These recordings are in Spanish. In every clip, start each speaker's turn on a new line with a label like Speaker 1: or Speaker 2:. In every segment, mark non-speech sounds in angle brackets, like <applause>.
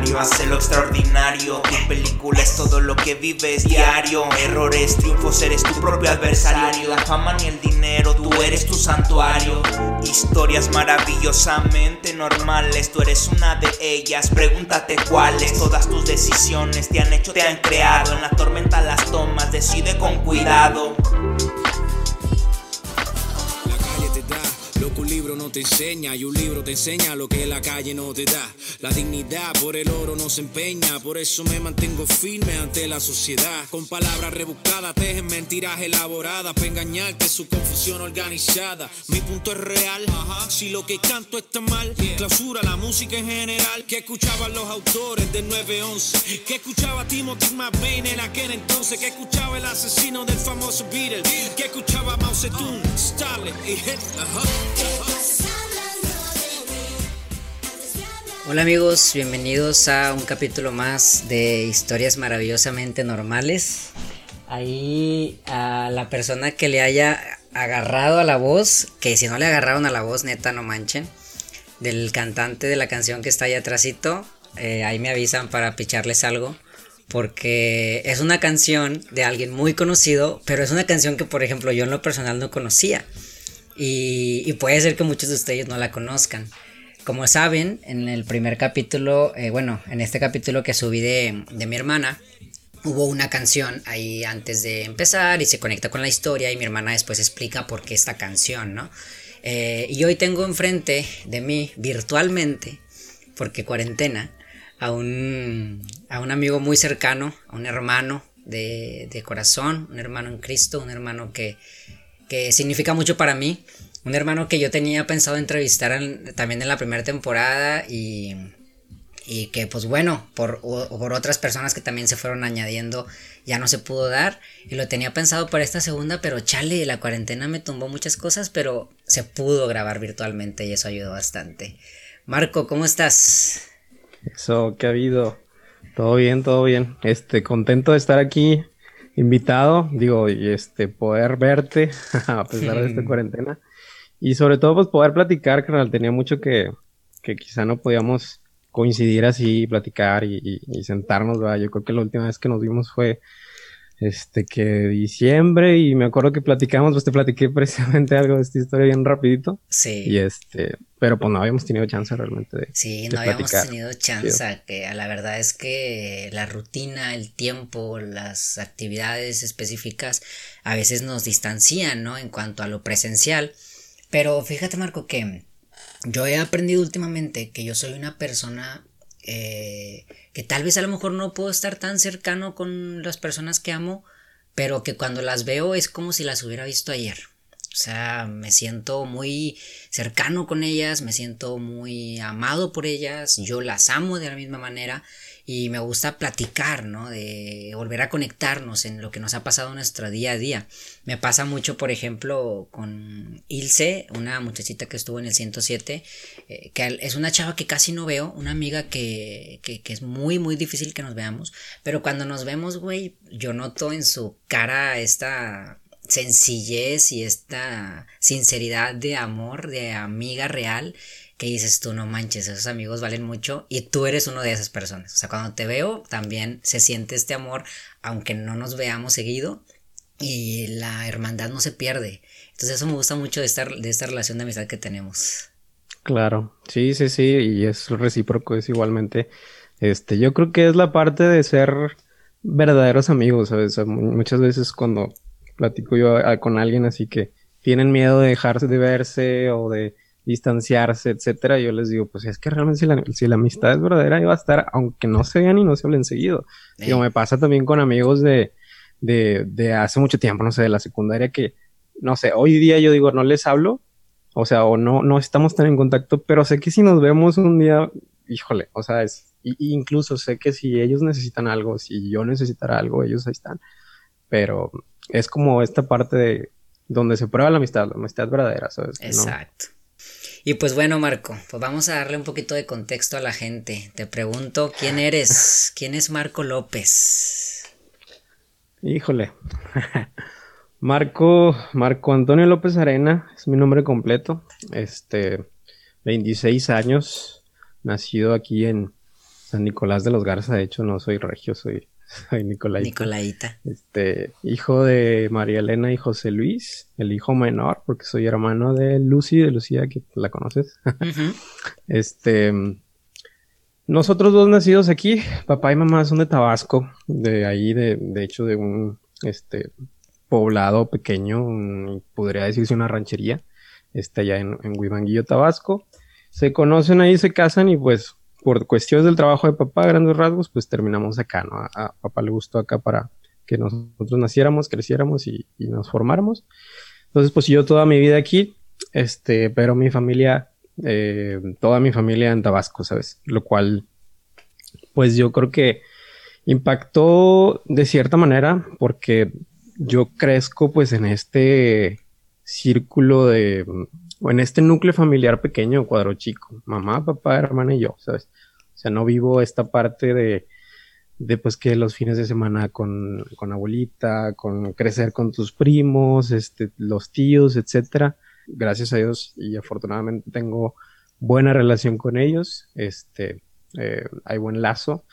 Speaker 1: ordinario hace lo extraordinario. Tu película es todo lo que vives diario. Errores, triunfos, eres tu propio adversario. La fama ni el dinero, tú eres tu santuario. Historias maravillosamente normales, tú eres una de ellas. Pregúntate cuáles. Todas tus decisiones te han hecho, te han creado. En la tormenta las tomas, decide con cuidado.
Speaker 2: No te enseña y un libro te enseña lo que la calle no te da. La dignidad por el oro no se empeña, por eso me mantengo firme ante la sociedad. Con palabras rebuscadas, tejen mentiras elaboradas para engañarte su confusión organizada. Mi punto es real, si lo que canto está mal, clausura la música en general. Que escuchaban los autores del 911, que escuchaba Timothy McVeigh en aquel entonces, que escuchaba el asesino del famoso Beatle, que escuchaba Mao Zedong, Stalin y Hitler.
Speaker 3: Hola amigos, bienvenidos a un capítulo más de historias maravillosamente normales. Ahí a la persona que le haya agarrado a la voz, que si no le agarraron a la voz, neta, no manchen, del cantante de la canción que está ahí atrásito, eh, ahí me avisan para picharles algo. Porque es una canción de alguien muy conocido, pero es una canción que, por ejemplo, yo en lo personal no conocía. Y, puede ser que muchos de ustedes no la conozcan. Como saben, en el primer capítulo, eh, bueno, en este capítulo que subí de, mi hermana, hubo una canción ahí antes de empezar y se conecta con la historia y mi hermana después explica por qué esta canción, ¿no? Eh, y hoy tengo enfrente de mí, virtualmente, porque cuarentena, a un, a un amigo muy cercano, a un hermano de, de corazón, un hermano en Cristo, un hermano que, que significa mucho para mí. Un hermano que yo tenía pensado entrevistar también en la primera temporada y, y que pues bueno, por, por, otras personas que también se fueron añadiendo ya no se pudo dar y lo tenía pensado para esta segunda, pero chale, la cuarentena me tumbó muchas cosas, pero se pudo grabar virtualmente y eso ayudó bastante. Marco, ¿cómo estás?
Speaker 4: Eso, ¿qué ha habido? Todo bien, todo bien. Este, contento de estar aquí invitado, digo, y este, poder verte <laughs> a pesar de esta <laughs> cuarentena. Y sobre todo, pues poder platicar, que tenía mucho que, que quizá no podíamos coincidir así, platicar y, y, sentarnos, ¿verdad? Yo creo que la última vez que nos vimos fue este, que diciembre y me acuerdo que platicamos, pues te platiqué <laughs> precisamente algo de esta historia bien rapidito.
Speaker 3: Sí.
Speaker 4: Y este, pero pues no habíamos tenido chance realmente de
Speaker 3: Sí, no habíamos tenido chance, que la verdad es que la rutina, el tiempo, las actividades específicas a veces nos distancian, ¿no? En cuanto a lo presencial. Pero fíjate Marco que yo he aprendido últimamente que yo soy una persona eh, que tal vez a lo mejor no puedo estar tan cercano con las personas que amo, pero que cuando las veo es como si las hubiera visto ayer. O sea, me siento muy cercano con ellas, me siento muy amado por ellas, yo las amo de la misma manera y me gusta platicar, ¿no? De volver a conectarnos en lo que nos ha pasado en nuestro día a día. Me pasa mucho, por ejemplo, con Ilse, una muchachita que estuvo en el 107, eh, que es una chava que casi no veo, una amiga que, que, que es muy, muy difícil que nos veamos, pero cuando nos vemos, güey, yo noto en su cara esta sencillez y esta sinceridad de amor, de amiga real que dices tú, no manches, esos amigos valen mucho y tú eres uno de esas personas. O sea, cuando te veo también se siente este amor, aunque no nos veamos seguido y la hermandad no se pierde. Entonces eso me gusta mucho de esta, de esta relación de amistad que tenemos.
Speaker 4: Claro, sí, sí, sí, y es recíproco, es igualmente. Este, yo creo que es la parte de ser verdaderos amigos, ¿sabes? muchas veces cuando platico yo con alguien así que tienen miedo de dejarse de verse o de distanciarse, etcétera, yo les digo, pues es que realmente si la, amistad es verdadera, iba a estar, aunque no se vean y no se hablen seguido. Digo, me pasa también con amigos de, de, de hace mucho tiempo, no sé, de la secundaria, que, no sé, hoy día yo digo, no les hablo, o sea, o no, no estamos tan en contacto, pero sé que si nos vemos un día, híjole, o sea, es, incluso sé que si ellos necesitan algo, si yo necesitara algo, ellos ahí están. Pero es como esta parte de donde se prueba la amistad, la amistad verdadera, ¿sabes?
Speaker 3: Exacto. Y pues bueno, Marco, pues vamos a darle un poquito de contexto a la gente. Te pregunto, ¿quién eres? ¿Quién es Marco López?
Speaker 4: Híjole. <laughs> Marco, Marco Antonio López Arena es mi nombre completo. Este, 26 años, nacido aquí en, San Nicolás de los Garza, de hecho, no soy regio, soy, <laughs> soy Nicolaita.
Speaker 3: Nicolaita.
Speaker 4: Este, hijo de María Elena y José Luis, el hijo menor, porque soy hermano de Lucy, de Lucía, que la conoces. <laughs> Este, nosotros dos nacidos aquí, papá y mamá son de Tabasco, de ahí, de, de hecho, de un, este, poblado pequeño, podría decirse una ranchería, está allá en, en Huimanguillo, Tabasco. Se conocen ahí, se casan y pues por cuestiones del trabajo de papá, grandes rasgos, pues terminamos acá, ¿no? A, papá le gustó acá para que nosotros naciéramos, creciéramos y, nos formáramos. Entonces, pues yo toda mi vida aquí, este, pero mi familia, eh, toda mi familia en Tabasco, ¿sabes? Lo cual, pues yo creo que impactó de cierta manera porque yo crezco pues en este círculo de, o en este núcleo familiar pequeño, cuadro chico, mamá, papá, hermana y yo, ¿sabes? O sea, no vivo esta parte de, de pues que los fines de semana con, con abuelita, con crecer con tus primos, este, los tíos, etcétera. Gracias a Dios y afortunadamente tengo buena relación con ellos, este, eh, hay buen lazo.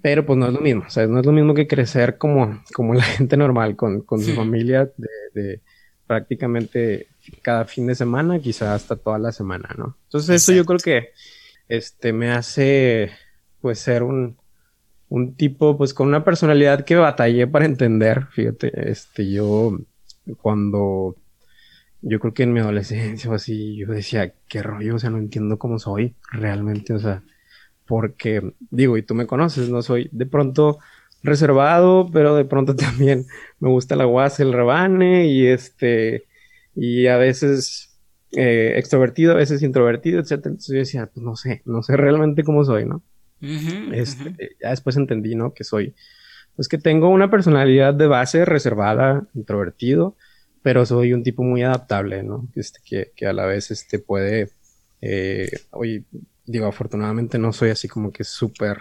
Speaker 4: Pero pues no es lo mismo, o sea, no es lo mismo que crecer como, como la gente normal, con, con su familia de, prácticamente cada fin de semana, quizá hasta toda la semana, ¿no? Entonces eso yo creo que este, me hace pues ser un, un tipo pues con una personalidad que batallé para entender, fíjate, este, yo cuando yo creo que en mi adolescencia o así, yo decía, qué rollo, o sea, no entiendo cómo soy realmente, o sea, porque digo, y tú me conoces, no soy de pronto reservado, pero de pronto <laughs> también me gusta la guasa, el rebane y este, y a veces eh, extrovertido, a veces introvertido, etcétera. Entonces yo decía, pues no sé, no sé realmente cómo soy, ¿no? este, Ya después entendí, ¿no? Que soy, pues que tengo una personalidad de base reservada, introvertido, pero soy un tipo muy adaptable, ¿no? Este, que, que a la vez este, puede, eh, oye, digo, afortunadamente no soy así como que súper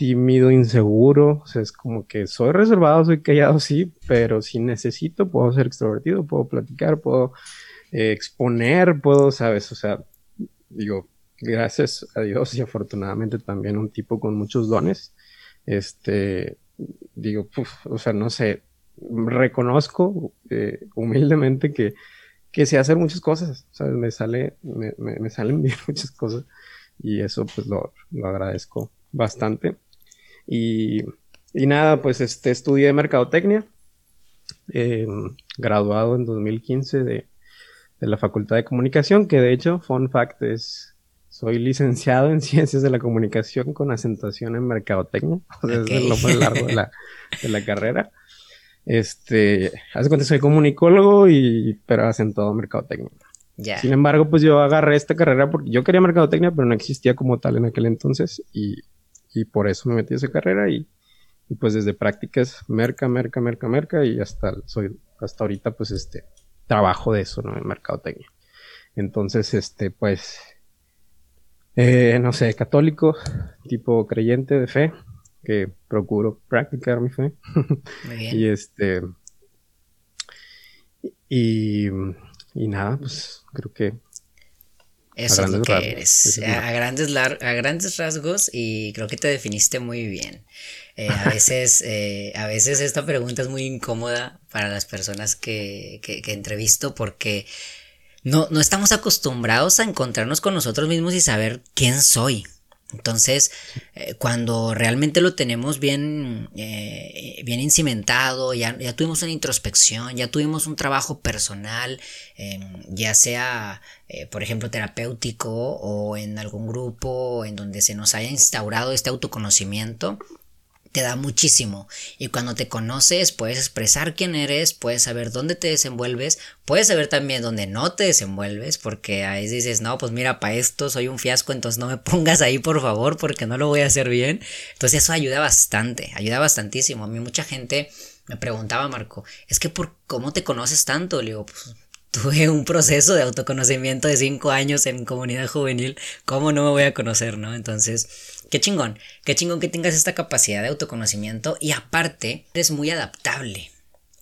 Speaker 4: tímido, inseguro, o sea, es como que soy reservado, soy callado, sí, pero si necesito, puedo ser extrovertido, puedo platicar, puedo eh, exponer, puedo, sabes, o sea, digo, gracias a Dios y afortunadamente también un tipo con muchos dones, este, digo, o sea, no sé, reconozco eh, humildemente que que sé hacer muchas cosas, ¿sabes? Me sale, me, me, salen <laughs> bien muchas cosas y eso pues lo, lo agradezco bastante. Y, y, nada, pues este, estudié mercadotecnia, em, graduado en 2015 de, de, la Facultad de Comunicación, que de hecho, fun fact, es, soy licenciado en <laughs> Ciencias de la Comunicación con acentuación en mercadotecnia, <laughs> o sea, es lo más largo de la, de la carrera. Este, hace cuenta soy comunicólogo y, pero hacen todo mercadotecnia. Ya. Sin embargo, pues yo agarré esta carrera porque yo quería mercadotecnia, pero no existía como tal en aquel entonces y, y por eso me metí a esa carrera y, y, pues desde prácticas, merca, merca, merca, merca y hasta soy, hasta ahorita pues este, trabajo de eso, ¿no? En mercadotecnia. Entonces, este, pues, eh, no sé, católico, tipo creyente de fe, que procuro practicar mi fe. Muy bien. <laughs> y este. Y, y nada, pues creo que
Speaker 3: eso es lo que eres. A, grandes a grandes rasgos y creo que te definiste muy bien. Eh, a <laughs> veces, eh, a veces esta pregunta es muy incómoda para las personas que, que, que entrevisto porque no, no estamos acostumbrados a encontrarnos con nosotros mismos y saber quién soy. Entonces, eh, cuando realmente lo tenemos bien, eh, bien incimentado, ya, ya, tuvimos una introspección, ya tuvimos un trabajo personal, em, ya sea, eh, por ejemplo, terapéutico o en algún grupo en donde se nos haya instaurado este autoconocimiento, te da muchísimo. Y cuando te conoces, puedes expresar quién eres, puedes saber dónde te desenvuelves, puedes saber también dónde no te desenvuelves, porque a veces dices, no, pues mira, para esto soy un fiasco, entonces no me <laughs> pongas ahí, por favor, porque no lo voy a hacer bien. Entonces eso ayuda bastante, ayuda bastantísimo. A mí mucha gente me preguntaba, Marco, es que por cómo te conoces tanto, le digo, pues tuve un proceso de autoconocimiento de cinco años en comunidad juvenil, ¿cómo no me voy a conocer, no? Entonces, qué chingón, qué chingón que tengas esta capacidad de autoconocimiento y aparte eres muy adaptable.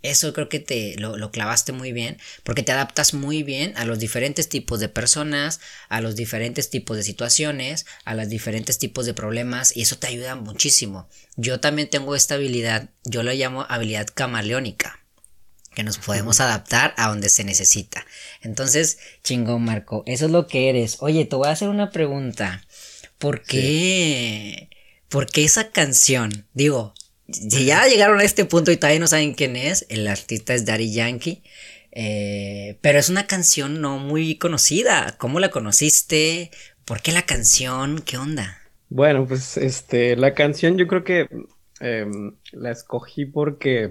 Speaker 3: Eso creo que te lo, clavaste muy bien, porque te adaptas muy bien a los diferentes tipos de personas, a los diferentes tipos de situaciones, a los diferentes tipos de problemas, y eso te ayuda muchísimo. Yo también tengo esta habilidad, yo lo llamo habilidad camaleónica, que nos podemos adaptar a donde se necesita. Entonces, chingón, Marco, eso es lo que eres. Oye, te voy a hacer una pregunta. ¿Por qué? ¿Por qué esa canción? Digo, si ya llegaron a este punto y todavía no saben quién es, el artista es Daddy Yankee. Eh, pero es una canción no muy conocida. ¿Cómo la conociste? ¿Por qué la canción? ¿Qué onda?
Speaker 4: Bueno, pues este, la canción yo creo que em, la escogí porque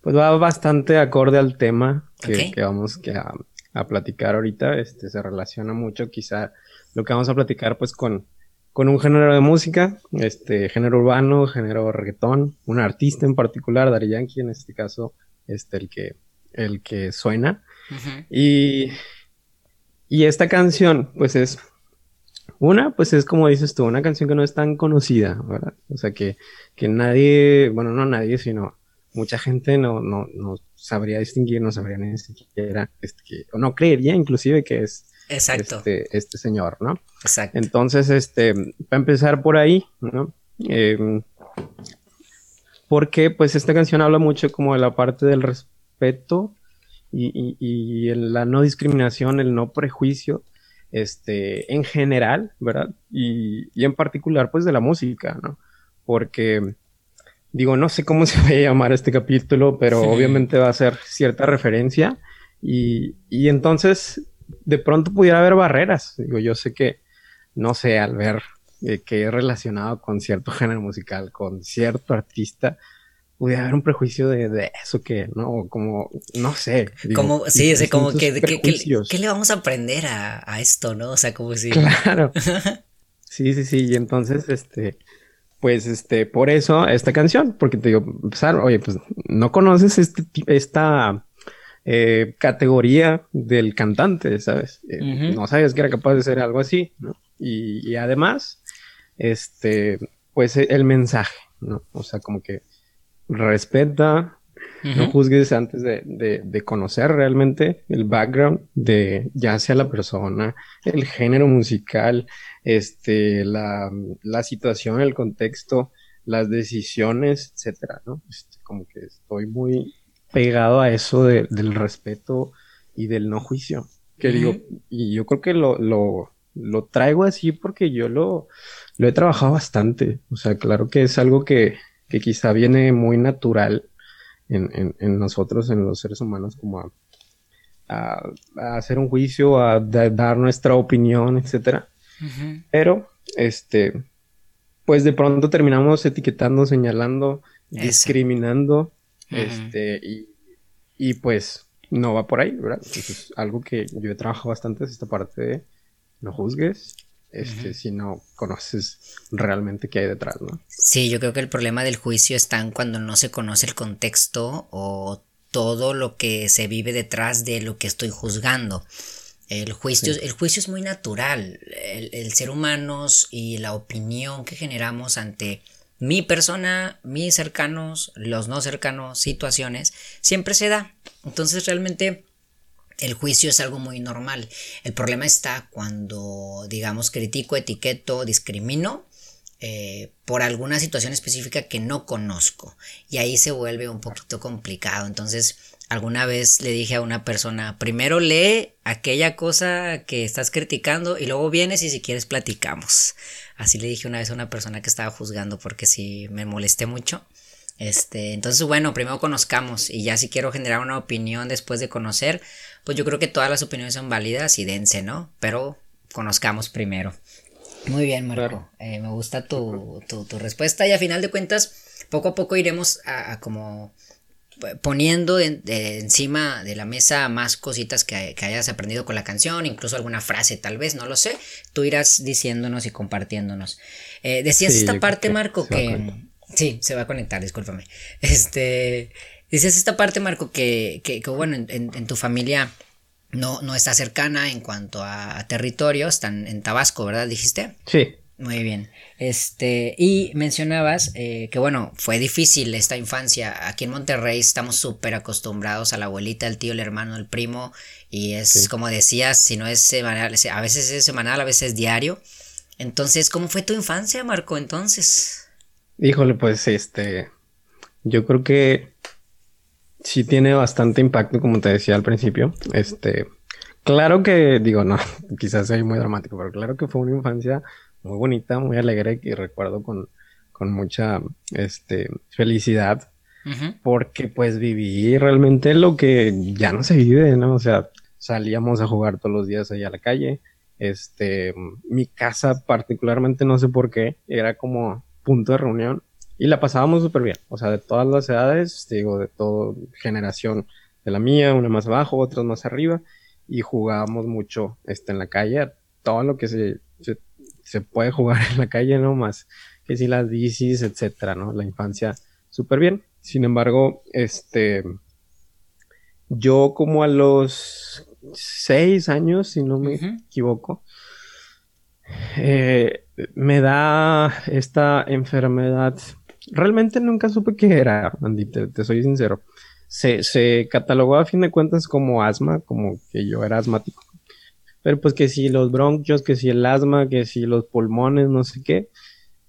Speaker 4: pues va bastante acorde al tema que, vamos a, a, platicar ahorita. Este se relaciona mucho, quizá lo que vamos a platicar pues con, con un género de música, este, género urbano, género reggaetón, un artista en particular, Dari Yankee en este caso, este, el que, el que suena. Y, y esta canción, pues es, una, pues es como dices tú, una canción que no es tan conocida, ¿verdad? O sea, que, que nadie, bueno, no nadie, sino mucha gente no, no, no sabría distinguir, no sabría ni siquiera, este, o no creería inclusive que es
Speaker 3: Exacto.
Speaker 4: Este, este, señor, ¿no?
Speaker 3: Exacto.
Speaker 4: Entonces, este, para empezar por ahí, ¿no? Em, porque pues esta canción habla mucho como de la parte del respeto y, y, la no discriminación, el no prejuicio, este, en general, ¿verdad? Y, y, en particular pues de la música, ¿no? Porque, digo, no sé cómo <laughs> se va a llamar este capítulo, pero obviamente va a ser cierta referencia y, y entonces de pronto pudiera haber barreras. Digo, yo sé que, no sé, al ver eh, que es relacionado con cierto <laughs> género musical, con cierto artista, pudiera haber un prejuicio de, eso que, ¿no? Como, no sé.
Speaker 3: como, sí, como que, ¿qué le vamos a aprender a, esto, no? O sea, como si...
Speaker 4: Claro. <laughs> Sí, sí, sí, y entonces, este, pues, este, por eso esta canción, porque te digo, empezar, oye, pues, no conoces este, esta eh, categoría del cantante, ¿sabes? Eh, no sabías que era capaz de ser algo así, ¿no? Y, además, este, pues e, el mensaje, ¿no? O sea, como que respeta, no juzgues antes de, conocer realmente el background de ya sea la persona, el género musical, este, la, la situación, el contexto, las decisiones, etcétera, ¿no? Este, como que estoy muy pegado a eso del respeto y del no juicio. Que digo, y yo creo que lo, lo, traigo así porque yo lo, lo he trabajado bastante. O sea, claro que es algo que, que quizá viene muy natural en, en, nosotros, en los seres humanos, como a, a, hacer un juicio, a dar nuestra opinión, etcétera. Pero, este, pues de pronto terminamos etiquetando, señalando, discriminando este, y, pues no va por ahí, ¿verdad? es <laughs> algo que yo he trabajado bastante, es esta parte de no juzgues, este, si no conoces realmente qué hay detrás, ¿no?
Speaker 3: Sí, yo creo que el problema del juicio está en cuando no se conoce el contexto o todo lo que se vive detrás de lo que estoy juzgando. El juicio, el juicio es muy natural. el, ser humanos y la opinión que generamos ante mi persona, mis cercanos, los no cercanos, situaciones, siempre se da. Entonces realmente el juicio es algo muy normal. El problema está cuando, digamos, critico, etiqueto, discrimino eh, por alguna situación específica que no conozco. Y ahí se vuelve un poquito complicado. Entonces, alguna vez le dije a una persona, primero lee aquella cosa que estás criticando y luego vienes y si quieres platicamos. Así le dije una vez a una persona que estaba juzgando porque si me molesté mucho. Este, entonces bueno, primero conozcamos y ya si quiero generar una opinión después de conocer, pues yo creo que todas las opiniones son válidas y dense, ¿no? Pero conozcamos primero. Muy bien, Marco. Eh, me gusta tu, tu, respuesta y a final de cuentas, poco a poco iremos a como poniendo encima de la mesa más cositas que, hayas aprendido con la canción, incluso alguna frase tal vez, no lo sé, tú irás diciéndonos y compartiéndonos. Eh, decías esta parte, Marco, que... Sí, se va a conectar, discúlpame. <laughs> Este, decías esta parte, Marco, que, que, bueno, en, tu familia no, no está cercana en cuanto a, territorio, están en Tabasco, ¿verdad? Dijiste.
Speaker 4: Sí.
Speaker 3: Muy bien. Este, y mencionabas eh, que bueno, fue difícil esta infancia. Aquí en Monterrey estamos súper acostumbrados a la abuelita, el tío, el hermano, el primo. Y es como decías, si no es semanal, a veces es semanal, a veces diario. Entonces, ¿cómo fue tu infancia, Marco? Entonces.
Speaker 4: Híjole, pues este. Yo creo que sí tiene bastante impacto, como te decía al principio. Este. Claro que, digo, no, <laughs> quizás sea muy dramático, pero claro que fue una infancia muy bonita, muy alegre y recuerdo con, con mucha este, felicidad. Porque pues viví realmente lo que ya no se vive, ¿no? O sea, salíamos a jugar todos los días allá a la calle. Este, mi casa particularmente, no sé por qué, era como punto de reunión y la pasábamos súper bien. O sea, de todas las edades, digo, de toda generación de la mía, una más abajo, otras más arriba, y jugábamos mucho este, en la calle, todo lo que se, se se puede jugar en la calle, ¿no? Más que si las bicis, etcétera, ¿no? La infancia súper bien. Sin embargo, este, yo como a los seis años, si no me equivoco, eh, me da esta enfermedad. Realmente nunca supe qué era, Andy, te, soy sincero. Se, se, catalogó a fin de cuentas como asma, como que yo era asmático. Pero pues que si los bronquios, que si el asma, que si los pulmones, no sé qué.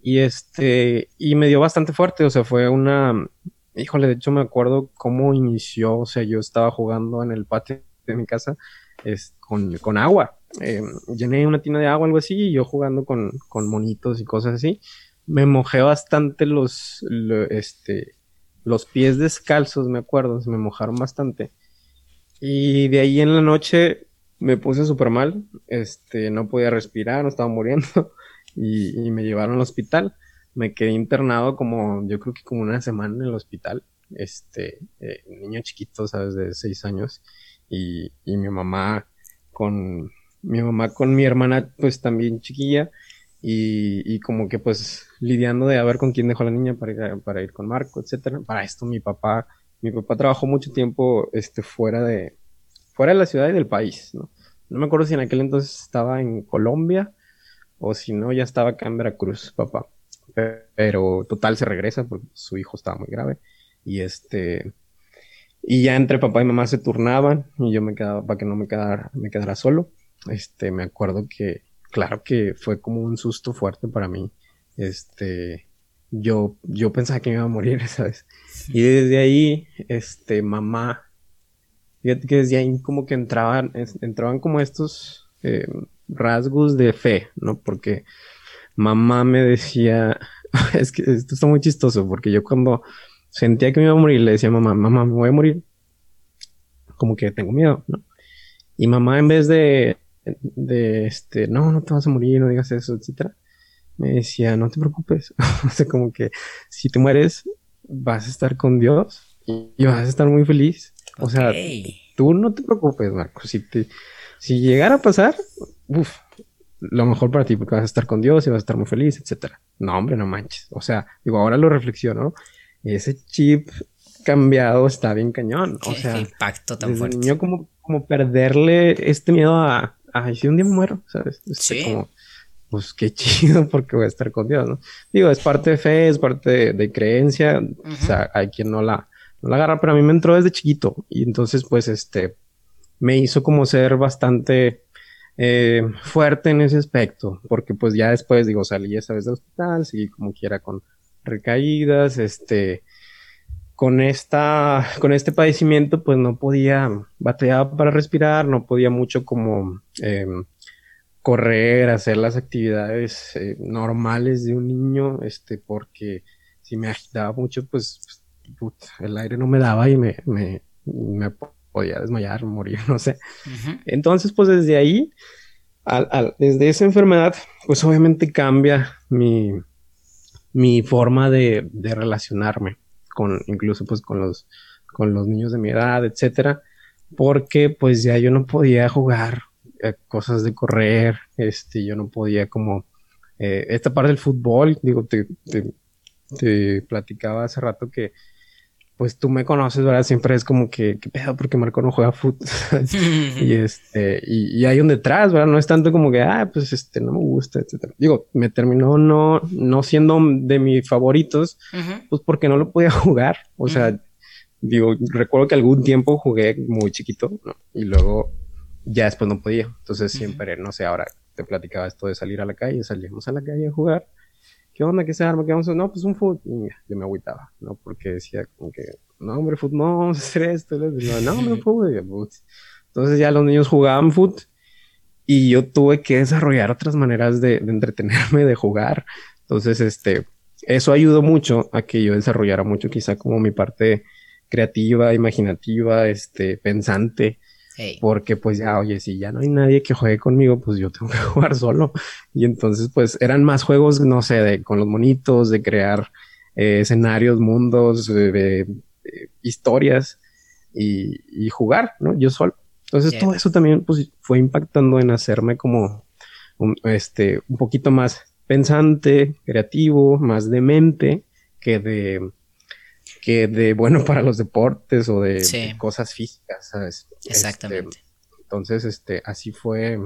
Speaker 4: Y este, y me dio bastante fuerte, o sea, fue una, híjole, de hecho me acuerdo cómo inició, o sea, yo estaba jugando en el patio de mi casa es, con, con agua. Eh, llené una tina de agua, algo así, y yo jugando con, con monitos y cosas así. Me mojé bastante los, este, los pies descalzos, me acuerdo, se me mojaron bastante. Y de ahí en la noche me puse súper mal, este, no podía respirar, no estaba muriendo <laughs> y, me llevaron al hospital. Me quedé internado como, yo creo que como una semana en el hospital, este, eh, niño chiquito, sabes, de seis años y, y mi mamá con, mi mamá con mi hermana pues también chiquilla y, y, como que pues lidiando de a ver con quién dejó la niña para ir, para ir con Marco, etcétera. Para esto mi papá, mi papá trabajó mucho tiempo este, fuera de, fuera de la ciudad y del país, ¿no? No me acuerdo si en aquel entonces estaba en Colombia o si no, ya estaba acá en Veracruz, papá. Pero total se regresa porque su hijo estaba muy grave. Y este. Y ya entre papá y mamá se turnaban y yo me quedaba para que no me quedara, me quedara solo. Este, me acuerdo que, claro que fue como un susto fuerte para mí. Este, yo, yo pensaba que me iba a morir, <laughs> ¿sabes? Y desde ahí, este, mamá Fíjate que desde ahí como que entraban, entraban como estos eh, rasgos de fe, ¿no? Porque mamá me decía, <laughs> es que esto está muy chistoso, porque yo cuando sentía que me iba a morir, le decía a mamá, mamá, me voy a morir. Como que tengo miedo, ¿no? Y mamá en vez de, de este, no, no te vas a morir, no digas eso, etcétera, me decía, no te preocupes. <laughs> o sea, como que si te mueres, vas a estar con Dios y vas a estar muy feliz o sea, tú no te preocupes, Marco. Si, te, si llegara a pasar, uff, lo mejor para ti, porque vas a estar con Dios y vas a estar muy feliz, etcétera. No, hombre, no manches. O sea, digo, ahora lo reflexiono. Ese chip cambiado está bien cañón. O sea,
Speaker 3: impacto tan fuerte.
Speaker 4: Niño como, como perderle este miedo a, ay, si un día me muero, ¿sabes? Este, sí. Como, pues qué <laughs> chido porque voy a estar con Dios, ¿no? Digo, es parte de fe, es parte de, creencia. O sea, hay quien no la, la agarra, pero a mí me entró desde chiquito. Y entonces pues este me hizo como ser bastante eh, fuerte en ese aspecto, porque pues ya después digo salí esa vez del hospital, seguí como quiera con recaídas, este, con esta, con este padecimiento pues no podía, batallaba para respirar, no podía mucho como em, correr, hacer las actividades eh, normales de un niño, este, porque si me agitaba mucho pues el aire no me daba y me, me, me podía desmayar, morir, <laughs> no sé. Entonces, pues desde ahí, al, desde esa enfermedad, pues obviamente cambia mi, mi forma de, de, relacionarme con, incluso pues con los, con los niños de mi edad, etcétera, porque pues ya yo no podía jugar eh, cosas de correr, este, yo no podía como, eh, esta parte del fútbol, digo, te, te, te platicaba hace rato que pues tú me conoces, ¿verdad? Siempre es como que, ¿qué pedo? Porque Marco no juega fútbol. <laughs> y <laughs> este, y, y, hay un detrás, ¿verdad? No es tanto como que, ah, pues este, no me gusta, etcétera. Digo, me terminó no, no siendo de mis favoritos, pues porque no lo podía <laughs> jugar. O sea, digo, recuerdo que algún tiempo jugué muy chiquito, ¿no? Y luego ya después no podía. Entonces siempre, no sé, ahora te platicaba esto de salir a la calle, salíamos a la calle a jugar ¿qué onda? ¿Qué se arma? ¿Qué vamos a hacer? No, pues un fútbol. Y yo me agüitaba, ¿no? Porque decía como que, no, hombre, fútbol, no vamos a hacer esto. No, no hombre, fútbol. Entonces ya los niños jugaban fútbol y yo tuve que desarrollar otras maneras de, de, entretenerme, de jugar. Entonces, este, eso ayudó mucho a que yo desarrollara mucho quizá como mi parte creativa, imaginativa, este, pensante. Porque pues ya, oye, si ya no hay nadie que juegue conmigo, pues yo tengo que <laughs> jugar solo. Y entonces pues eran más juegos, no sé, de, con los monitos, de crear eh, escenarios, mundos, de, historias y, jugar, ¿no? Yo solo. Entonces todo eso también pues fue impactando en hacerme como un, este, un poquito más pensante, creativo, más de mente que de que de bueno <laughs> para los deportes o de, cosas físicas, ¿sabes?
Speaker 3: Exactamente.
Speaker 4: Este, entonces, este, así fue,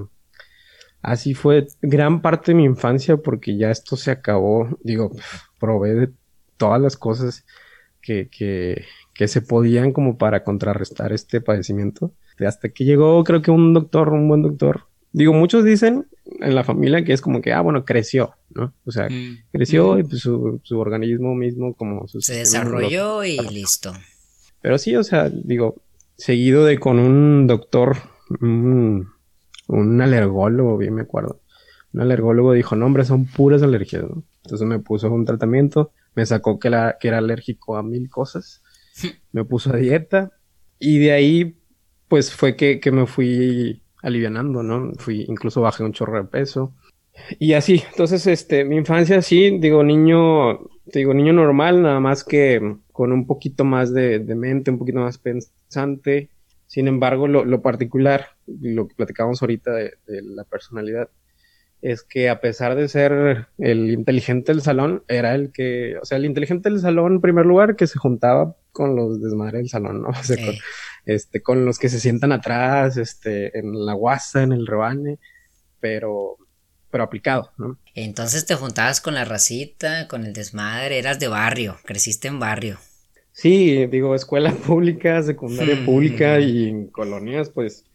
Speaker 4: así fue gran parte de mi infancia porque ya esto se acabó, digo, probé de todas las cosas que, que, que se podían como para contrarrestar este padecimiento. Hasta que llegó, creo que un doctor, un buen doctor. Digo, muchos dicen en la familia que es como que, ah, bueno, creció, ¿no? O sea, mm. creció y pues su, su, organismo mismo como...
Speaker 3: Se desarrolló y listo.
Speaker 4: Pero sí, o sea, digo, seguido de con un doctor, un, un alergólogo, bien me acuerdo. Un alergólogo dijo, no, hombre, son puras alergias, ¿no? Entonces me puso un tratamiento, me sacó que, la, que era alérgico a mil cosas, <laughs> me puso a dieta y de ahí, pues fue que, que me fui alivianando, ¿no? Fui, incluso bajé un chorro de peso. Y así, entonces, este, mi infancia sí, digo, niño, digo, niño normal, nada más que con un poquito más de, mente, un poquito más pensante. Sin embargo, lo, particular, lo que platicábamos ahorita de, la personalidad, es que a pesar de ser el inteligente del salón, era el que, o sea, el inteligente del salón en primer lugar, que se juntaba con los desmadres del salón, ¿no? <laughs> O sea, con, este, con los que se sientan atrás, este, en la guasa, en el rebane, pero, pero aplicado, ¿no?
Speaker 3: Entonces te juntabas con la racita, con el desmadre, eras de barrio, creciste en barrio.
Speaker 4: Sí, digo, escuela <laughs> pública, secundaria pública y en colonias, pues,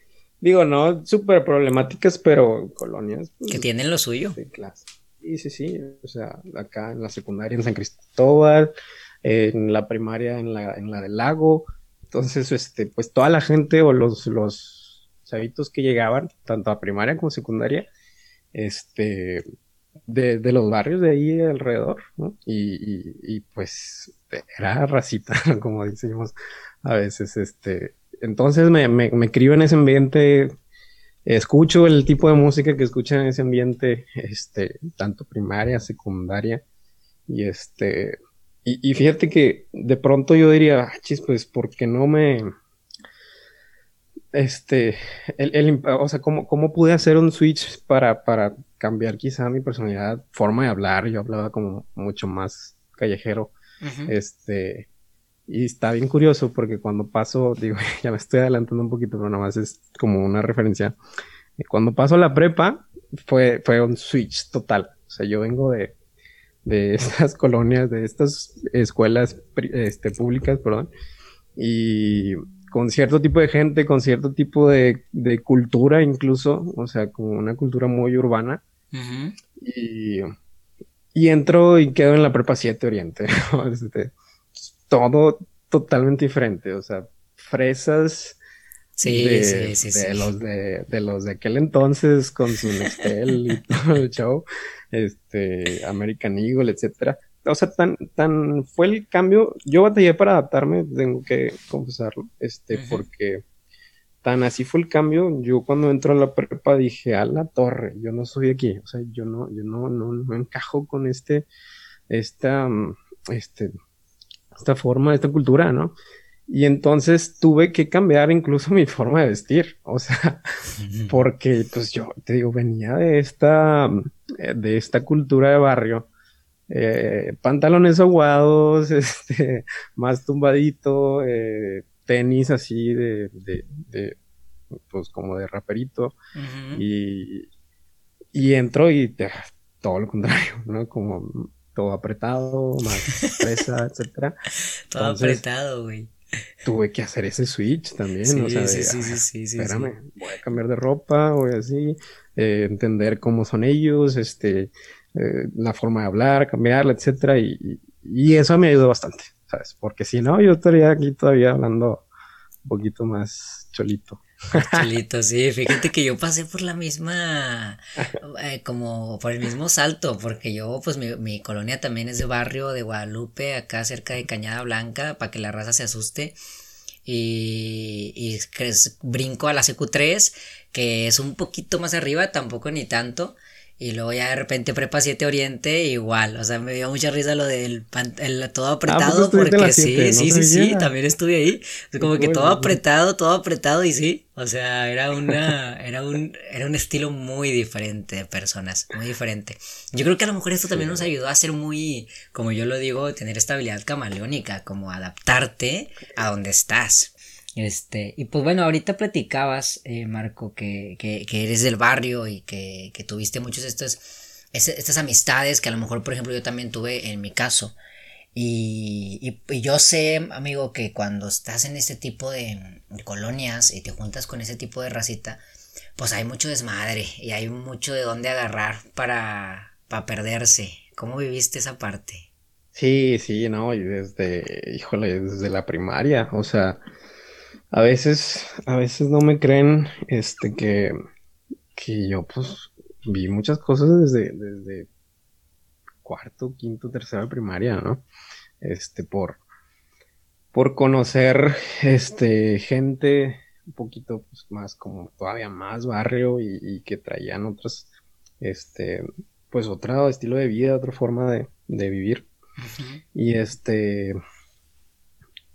Speaker 4: digo, no súper problemáticas, pero colonias.
Speaker 3: Pues, que tienen lo suyo.
Speaker 4: Sí, clase. Sí, sí, sí, o sea, acá en la secundaria en San Cristóbal, en la primaria en la, en la del lago, entonces, este, pues toda la gente o los, los chavitos que llegaban, tanto a primaria como secundaria, este, de, de los barrios de ahí alrededor, ¿no? Y, y, pues era racita, <laughs> como decimos a veces, este. Entonces me, me, en ese ambiente, escucho el tipo de música que escuchan en ese ambiente, este, tanto primaria, secundaria, y este, y, fíjate que de pronto yo diría, ah, chis, pues, ¿por qué no me... Este, el, o sea, ¿cómo, ¿cómo, pude hacer un switch para, para cambiar quizá mi personalidad, forma de hablar? Yo hablaba como mucho más callejero. Este, y está bien curioso porque cuando paso, <laughs> digo, ya me estoy adelantando un poquito, pero nada más es como una referencia. Cuando paso la prepa, fue, fue un switch total. O sea, yo vengo de, de <laughs> estas colonias, de estas escuelas este, públicas, perdón, y con cierto tipo de gente, con cierto tipo de, de cultura incluso, o sea, como una cultura muy urbana. y, y entro y quedo en la prepa 7 Oriente. <laughs> Este, todo totalmente diferente, o sea, fresas.
Speaker 3: Sí, de, sí,
Speaker 4: sí, de los de, de los de aquel entonces con su Nextel y <laughs> todo el show este, American Eagle, etcétera. O sea, tan, tan fue el cambio. Yo batallé para adaptarme, tengo que confesarlo, este, porque tan así fue el cambio. Yo cuando entro a la prepa dije, a la torre, yo no soy aquí. O sea, yo no, yo no, no, no encajo con este, esta, este, esta forma, esta cultura, ¿no? Y entonces tuve que cambiar incluso <laughs> mi forma de vestir, o sea, porque pues yo te digo, venía de esta, de esta cultura de barrio eh, pantalones aguados, <laughs> este, más tumbadito, eh, tenis así de, de, pues como de raperito, y, y entro y todo lo contrario, ¿no? Como todo apretado, más presa, <laughs> etcétera.
Speaker 3: todo apretado, güey.
Speaker 4: Tuve que hacer ese switch también, sí, o sea, sí, sí, sí, sí, espérame, voy a cambiar de ropa, voy así, eh, entender cómo son ellos, este, eh, la forma de hablar, cambiarla, etcétera, y, y, eso me ayudó bastante, Porque si no, yo estaría aquí todavía hablando un poquito más cholito.
Speaker 3: Cholito, sí, fíjate que yo pasé por la misma, eh, como por el mismo salto, porque yo, pues mi, colonia también es de barrio de Guadalupe, acá cerca de Cañada Blanca, para que la raza se asuste. Y brinco a la CQ3, que es un poquito más arriba, tampoco ni tanto. Y luego ya de repente Prepa 7 Oriente, igual. O sea, me dio mucha risa lo del el, todo ah, apretado, porque sí, sí, sí, sí, también estuve ahí. como que todo apretado, todo apretado y sí. O sea, era una, era un, era un estilo muy diferente de personas, muy diferente. Yo creo que a lo mejor esto también nos ayudó a ser muy, como yo lo digo, tener estabilidad camaleónica, como adaptarte a donde estás. Este, y pues bueno, ahorita platicabas, eh, Marco, que, que, que, eres del barrio y que, que tuviste muchos estos, estas amistades que a lo mejor, por ejemplo, yo también tuve en mi caso. Y, y, yo sé, amigo, que cuando estás en este tipo de, colonias y te juntas con ese tipo de racita, pues hay mucho desmadre y hay mucho de dónde agarrar para, para perderse. ¿Cómo viviste esa parte?
Speaker 4: Sí, sí, no, y desde, híjole, desde la primaria, o sea, a veces, a veces no me creen, este, que, que yo, pues, vi muchas cosas desde, desde cuarto, quinto, tercero de primaria, ¿no? Este, por, por conocer, este, gente un poquito, pues, más, como todavía más barrio y, que traían otras, este, pues, otro estilo de vida, otra forma de, de vivir. Y este,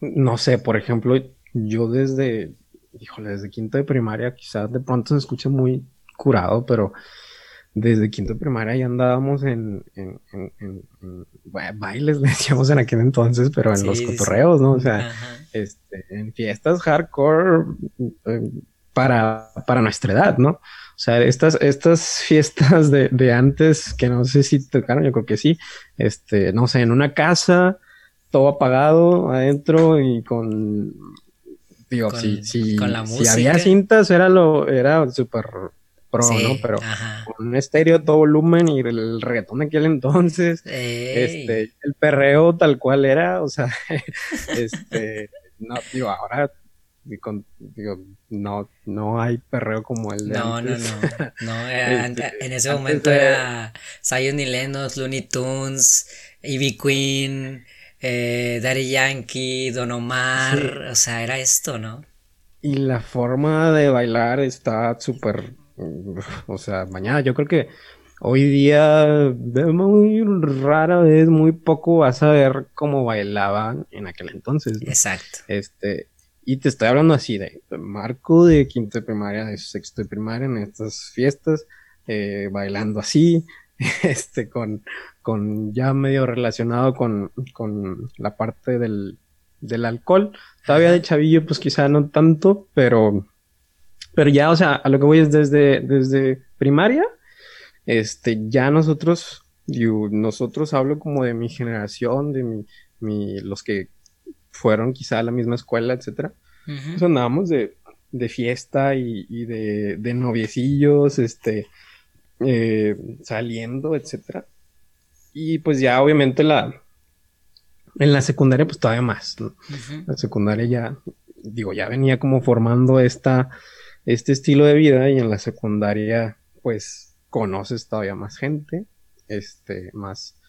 Speaker 4: no sé, por ejemplo, yo desde, híjole, desde quinto de primaria, quizás de pronto se escuche muy curado, pero desde quinto de primaria ya andábamos en, en, en, bailes, <laughs> le decíamos en aquel entonces, pero en los cotorreos, ¿no? O sea, este, en fiestas hardcore eh, para, para nuestra edad, ¿no? O sea, estas, estas fiestas de, de antes, que no sé si tocaron, yo creo que sí, este, no sé, en una casa, todo apagado adentro y con Digo, si, si, había cintas era lo, era súper pro, ¿no? Pero con un estéreo todo volumen y el reggaetón de aquel entonces, este, el perreo tal cual era, o sea, <laughs> este, no, digo, ahora digo, no, no hay perreo como el de no, No,
Speaker 3: no, no, <laughs> este, en ese momento era Zion y Lennox, Looney Tunes, Ivy Queen, eh, Daddy Yankee, Don Omar, o sea, era esto, ¿no?
Speaker 4: Y la forma de bailar está súper, o sea, mañana yo creo que hoy día muy rara vez, muy poco vas a ver cómo bailaban en aquel entonces.
Speaker 3: Exacto.
Speaker 4: Este, y te estoy hablando así de, Marco de quinto de primaria, de sexto de primaria en estas fiestas, eh, bailando así, <laughs> este, con, con ya medio relacionado con, con la parte del, del alcohol. Todavía de chavillo, pues quizá no tanto, pero, pero ya, o sea, a lo que voy es desde, desde primaria, este, ya nosotros, yo, nosotros hablo como de mi generación, de mi, mi, los que fueron quizá a la misma escuela, etcétera. Pues andábamos de, de fiesta y, y de, de noviecillos, este, eh, saliendo, etcétera. Y pues ya obviamente la en la secundaria pues todavía más. La secundaria ya digo, ya venía como formando esta este estilo de vida y en la secundaria pues conoces todavía más gente, este más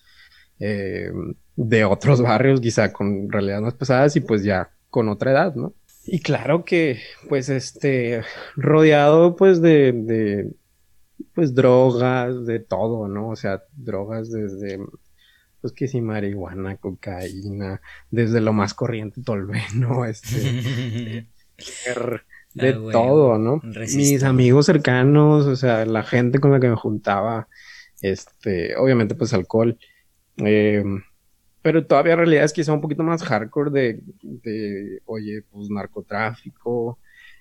Speaker 4: eh, de otros <laughs> barrios, quizá con realidades más pesadas y pues ya con otra edad, ¿no? Y claro que, pues, este, rodeado, pues, de, pues drogas, de todo, ¿no? O sea, drogas desde, pues que si marihuana, cocaína, desde lo más corriente, tolveno, este, <laughs> de ah, todo, ¿no? Mis amigos cercanos, o sea, la gente con la que me juntaba, este, obviamente pues alcohol, Eh, pero todavía realidad es quizá un poquito más hardcore de, de oye, pues narcotráfico,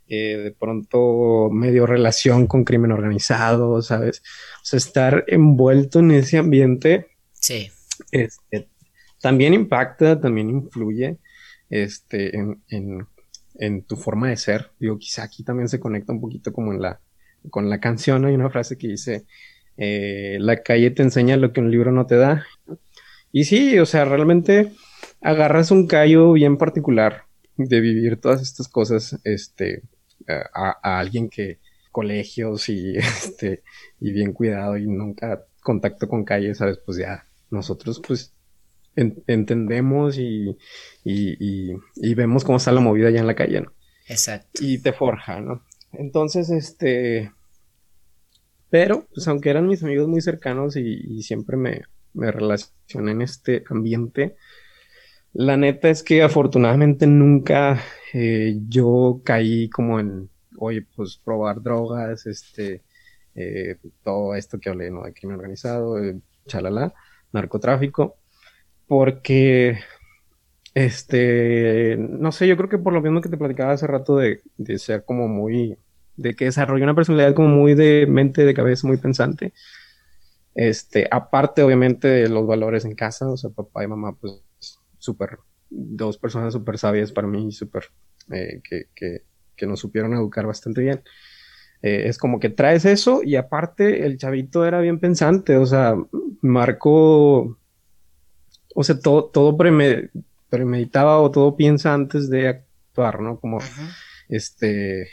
Speaker 4: eh, de pronto medio relación con crimen organizado, ¿sabes? O sea, estar envuelto en ese ambiente.
Speaker 3: Sí.
Speaker 4: Este, también impacta, también influye este, en, en, en, tu forma de ser. Digo, quizá aquí también se conecta un poquito como en la, con la canción. Hay una frase que dice, eh, la calle te enseña lo que un libro no te da. Y sí, o sea, realmente agarras un callo bien particular de vivir todas estas cosas, este, a, alguien que colegios y <laughs> este, y bien cuidado y nunca contacto con calle, sabes, pues ya nosotros pues entendemos y, y, y, vemos cómo está la movida ya en la calle, ¿no?
Speaker 3: Exacto.
Speaker 4: Y te forja, ¿no? Entonces, este, pero, pues aunque eran mis amigos muy cercanos y, siempre me, me relacioné en este ambiente, la neta es que afortunadamente nunca eh, yo caí como en, oye, pues probar drogas, este, eh, todo esto que hablé, ¿no? De crimen organizado, eh, chalala, narcotráfico, porque, este, no sé, yo creo que por lo mismo que te platicaba hace rato de, de ser como muy, de que desarrollé una personalidad como muy de mente, de cabeza, muy pensante. Este, aparte, obviamente, de los valores en casa, o sea, papá y mamá, pues súper, dos personas súper sabias para mí, súper, eh, que, que, que, nos supieron educar bastante bien. Eh, es como que traes eso y aparte el chavito era bien pensante, o sea, marcó, o sea, todo, todo premeditaba o todo piensa antes de actuar, ¿no? Como, este,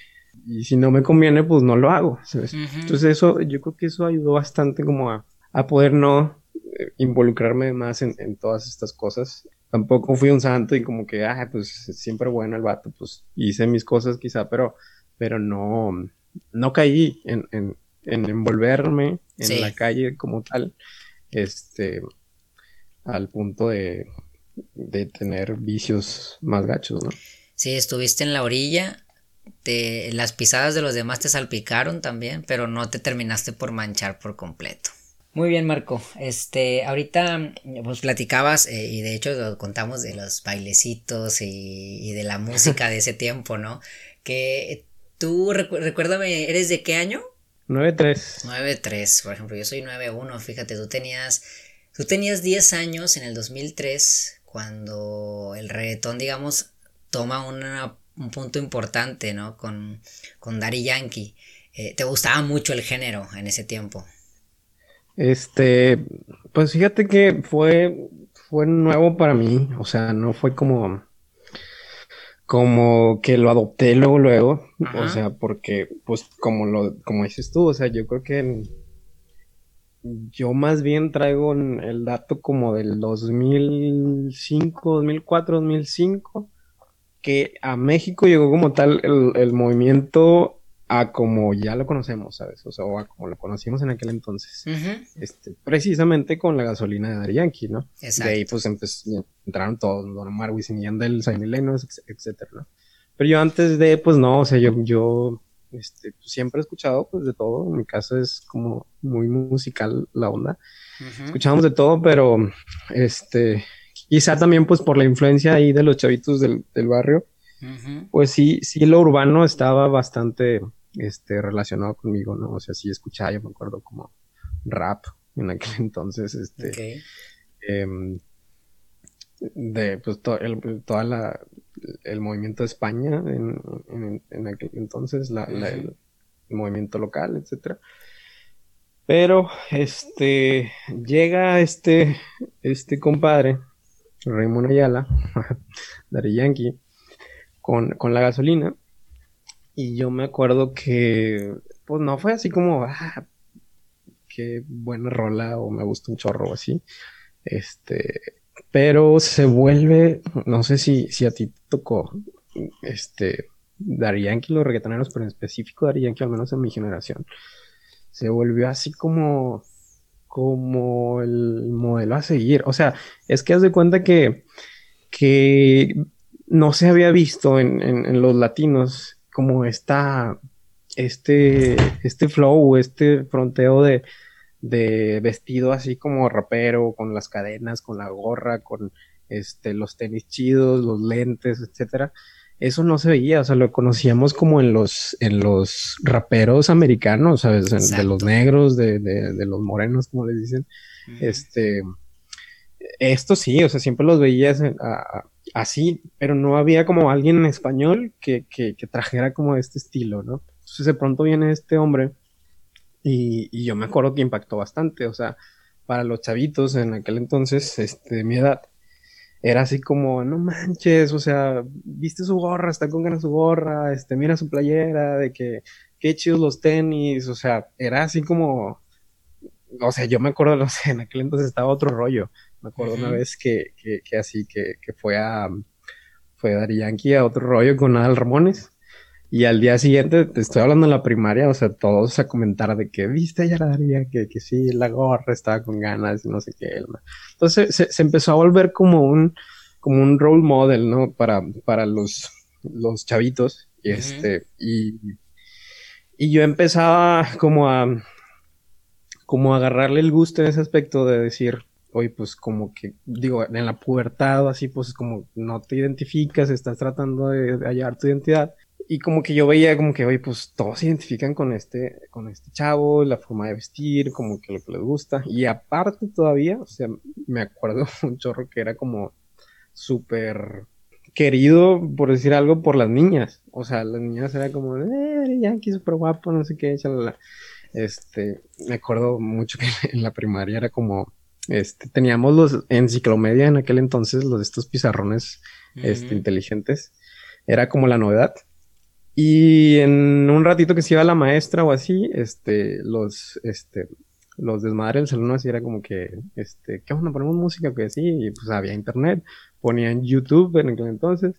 Speaker 4: y si no me conviene, pues no lo hago. Entonces eso, yo creo que eso ayudó bastante como a, a poder no eh, involucrarme más en, en, todas estas cosas tampoco fui un santo y como que, ah, pues siempre bueno el vato, pues hice mis cosas quizá, pero, pero no, no caí en, en, en envolverme en la calle como tal, este, al punto de, de tener vicios más gachos, ¿no?
Speaker 3: Sí, estuviste en la orilla, te, las pisadas de los demás te salpicaron también, pero no te terminaste por manchar por completo. Muy bien, Marco. Este, ahorita pues platicabas eh, y de hecho contamos de los bailecitos y, de la <laughs> música de ese tiempo, ¿no? Que tú, recuérdame, ¿eres de qué año?
Speaker 4: 9-3.
Speaker 3: 9-3, por ejemplo, yo soy 9-1, fíjate, tú tenías, tú tenías 10 años en el 2003 cuando el reggaetón, digamos, toma un punto importante, ¿no? Con, con Daddy Yankee. Eh, ¿Te gustaba mucho el género en ese tiempo?
Speaker 4: Este, pues fíjate que fue, fue nuevo para mí, o sea, no fue como, como que lo adopté luego, luego, o sea, porque, pues, como lo, como dices tú, o sea, yo creo que yo más bien traigo el dato como del 2005, 2004, 2005, que a México llegó como tal el, el movimiento a como ya lo conocemos, ¿sabes? O sea, o a como lo conocimos en aquel entonces. este, precisamente con la gasolina de Dari Yankee, ¿no? Exacto. De ahí pues entraron todos, Don Omar, Wisin y Yandel, Zayn Lennox, etcétera, ¿no? Pero yo antes de, pues no, o sea, yo, yo este, pues, siempre he escuchado pues de todo. En mi caso es como muy musical la onda. Escuchábamos de todo, pero este, quizá también pues por la influencia ahí de los chavitos del, del barrio. Pues sí, sí, lo urbano estaba bastante este, relacionado conmigo, ¿no? O sea, sí escuchaba, yo me acuerdo como rap en aquel <laughs> entonces, este, em, de pues todo el, toda la, el movimiento de España en, en, aquel entonces, la, el, movimiento local, etcétera. Pero, este, llega este, este compadre, Raymond Ayala, <laughs> Dari Yankee, con, con la gasolina, y yo me acuerdo que, pues no fue así como, ah, qué buena rola o me gusta un chorro o así. Este, pero se vuelve, no sé si, si a ti tocó, este, Dari Yankee, los reggaetoneros, pero en específico Dari Yankee, al menos en mi generación, se volvió así como, como el modelo a seguir. O sea, es que haz de cuenta que, que no se había visto en, en los latinos como esta, este, este flow, este fronteo de, de vestido así como rapero, con las cadenas, con la gorra, con este, los tenis chidos, los lentes, etcétera. Eso no se veía, o sea, lo conocíamos como en los, en los raperos americanos, ¿sabes? de los negros, de, de, los morenos, como les dicen. Este, esto sí, o sea, siempre los veías así, pero no había como alguien en español que, que, trajera como este estilo, ¿no? Entonces de pronto viene este hombre y, y, yo me acuerdo que impactó bastante, o sea, para los chavitos en aquel entonces, este, de mi edad, era así como, no manches, o sea, viste su gorra, está con ganas su gorra, este, mira su playera, de que, qué chidos los tenis, o sea, era así como, o sea, yo me acuerdo, <laughs> en aquel entonces estaba otro rollo, me acuerdo una vez que, que, que así, que, que fue a, fue a Dari Yankee a otro rollo con Adal Ramones, y al día siguiente, te estoy hablando en la primaria, o sea, todos a comentar de que viste ya la daría, que, que sí, la gorra estaba con ganas y no sé qué. Entonces se, empezó a volver como un, como un role model, ¿no? Para, para los, los chavitos. Y este, y, y yo empezaba como a, como a agarrarle el gusto en ese aspecto de decir, oye, pues como que, digo, en la pubertad así, pues como no te identificas, estás tratando de hallar tu identidad y como que yo veía como que, oye, pues todos se identifican con este, con este chavo, la forma de vestir, como que lo que les gusta. Y aparte todavía, o sea, me acuerdo <laughs> un chorro que era como súper querido, por decir algo, por las niñas. O sea, las niñas era como, eh, Yankee súper guapo, no sé qué, chalala. Este, me acuerdo mucho <laughs> que en la primaria era como, este, teníamos los enciclomedia en aquel entonces, los de estos pizarrones, este, inteligentes. Era como la novedad. Y en un ratito que se iba la maestra o así, este, los, este, los desmadres del salón así era como que, este, ¿qué onda? Ponemos música, que sí, y pues había internet, ponían YouTube en aquel entonces,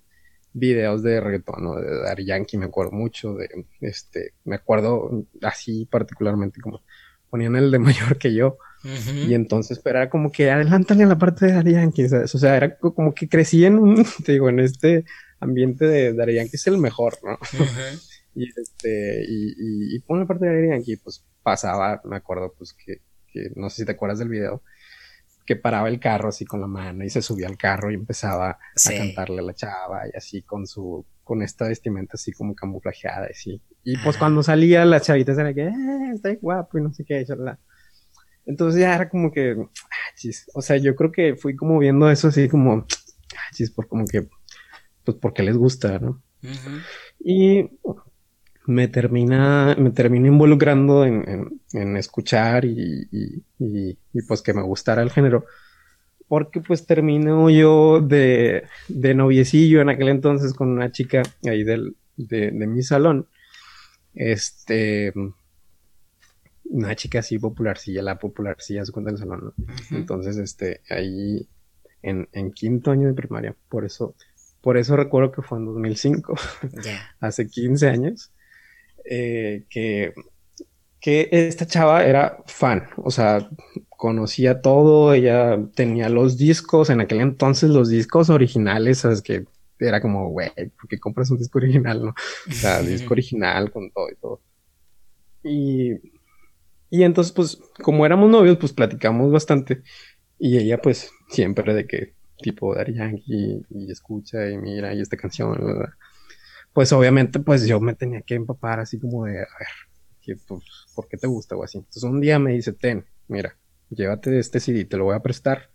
Speaker 4: videos de reggaetón, ¿no? De Dari Yankee, me acuerdo mucho, de, este, me acuerdo así particularmente como ponían el de <laughs> mayor que yo, y entonces, pero era como que adelántale a la parte de Dari Yankee, ¿sabes? O sea, era como que crecí en un, <laughs> te digo, en este, ambiente de Daddy Yankee es el mejor, ¿no? <laughs> y este, y, y, por la parte de Daddy Yankee, pues pasaba, me acuerdo, pues que, que, no sé si te acuerdas del video, que paraba el carro así con la mano y se subía al carro y empezaba a cantarle a la chava y así con su, con esta vestimenta así como camuflajeada y así. Y pues cuando salía las chavitas era que, eh, está guapo y no sé qué, charla. Entonces ya era como que, ah, chis. o sea, yo creo que fui como viendo eso así como, ah, chis, por como que pues porque les gusta, ¿no? Y me termina, me termina involucrando en, en, escuchar y, y, y, pues que me gustara el género. Porque pues termino yo de, de noviecillo en aquel entonces con una chica ahí del, de, de mi salón. Este, una chica así popularcilla, la popularcilla se cuenta el salón, ¿no? Entonces, este, ahí en, en, quinto año de primaria, por eso por eso recuerdo que fue en 2005, <laughs> hace 15 años, eh, que, que esta chava era fan, o sea, conocía todo, ella tenía los discos, en aquel entonces los discos originales, sabes que era como, güey, ¿por qué compras un disco original, no? O sea, disco <laughs> original con todo y todo. Y, y entonces, pues, como éramos novios, pues platicamos bastante. Y ella, pues, siempre de que tipo Dari Yankee y escucha y mira y esta canción, pues obviamente pues yo me tenía que empapar así como de, a ver, pues, ¿por qué te gusta o así? Entonces un día me dice, ten, mira, llévate este CD, te lo voy a prestar.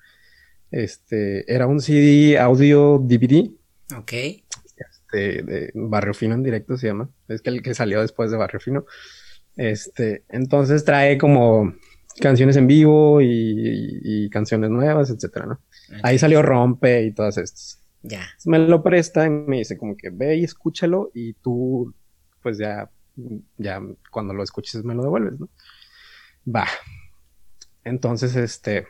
Speaker 4: Este, era un CD audio DVD.
Speaker 3: Ok.
Speaker 4: Este, de Barrio Fino en directo se llama. Es que el que salió después de Barrio Fino. Este, entonces trae como canciones en vivo y, canciones nuevas, etcétera, ¿no? Ahí salió Rompe y todas estas.
Speaker 3: Ya.
Speaker 4: Me lo presta y me dice como que ve y escúchalo y tú, pues ya, ya cuando lo escuches me lo devuelves, ¿no? Va. Entonces, este,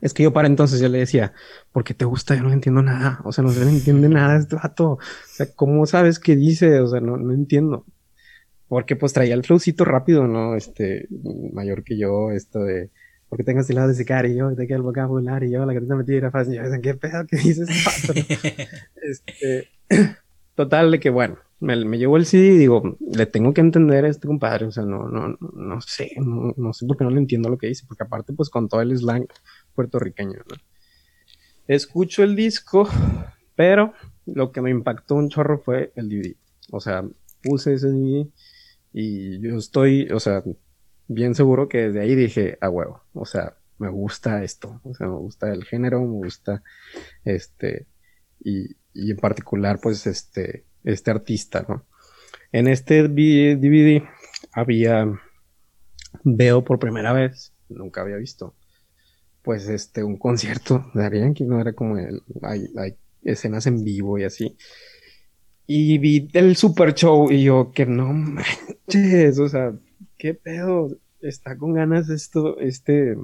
Speaker 4: es que yo para entonces ya le decía, ¿por qué te gusta? Yo no entiendo nada. O sea, no se entiende nada este vato. O sea, ¿cómo sabes qué dice? O sea, no, no entiendo. Porque pues traía el flowcito rápido, ¿no? Este, mayor que yo, esto de, porque tengo estilado de sicario, de que el vocabulario, la que te metí era fácil. Yo, ¿qué pedo que dices? <laughs> este, <clears throat> Total, de que bueno, me, me llevo el CD y digo, le tengo que entender a este compadre, o sea, no, no, no sé, no, no sé por qué no le entiendo lo que dice, porque aparte, pues con todo el slang puertorriqueño, ¿no? Escucho el disco, pero lo que me impactó un chorro fue el DVD. O sea, puse ese DVD y yo estoy, o sea, bien seguro que desde ahí dije, a huevo, o sea, me gusta esto, o sea, me gusta el género, me gusta este, y, y en particular, pues, este, este artista, ¿no? En este DVD había, veo por primera vez, nunca había visto, pues, este, un <laughs> concierto de Ariane, no era como el, hay, hay escenas en vivo y así. Y vi el super show y yo, que no manches, o sea, qué pedo, está con ganas esto, este,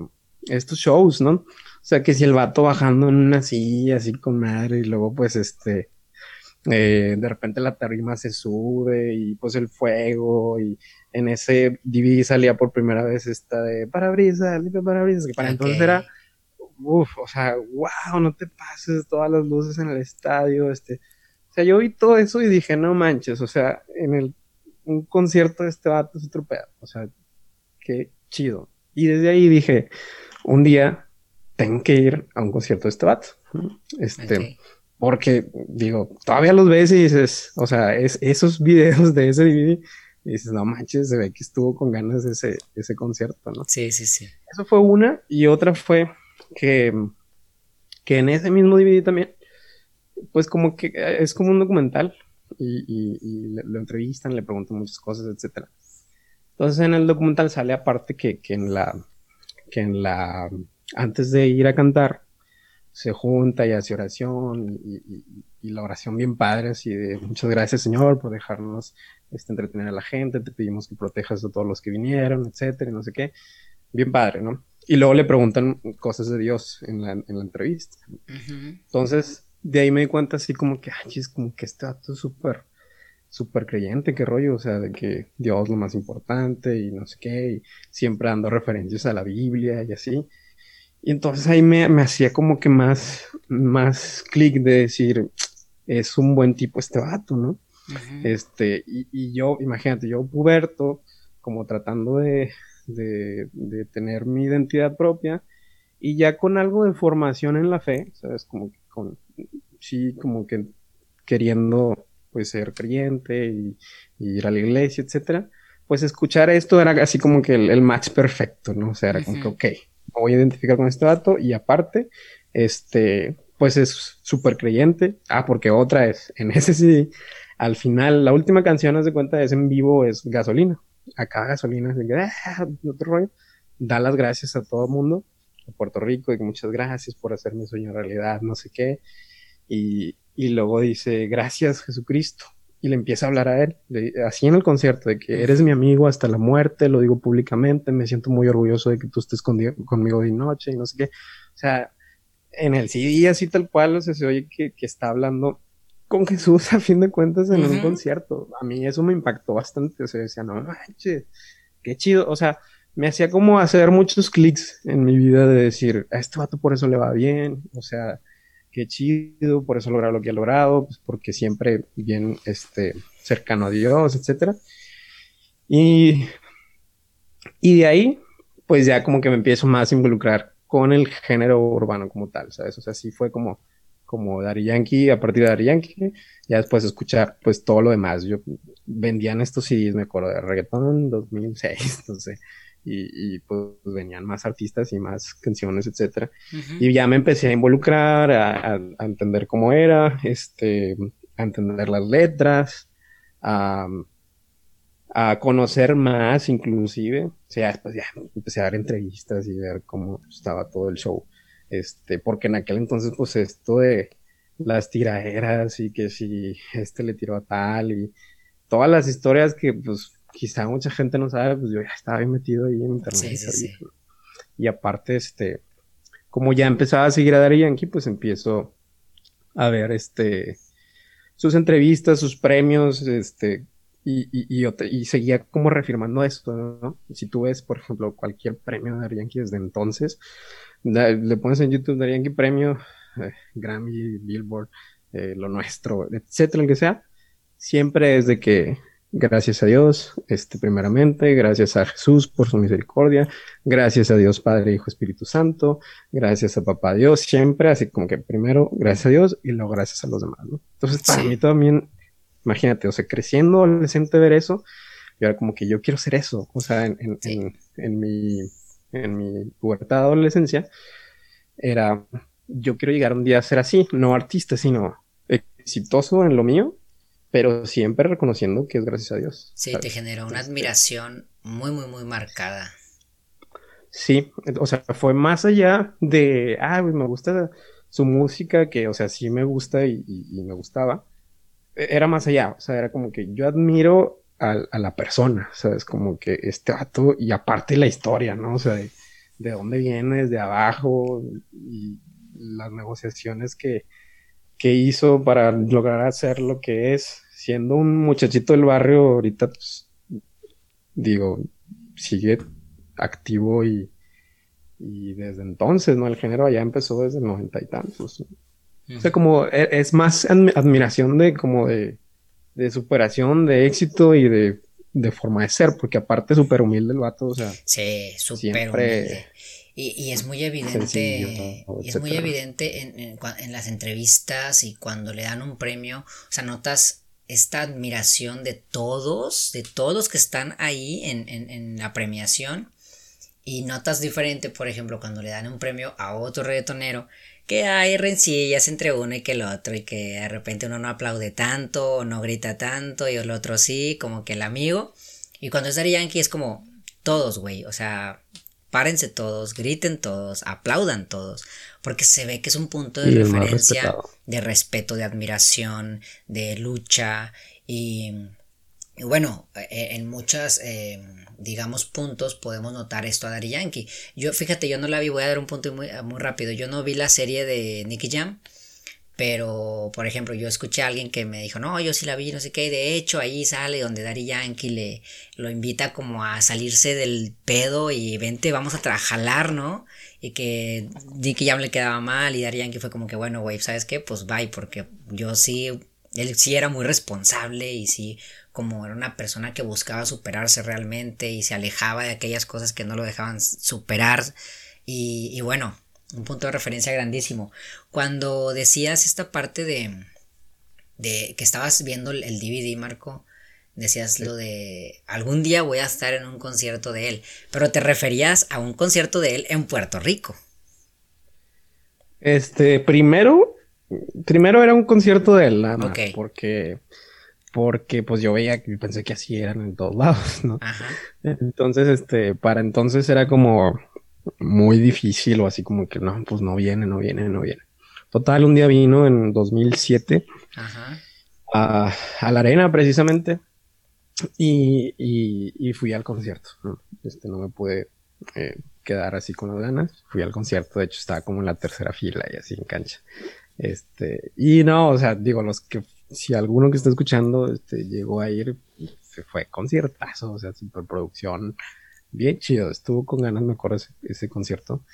Speaker 4: estos shows, ¿no? O sea, que si el vato bajando en una silla así con madre y luego pues este, eh, de repente la tarima se sube y pues el fuego y en ese DVD salía por primera vez esta de parabrisas, parabrisas, que para entonces era, uff, o sea, wow, no te pases todas las luces en el estadio, este, o sea, yo vi todo eso y dije, no manches, o sea, en el, un concierto de este vato es otro pedo, o sea, qué chido. Y desde ahí dije, un día tengo que ir a un concierto de este vato. Este, porque digo, todavía los ves y dices, o sea, es, esos <laughs> videos de ese DVD, y dices, no manches, se ve que estuvo con ganas de ese, ese concierto, ¿no?
Speaker 3: Sí, sí, sí.
Speaker 4: Eso fue una, y otra fue que, que en ese mismo DVD también, pues como que es como un documental, y, y, y lo entrevistan, le preguntan muchas cosas, etcétera. Entonces en el documental sale aparte que, que en la que en la antes de ir a cantar se junta y hace oración y, y, y, la oración bien padre así de muchas gracias Señor por dejarnos este, entretener a la gente, te pedimos que protejas a todos los que vinieron, etcétera, y no sé qué, bien padre, ¿no? Y luego le preguntan cosas de Dios en la, en la entrevista. Uh -huh. Entonces, de ahí me di cuenta así como que, ay, es como que este dato es súper súper creyente, qué rollo, o sea, de que Dios es lo más importante y no sé qué, y siempre dando referencias a la Biblia y así. Y entonces ahí me, me hacía como que más, más clic de decir, es un buen tipo este vato, ¿no? Uh -huh. Este, y, y, yo, imagínate, yo puberto, como tratando de, de, de, tener mi identidad propia, y ya con algo de formación en la fe, ¿sabes? Como que con, sí, como que queriendo pues ser creyente y, y, ir a la iglesia, etcétera, pues escuchar esto era así como que el, el match perfecto, ¿no? O sea, era como que, ok, me voy a identificar con este dato y aparte, este, pues es súper creyente. Ah, porque otra es, en ese sí, al final, la última canción, haz de cuenta, es en vivo, es gasolina. Acá gasolina, es de ah, otro rollo. Da las gracias a todo el mundo, a Puerto Rico, y muchas gracias por hacer mi sueño realidad, no sé qué. Y, y luego dice, gracias Jesucristo. Y le empieza a hablar a él, de, así en el concierto, de que eres mi amigo hasta la muerte, lo digo públicamente, me siento muy orgulloso de que tú estés con, conmigo de noche y no sé qué. O sea, en el CD así tal cual, o sea, se oye que, que está hablando con Jesús <laughs> a fin de cuentas en uh -huh. un concierto. A mí eso me impactó bastante, o sea, decía, no manches, qué chido, o sea, me hacía como hacer muchos clics en mi vida de decir, a este vato por eso le va bien, o sea, qué chido, por eso lograr lo que ha logrado, pues porque siempre bien este, cercano a Dios, etc. Y, y de ahí, pues ya como que me empiezo más a involucrar con el género urbano como tal, ¿sabes? O sea, sí fue como, como Daddy Yankee, a partir de Daddy Yankee, ya después escuchar pues todo lo demás. Yo vendían estos CDs, me acuerdo, de reggaetón 2006, entonces <laughs> y, y, pues venían más artistas y más canciones, etcétera. Uh -huh. Y ya me empecé a involucrar, a, a, a, entender cómo era, este, a entender las letras, a, a conocer más inclusive. O sea, después ya empecé a dar entrevistas y ver cómo estaba todo el show. Este, porque en aquel entonces, pues esto de las tiraderas y que si este le tiró a tal y todas las historias que pues quizá mucha gente no sabe, pues yo ya estaba bien metido ahí en internet. Sí, sí, sí. Y aparte, este, como ya empezaba a seguir a Daddy Yankee, pues empiezo a ver, este, sus entrevistas, sus premios, este, y, y, y, y seguía como reafirmando esto, ¿no? Si tú ves, por ejemplo, cualquier premio de Daddy Yankee desde entonces, le pones en YouTube Daddy Yankee premio, eh, Grammy, Billboard, eh, lo nuestro, etcétera, lo que sea, siempre es de que gracias a Dios, este, primeramente, gracias a Jesús por su misericordia, gracias a Dios Padre, Hijo, Espíritu Santo, gracias a Papá Dios, siempre, así como que primero gracias a Dios y luego gracias a los demás, ¿no? Entonces, para mí también, imagínate, o sea, creciendo adolescente ver eso, y ahora como que yo quiero ser eso, o sea, en, en, en, en mi, en mi pubertad de adolescencia, era, yo quiero llegar un día a ser así, no artista, sino exitoso en lo mío, pero siempre reconociendo que es gracias a Dios.
Speaker 3: Sí, te generó una admiración muy, muy, muy marcada.
Speaker 4: Sí, o sea, fue más allá de, ah, pues me gusta su música, que, o sea, sí me gusta y, me gustaba. E, era más allá, o sea, era como que yo admiro a, la persona, ¿sabes? Como que este vato, y aparte la historia, ¿no? O sea, de, de dónde viene, de abajo, y las negociaciones que, que hizo para lograr hacer lo que es, siendo un muchachito del barrio, ahorita, pues, digo, sigue activo y, y desde entonces, ¿no? El género ya empezó desde el noventa y tantos. O sea, como e, es más admiración de como de, de superación, de éxito y de, de, forma de ser, porque aparte súper humilde el vato, o sea.
Speaker 3: Sí, súper humilde. Y, y, es muy evidente, y es muy evidente en, en, en, las entrevistas y cuando le dan un premio, o sea, notas esta admiración de todos, de todos los que están ahí en, en, la premiación. Y notas diferente, por ejemplo, cuando le dan un premio a otro reggaetonero, que hay rencillas entre uno y que el otro, y que de repente uno no aplaude tanto, o no grita tanto, y el otro sí, como que el amigo. Y cuando es Yankee es como todos, güey, o sea, párense todos, griten todos, aplaudan todos, porque se ve que es un punto de referencia, de respeto, de admiración, de lucha y, bueno, e, en muchas, eh, digamos, puntos podemos notar esto a Daddy Yankee. Yo, fíjate, yo no la vi, voy a dar un punto muy, muy rápido, yo no vi la serie de Nicky Jam, pero, por ejemplo, yo escuché a alguien que me dijo, no, yo sí la vi, no sé qué, de hecho ahí sale donde Daddy Yankee le lo invita como a salirse del pedo y vente, vamos a trabajar, ¿no? Y que Nicky Jam le quedaba mal y Daddy Yankee fue como que, bueno, güey, ¿sabes qué? Pues bye, porque yo sí, él sí era muy responsable y sí, como era una persona que buscaba superarse realmente y se alejaba de aquellas cosas que no lo dejaban superar y, y bueno, un punto de referencia grandísimo. Cuando decías esta parte de, de que estabas viendo el DVD, Marco, decías lo de algún día voy a estar en un concierto de él, pero te referías a un concierto de él en Puerto Rico.
Speaker 4: Este, primero, primero era un concierto de él, nada más, porque, porque pues yo veía que pensé que así eran en todos <laughs> lados, ¿no? Ajá. Entonces, este, para entonces era como, muy difícil o así como que no, pues no viene, no viene, no viene. Total, un día vino en 2007 A, a, la arena precisamente y, y, fui al concierto. ¿no? Este, no me pude eh, quedar así con las ganas. Fui al concierto, de hecho estaba como en la tercera fila y así en cancha. Este, y no, o sea, digo, los que, si alguno que está escuchando, este, llegó a ir, se fue conciertazo, o sea, superproducción, bien chido, estuvo con ganas, me acuerdo ese, ese concierto.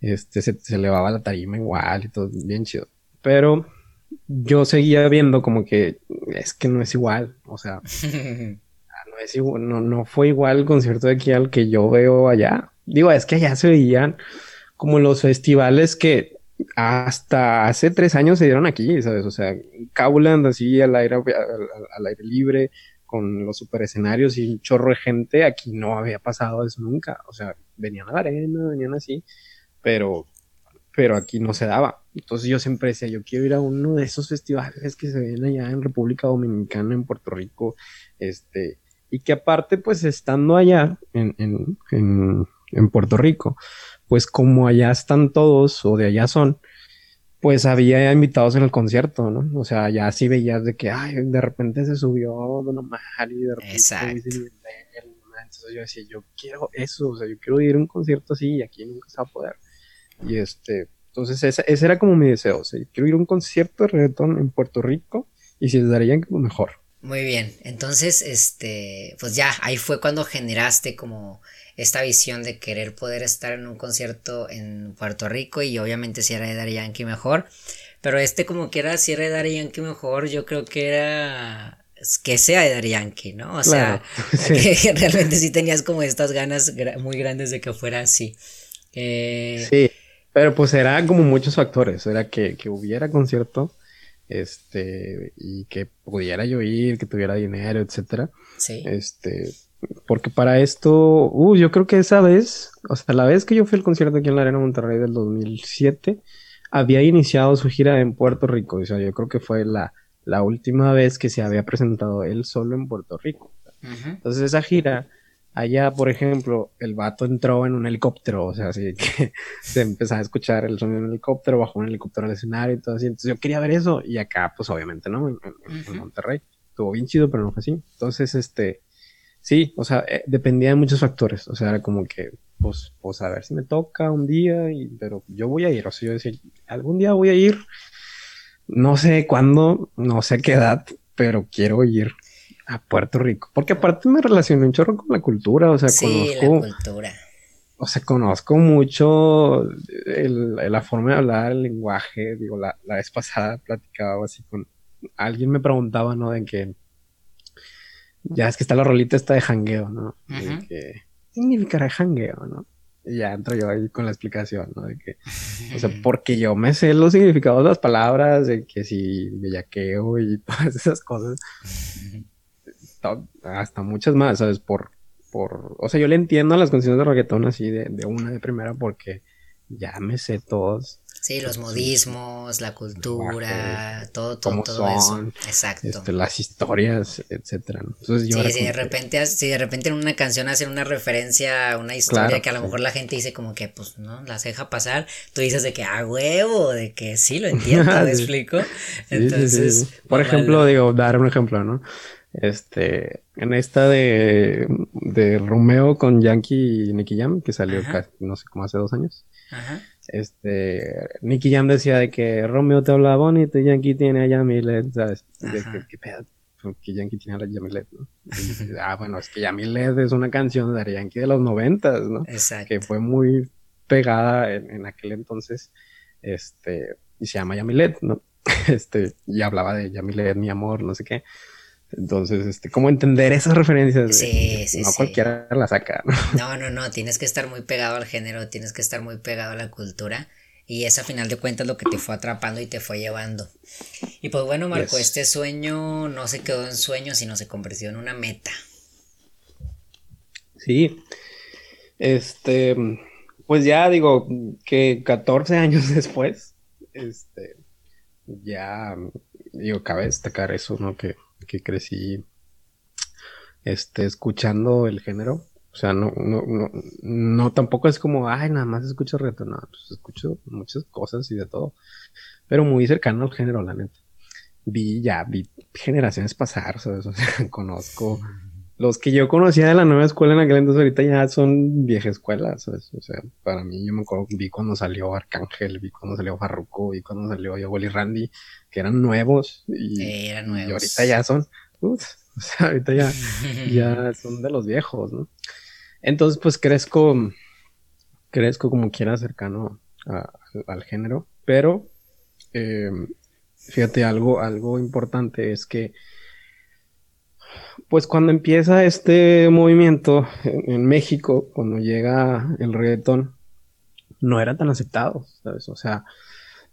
Speaker 4: Este, se, se elevaba la tarima igual y todo, bien chido. Pero yo seguía viendo como que es que no es igual, o sea, <laughs> no, es igual, no, no fue igual el concierto de aquí al que yo veo allá. Digo, es que allá se veían como los festivales que hasta hace tres años se dieron aquí, ¿sabes? O sea, Cowland así al aire, al aire libre, con los super escenarios y un chorro de gente, aquí no había pasado eso nunca. O sea, venían a la arena, venían así, pero, pero aquí no se daba. Entonces yo siempre decía, yo quiero ir a uno de esos festivales que se ven allá en República Dominicana, en Puerto Rico, este, y que aparte, pues estando allá en, en, en, en Puerto Rico, pues como allá están todos o de allá son, pues había invitados en el concierto, ¿no? O sea, ya así veías de que, ay, de repente se subió Don Omar y de repente Exacto. Entonces yo decía, yo quiero eso, o sea, yo quiero ir a un concierto así y aquí nunca se va a poder. Y este, entonces ese, ese era como mi deseo, o sea, quiero ir a un concierto de reggaetón en Puerto Rico y si les darían, pues mejor.
Speaker 3: Muy bien, entonces, este, pues ya, ahí fue cuando generaste como esta visión de querer poder estar en un concierto en Puerto Rico y obviamente si era de Daddy Yankee mejor. Pero este como que era si era de Daddy Yankee mejor, yo creo que era que sea de Daddy Yankee, ¿no? O sea, <laughs> que <laughs> realmente sí tenías como estas ganas muy grandes de que fuera así.
Speaker 4: Eh, sí, pero pues era como muchos factores, era que, que hubiera concierto, este, y que pudiera yo ir, que tuviera dinero, etcétera. Sí. Este, porque para esto, uh, yo creo que esa vez, o sea, la vez que yo fui al concierto aquí en la Arena Monterrey del 2007, había iniciado su gira en Puerto Rico. O sea, yo creo que fue la, la última vez que se había presentado él solo en Puerto Rico. Entonces esa gira, allá, por ejemplo, el vato entró en un helicóptero, o sea, así que <laughs> se empezaba a escuchar el sonido del helicóptero, bajó un helicóptero al escenario y todo así. Entonces yo quería ver eso y acá, pues obviamente, ¿no? En, Monterrey. Estuvo bien chido, pero no fue así. Entonces, este, sí, o sea, eh, dependía de muchos factores. O sea, era como que pues, pues a ver si me toca un día, y, pero yo voy a ir, o sea, yo decía, algún día voy a ir, no sé cuándo, no sé qué edad, pero quiero ir a Puerto Rico, porque aparte me relaciono un chorro con la cultura, o sea,
Speaker 3: sí, conozco... La cultura.
Speaker 4: O sea, conozco mucho la forma de hablar, el lenguaje. Digo, la, la vez pasada platicaba así con alguien me preguntaba, ¿no? De que ya es que está la rolita esta de jangueo, ¿no? De que significará jangueo, no? Y ya entro yo ahí con la explicación, ¿no? De que, o sea, <laughs> porque yo me sé los significados de las palabras, de que si bellaqueo y <laughs> todas esas cosas, hasta muchas más, ¿sabes? Por, por, o sea, yo le entiendo a las canciones de reggaetón así de, de una de primera porque ya me sé todos.
Speaker 3: Sí, los modismos, la cultura, todo, todo, todo eso. Exacto.
Speaker 4: Este, las historias, etcétera.
Speaker 3: sí, si de repente, si de repente en una canción hacen una referencia a una historia que a lo mejor la gente dice como que, pues, no, las deja pasar, tú dices de que, ah, huevo, de que sí, lo entiendo, ¿me <laughs> explico? Entonces.
Speaker 4: Por ejemplo, digo, dar un ejemplo, ¿no? Este, en esta de, de Romeo con Yankee y Nicky Jam, que salió, no sé, como hace dos años. Ajá este, Nicky Jam decía de que Romeo te habla bonito y Yankee tiene a Yamilet, ¿sabes? De que, que pedo, pues, que Yankee tiene a Yamilet, ¿no? ah, bueno, es que Yamilet es una canción de Yankee de los noventas, ¿no? Exacto. Que fue muy pegada en, aquel entonces, este, y se llama Yamilet, ¿no? <laughs> Este, y hablaba de Yamilet, mi amor, no sé qué. Entonces, este, ¿cómo entender esas referencias?
Speaker 3: Sí, sí,
Speaker 4: no cualquiera la saca, ¿no?
Speaker 3: No, no, no, tienes que estar muy pegado al género, tienes que estar muy pegado a la cultura. Y es a final de cuentas lo que te fue atrapando y te fue llevando. Y pues bueno, Marco, este sueño no se quedó en sueño, sino se convirtió en una meta.
Speaker 4: Sí. Este, pues ya digo que 14 años <laughs> después, este, ya, digo, cabe destacar eso, ¿no? Que que crecí este, escuchando el género. O sea, no, no, no, no tampoco es como, ay, nada más escucho reto, no, pues escucho muchas cosas y de todo, pero muy cercano al género, la neta. Vi ya, vi generaciones pasar, ¿sabes? O sea, <laughs> conozco los que yo conocía de la nueva escuela en aquel entonces ahorita ya son vieja escuela, ¿sabes? O sea, para mí yo me acuerdo, vi cuando salió Arcángel, vi cuando salió Farruko, vi cuando salió Yogol y Randy, que eran nuevos y,
Speaker 3: eran nuevos.
Speaker 4: y ahorita ya son, <laughs> o sea, ahorita ya, <laughs> ya son de los viejos, ¿no? Entonces, pues crezco, crezco como quiera cercano al género, pero eh, fíjate, algo, algo importante es que pues cuando empieza este movimiento en, México, cuando llega el reggaetón, no era tan aceptado, ¿sabes? O sea,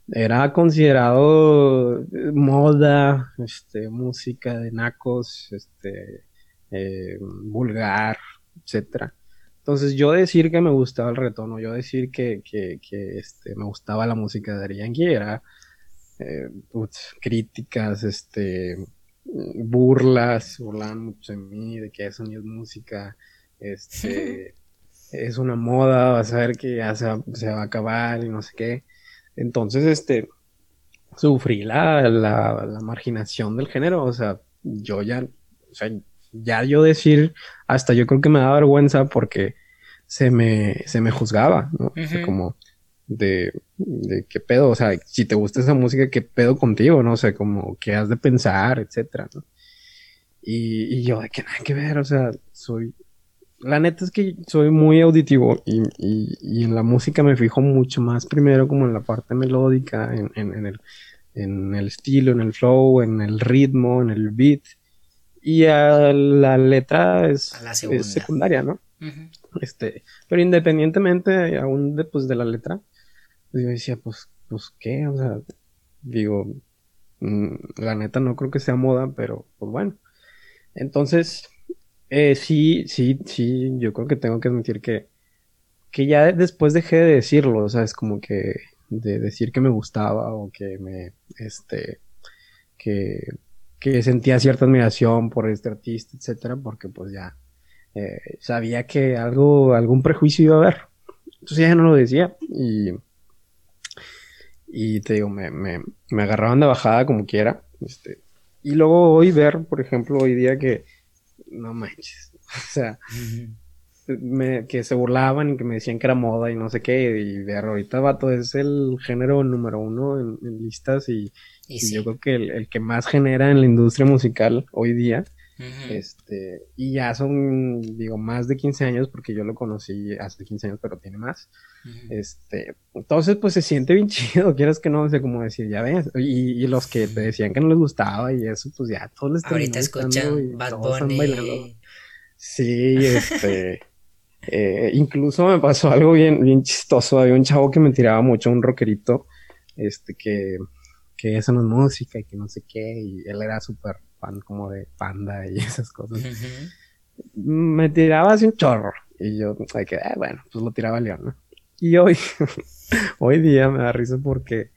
Speaker 4: era considerado eh, moda, este, música de nacos, este, eh, vulgar, etcétera. Entonces yo decir que me gustaba el reggaetón o yo decir que, que, que este, me gustaba la música de Ari Yankee era eh, críticas, este, burlas, burlan mucho de mí, de que eso ni es música, este, <laughs> es una moda, vas a ver que ya se va, a acabar y no sé qué. Entonces, este, sufrí la, la, marginación del género, o sea, yo ya, o sea, ya yo decir, hasta yo creo que me da vergüenza porque se me, se me juzgaba, ¿no? como, de, de qué pedo, o sea, si te gusta esa música, qué pedo contigo, no sé, como qué has de pensar, etcétera, ¿no? Y, y yo, de que nada que ver, o sea, soy, la neta es que soy muy auditivo y, y, y, en la música me fijo mucho más primero como en la parte melódica, en, en, en, el, en el estilo, en el flow, en el ritmo, en el beat. Y a la letra es, secundaria, ¿no? Este, pero independientemente aún de, pues, de la letra, pues, yo decía, pues, pues, ¿qué? O sea, digo, mm, la neta no creo que sea moda, pero pues bueno. Entonces, eh, sí, sí, sí, yo creo que tengo que admitir que, que ya después dejé de decirlo, o sea, es como que de decir que me gustaba o que me, este, que, que sentía cierta admiración por este artista, etcétera, porque pues ya eh, sabía que algo, algún prejuicio iba a haber. Entonces ya no lo decía y, y te digo, me, me, me agarraban de bajada como quiera, este, y luego hoy ver, por ejemplo, hoy día que, no manches, <laughs> o sea, que se burlaban y que me decían que era moda y no sé qué, y ver, ahorita vato es el género número uno en, listas y, yo creo que el, que más genera en la industria musical hoy día. Este, y ya son, digo, más de 15 años, porque yo lo conocí hace 15 años, pero tiene más. Este, entonces, pues se siente bien <laughs> chido, quieras que no, sé cómo decir, ya ves. Y, los que te decían que no les gustaba y eso, pues ya todos les
Speaker 3: Ahorita escuchan Bad Bunny.
Speaker 4: Sí, este. <laughs> Eh, incluso me pasó algo bien, bien chistoso. Había un chavo que me tiraba mucho, un rockerito, este, que, que eso no es música y que no sé qué. Y él era súper fan como de panda y <laughs> esas cosas. Me tiraba así un chorro. Y yo, que, ah, bueno, pues lo tiraba León, ¿no? Y hoy, <laughs> hoy día me da risa porque,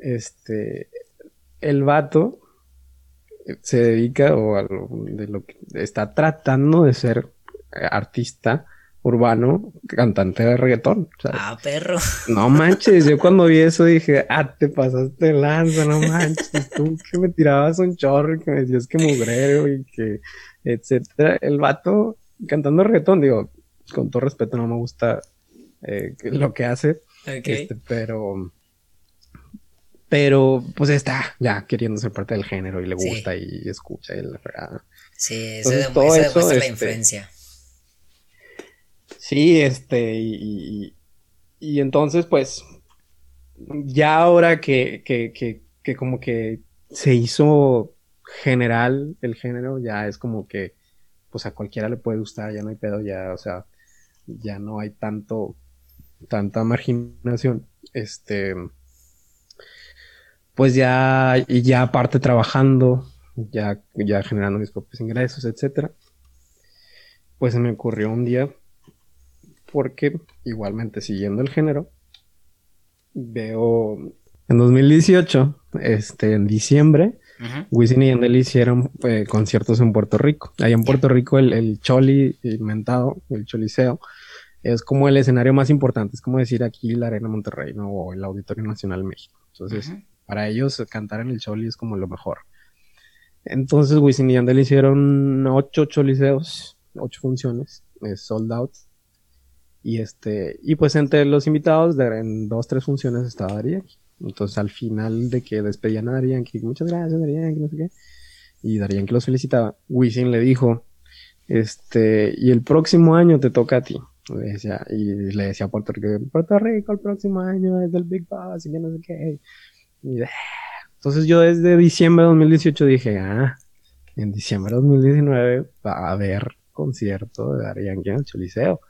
Speaker 4: este, el vato se dedica o a de lo que está tratando de ser artista urbano, cantante de reggaetón.
Speaker 3: Ah, perro. <laughs>
Speaker 4: No manches, yo cuando vi eso dije, ah, te pasaste lanza, no manches, tú que me tirabas un chorro y que me decías que mugrero y que, etcétera. El vato cantando reggaetón, digo, con todo respeto, no me gusta eh, lo que hace, este, pero pero pues está ya queriendo ser parte del género y le gusta y escucha y la fregada.
Speaker 3: Sí, eso, demuestra, la este, influencia.
Speaker 4: Sí, este, y, y, entonces, pues, ya ahora que, que, que, que, como que se hizo general el género, ya es como que, pues a cualquiera le puede gustar, ya no hay pedo, ya, o sea, ya no hay tanto, tanta marginación, este, pues ya, y ya aparte trabajando, ya, ya generando mis propios ingresos, etcétera, pues se me ocurrió un día porque igualmente siguiendo el género, veo en 2018, este, en diciembre, Wisin y Yandel hicieron eh, conciertos en Puerto Rico. Ahí en Puerto Rico el, el Choli inventado, el Choliseo, es como el escenario más importante. Es como decir aquí la Arena Monterrey, ¿no? O el Auditorio Nacional México. Entonces, para ellos cantar en el Choli es como lo mejor. Entonces Wisin y Yandel hicieron ocho Choliseos, ocho funciones, eh, sold out y este, y pues entre los invitados, en dos, tres funciones estaba Darianki. Entonces al final de que despedían a Darianki, muchas gracias Darianki, no sé qué. Y Darianki los felicitaba. Wisin le dijo, este, y el próximo año te toca a ti. Le decía, y le decía a Puerto Rico, Puerto Rico el próximo año es del Big Boss y que no sé qué. Entonces yo desde diciembre de 2018 dije, ah, en diciembre de 2019 va a haber concierto de Darianki en el Choliseo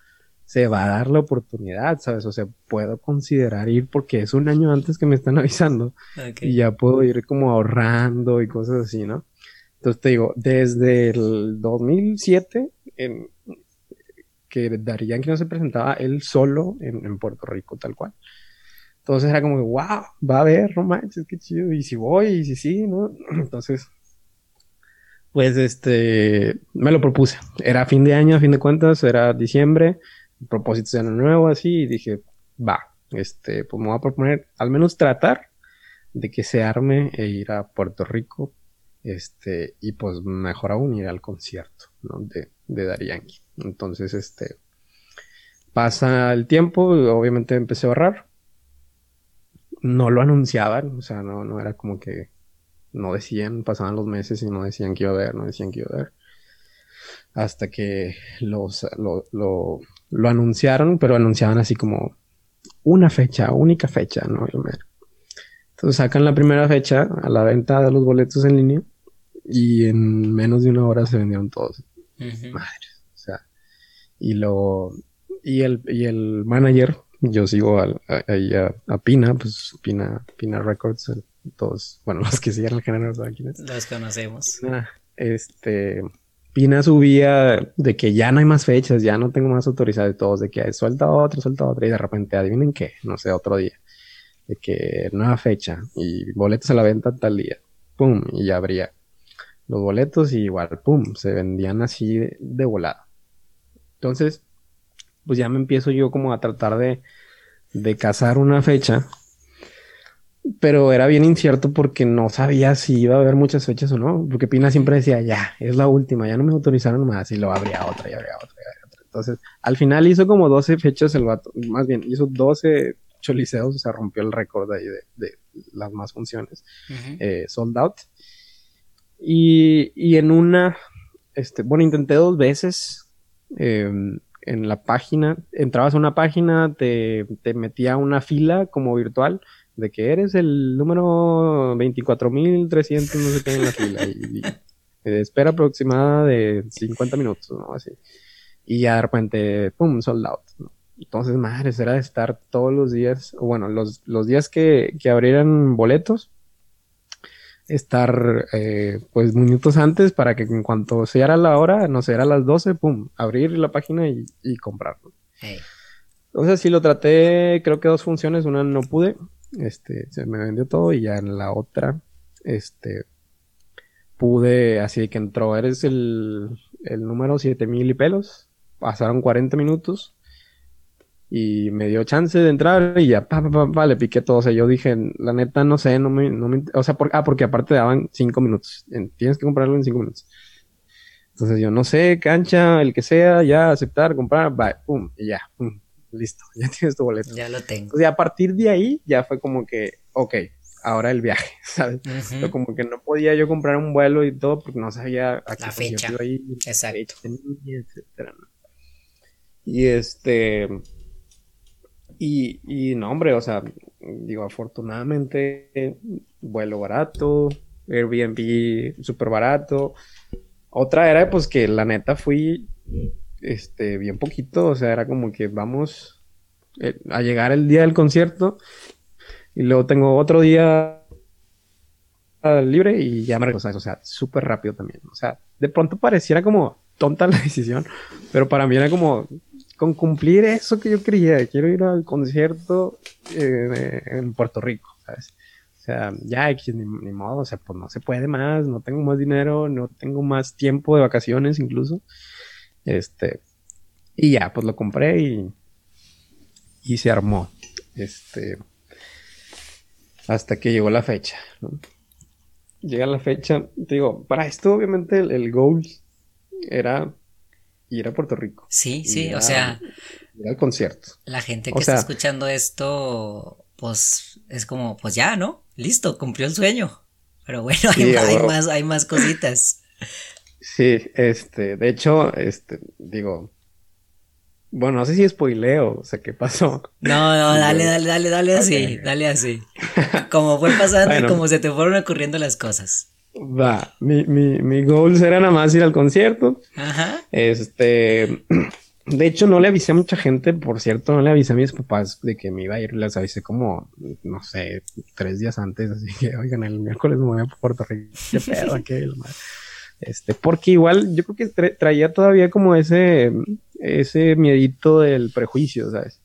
Speaker 4: se va a dar la oportunidad, ¿sabes? O sea, puedo considerar ir porque es un año antes que me están <laughs> avisando y ya puedo ir como ahorrando y cosas así, ¿no? Entonces te digo, desde el 2007, en, que Darían que no se presentaba él solo en, Puerto Rico, tal cual. Entonces era como que, wow, va a haber, no manches, qué chido. Y si voy, y si sí, ¿no? <clears throat> Entonces, pues este, me lo propuse. Era fin de año, a fin de cuentas, era diciembre propósitos de año nuevo, así, y dije, va, este, pues me voy a proponer al menos tratar de que se arme e ir a Puerto Rico, este, y pues mejor aún ir al concierto, ¿no? De, de Darianki. Entonces, este, pasa el tiempo, obviamente empecé a ahorrar, no lo anunciaban, o sea, no, no era como que no decían, pasaban los meses y no decían que iba a haber, no decían que iba a haber. Hasta que los, lo, lo, lo anunciaron, pero anunciaban así como una fecha, única fecha, ¿no? Entonces sacan la primera fecha a la venta de los boletos en línea y en menos de una hora se vendieron todos. Madre, o sea, y lo, y el, y el manager, yo sigo ahí a, Pina, pues Pina, Pina Records, todos, bueno, <laughs> los que siguen el género,
Speaker 3: ¿saben Los conocemos.
Speaker 4: este, Pina subía de que ya no hay más fechas, ya no tengo más autorizados de todos, de que suelta otro, suelta otro, y de repente, adivinen qué, no sé, otro día, de que nueva fecha, y boletos a la venta tal día, pum, y ya abría los boletos y igual, pum, se vendían así de, de volada. Entonces, pues ya me empiezo yo como a tratar de, de cazar una fecha pero era bien incierto porque no sabía si iba a haber muchas fechas o no, porque Pina siempre decía, ya, es la última, ya no me autorizaron más y lo habría otra y habría otra y otra. Entonces, al final hizo como 12 fechas el vato, más bien, hizo 12 choliseos, o sea, rompió el récord ahí de, las más funciones, eh, sold out. Y, y, en una, este, bueno, intenté dos veces em, en la página, entrabas a una página, te, te metía a una fila como virtual, de que eres el número 24.300, no sé qué en la fila, y, espera aproximada de 50 minutos, ¿no? Así. Y ya de repente, pum, sold out, Entonces, madre, era de estar todos los días, bueno, los, los días que, que abrieran boletos, estar eh, pues minutos antes para que en cuanto sea la hora, no sé, era las 12, pum, abrir la página y, y comprarlo. Entonces sí lo traté, creo que dos funciones, una no pude, este, se me vendió todo y ya en la otra, este, pude, así que entró, eres el, el número 7000 y pelos, pasaron 40 minutos y me dio chance de entrar y ya, pa, pa, pa, le piqué todo, o sea, yo dije, la neta, no sé, no me, no me o sea, ah, porque aparte daban 5 minutos, tienes que comprarlo en 5 minutos. Entonces yo, no sé, cancha, el que sea, ya, aceptar, comprar, va, pum, y ya, pum, listo, <laughs> ya tienes tu boleto.
Speaker 3: Ya lo tengo.
Speaker 4: Y a partir de ahí ya fue como que, ok, ahora el viaje, <laughs> ¿sabes? como que no podía yo comprar un vuelo y todo porque no sabía
Speaker 3: a qué la fecha. Exacto.
Speaker 4: etcétera, Y este. Y, y no, hombre, o sea, digo, afortunadamente, vuelo barato, Airbnb súper barato. Otra era, pues, que la neta fui este, bien poquito, o sea, era como que vamos eh, a llegar el día del concierto y luego tengo otro día libre y ya me regreso, o sea, súper rápido también, o sea, de pronto pareciera como tonta <laughs> la decisión, pero para mí era como con cumplir eso que yo quería, quiero ir al concierto eh, en Puerto Rico, ¿sabes? O sea, ya ni, ni, modo, o sea, pues no se puede más, no tengo más dinero, no tengo más tiempo de vacaciones incluso. Este, y ya, pues lo compré y, y se armó. Este, hasta que llegó la fecha. Llega la fecha, te digo, para esto obviamente el, goal era ir a Puerto Rico.
Speaker 3: Sí, sí, o sea.
Speaker 4: Ir al concierto.
Speaker 3: La gente que está escuchando esto, pues es como, pues ya, ¿no? Listo, cumplió el sueño. Pero bueno, <laughs> hay, más, hay más cositas.
Speaker 4: Sí, este, de hecho, este, digo, bueno, no sé si spoileo, o sea, ¿qué pasó?
Speaker 3: No, no, <laughs> dale, dale, dale, dale así, dale así. <laughs> Como fue pasando y como se te fueron ocurriendo las cosas.
Speaker 4: Va, mi, mi, mi goals era nada más ir al concierto. Ajá. Este, <clears throat> de hecho, no le avisé a mucha gente, por cierto, no le avisé a mis papás de que me iba a ir, les avisé como, no sé, tres días antes, así que, oigan, el miércoles me voy a Puerto Rico, qué pedo, <laughs> qué, este, porque igual yo creo que traía todavía como ese, ese miedito del prejuicio, ¿sabes?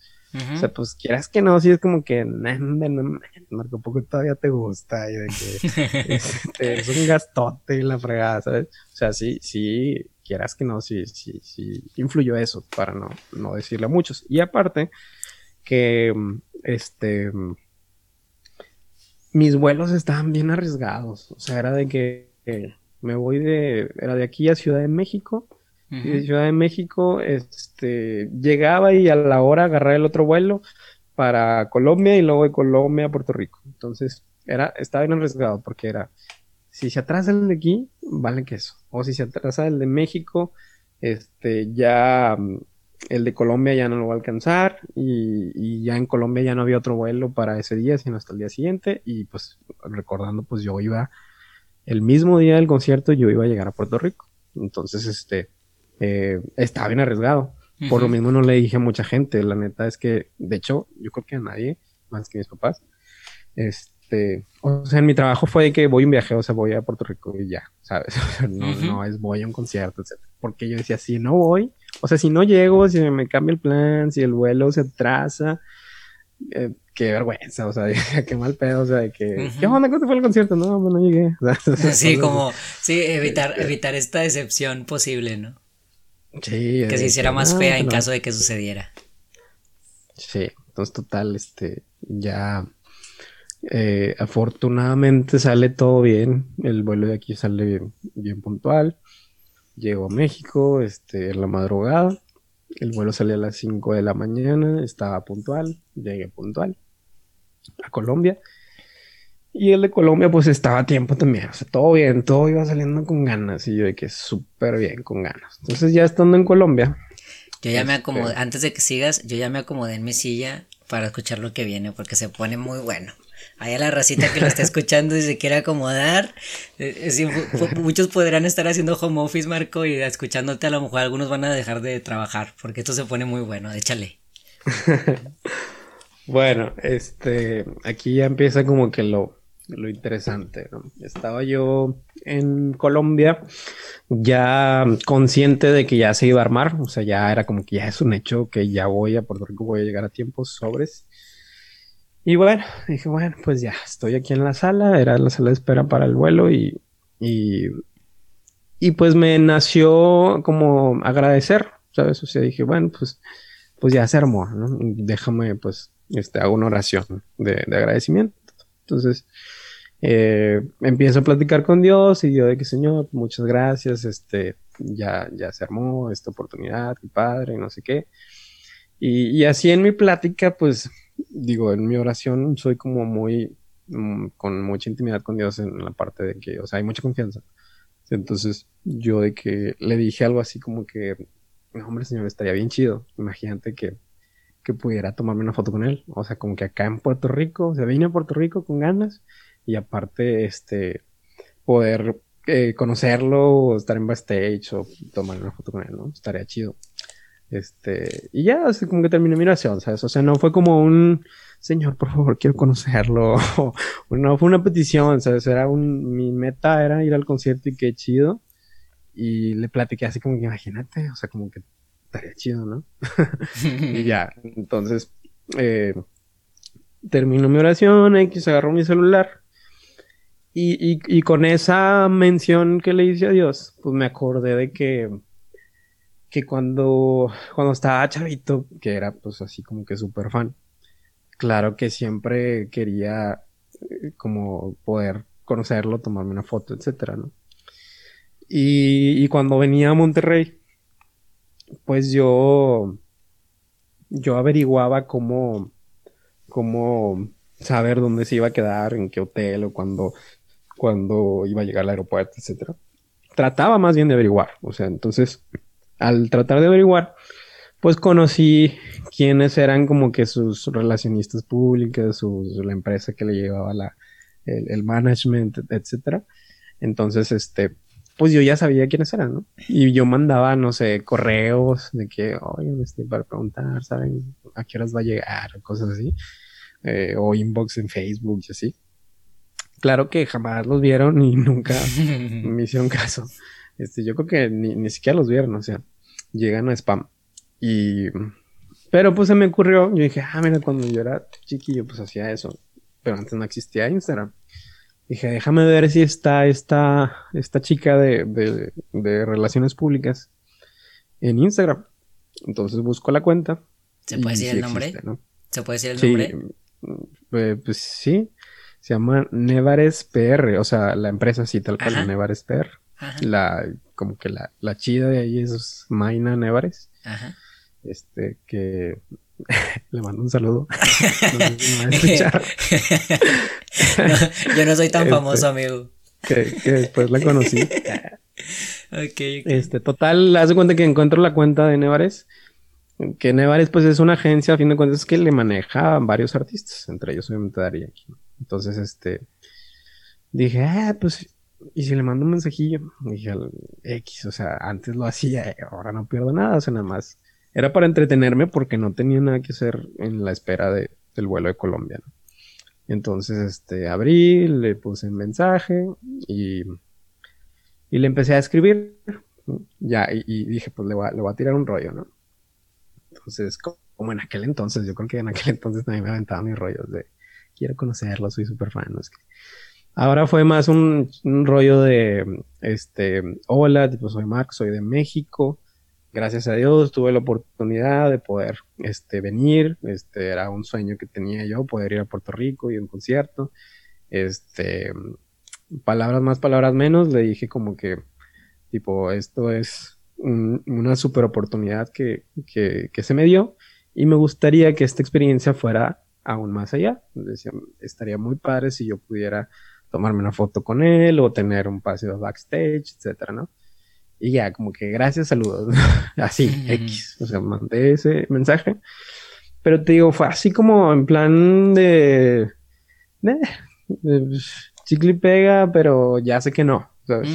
Speaker 4: O sea, pues quieras que no, si es como que, Marco, poco todavía te gusta y de que <laughs> este, es un gastote y la fregada, ¿sabes? O sea, sí, sí, quieras que no, sí, sí, sí, influyó eso, para no, no decirle a muchos. Y aparte, que, este, mis vuelos estaban bien arriesgados, o sea, era de que me voy de, era de aquí a Ciudad de México. Y de Ciudad de México, este, llegaba y a la hora agarraba el otro vuelo para Colombia y luego de Colombia a Puerto Rico. Entonces, era, estaba bien arriesgado porque era, si se atrasa el de aquí, vale queso. O si se atrasa el de México, este, ya mm, el de Colombia ya no lo va a alcanzar y, y, ya en Colombia ya no había otro vuelo para ese día, sino hasta el día siguiente. Y pues recordando, pues yo iba el mismo día del concierto yo iba a llegar a Puerto Rico. Entonces, este, eh, estaba bien arriesgado. Por lo mismo no le dije a mucha gente. La neta es que, de hecho, yo creo que a nadie, más que mis papás. Este, o sea, en mi trabajo fue que voy un viaje, o sea, voy a Puerto Rico y ya, ¿sabes? <laughs> no, no es voy a un concierto, etc. Porque yo decía, si no voy, o sea, si no llego, si me cambia el plan, si el vuelo se atrasa, eh, qué vergüenza, o sea, <laughs> qué mal pedo, o sea, de que, ¿qué onda? ¿Cómo te fue el concierto? No, no llegué. <laughs> <laughs>
Speaker 3: sí, como, sí, evitar, evitar esta decepción posible, ¿no?
Speaker 4: Sí.
Speaker 3: Que se hiciera más fea en caso de que sucediera.
Speaker 4: Sí, entonces total, este, ya, eh, afortunadamente sale todo bien, el vuelo de aquí sale bien, bien puntual, llego a México, este, en la madrugada, el vuelo salía a las 5 de la mañana, estaba puntual, llegué puntual a Colombia. Y el de Colombia, pues estaba a tiempo también. O sea, todo bien, todo iba saliendo con ganas. Y yo de que súper bien, con ganas. Entonces, ya estando en Colombia.
Speaker 3: Yo ya me este, acomodé, antes de que sigas, yo ya me acomodé en mi silla para escuchar lo que viene, porque se pone muy bueno. Ahí a la racita que lo está escuchando y se quiere acomodar. Eh, eh, muchos podrán estar haciendo home office, Marco, y escuchándote a lo mejor algunos van a dejar de trabajar, porque esto se pone muy bueno. Échale. <laughs>
Speaker 4: bueno, este, aquí ya empieza como que lo, lo interesante. Estaba yo en Colombia ya consciente de que ya se iba a armar, o sea, ya era como que ya es un hecho que ya voy a Puerto Rico, voy a llegar a tiempos sobres. Y bueno, dije, bueno, pues ya, estoy aquí en la sala, era la sala de espera para el vuelo y, y, y pues me nació como agradecer, ¿sabes? O sea, dije, bueno, pues, pues ya se armó, ¿no? Déjame, pues, este, hago una oración de, de agradecimiento. Entonces, eh, empiezo a platicar con Dios y yo de que, Señor, muchas gracias, este, ya, ya se armó esta oportunidad, mi padre, y no sé qué. Y, y así en mi plática, pues, digo, en mi oración soy como muy, mm, con mucha intimidad con Dios en la parte de que, o sea, hay mucha confianza. Entonces, yo de que le dije algo así como que, no, hombre, señor, estaría bien chido. Imagínate que, que pudiera tomarme una foto con él. O sea, como que acá en Puerto Rico, o sea, vine a Puerto Rico con ganas y aparte, este, poder eh, conocerlo o estar en backstage o tomar una foto con él, ¿no? Estaría chido. Este, y ya, así como que terminé mi oración, ¿sabes? O sea, no fue como un, señor, por favor, quiero conocerlo. <laughs> no fue una petición, ¿sabes? Era un, mi meta era ir al concierto y qué chido. Y le platiqué así como que imagínate, o sea, como que estaría chido, ¿no? <laughs> y ya, entonces, eh, terminó mi oración, X agarró mi celular. Y, y, y con esa mención que le hice a Dios, pues me acordé de que que cuando, cuando estaba chavito, que era pues así como que súper fan, claro que siempre quería eh, como poder conocerlo, tomarme una foto, etcétera, ¿no? Y, y cuando venía a Monterrey, pues yo, yo averiguaba cómo, cómo saber dónde se iba a quedar, en qué hotel o cuando, cuando iba a llegar al aeropuerto, etcétera. Trataba más bien de averiguar, o sea, entonces al tratar de averiguar, pues conocí quiénes eran como que sus relacionistas públicas, la empresa que le llevaba la, el, management, etcétera. Entonces, este, pues yo ya sabía quiénes eran, ¿no? Y yo mandaba, no sé, correos de que, oye, este, para preguntar, ¿saben a qué horas va a llegar? Cosas así. Eh, o inbox en Facebook y así. Claro que jamás los vieron y nunca <laughs> me hicieron caso. Este, yo creo que ni, ni siquiera los vieron, o sea, llegan a spam. Y. Pero pues se me ocurrió, yo dije, ah, mira, cuando yo era chiquillo, pues hacía eso. Pero antes no existía Instagram. Dije, déjame ver si está esta, esta chica de, de, de relaciones públicas en Instagram. Entonces busco la cuenta.
Speaker 3: ¿Se puede decir el nombre? ¿Se puede decir el nombre?
Speaker 4: Eh, pues sí. Se llama Nevares PR, o sea, la empresa sí, tal cual, Nevares PR. La, como que la, la chida de ahí es Maina Nevares. Ajá. Este, que <laughs> le mando un saludo. <laughs>
Speaker 3: yo no soy tan este, famoso, amigo.
Speaker 4: Que, que, después la conocí. <laughs> okay, Este, total, haz de cuenta que encuentro la cuenta de Nevares. Que Nevares, pues es una agencia, a fin de cuentas, que le maneja a varios artistas, entre ellos obviamente Daría. Entonces, este, dije, ah, pues ¿y si le mando un mensajillo? dije, X, o sea, antes lo hacía, ahora no pierdo nada, o sea, nada más. Era para entretenerme porque no tenía nada que hacer en la espera de, del vuelo de Colombia, ¿no? Entonces, este, abrí, le puse un mensaje y, y le empecé a escribir. Ya, y, dije, pues le voy, a, le voy, a, tirar un rollo, ¿no? Entonces, como en aquel entonces, yo creo que en aquel entonces también me aventaba mis rollos de quiero conocerlo, soy súper fan. ¿no? Es que ahora fue más un, un, rollo de, este, hola, tipo, soy Max, soy de México gracias a Dios tuve la oportunidad de poder este, venir. Este, era un sueño que tenía yo, poder ir a Puerto Rico y un concierto. Este, palabras más, palabras menos, le dije como que, tipo, esto es una super oportunidad que, que, que, se me dio y me gustaría que esta experiencia fuera aún más allá. Decía, estaría muy padre si yo pudiera tomarme una foto con él o tener un paseo backstage, etcétera, ¿no? Y ya, como que gracias, saludos. <laughs> así, X. O sea, mandé ese mensaje. Pero te digo, fue así como en plan de. de, pues, chicle y pega, pero ya sé que no, ¿sabes?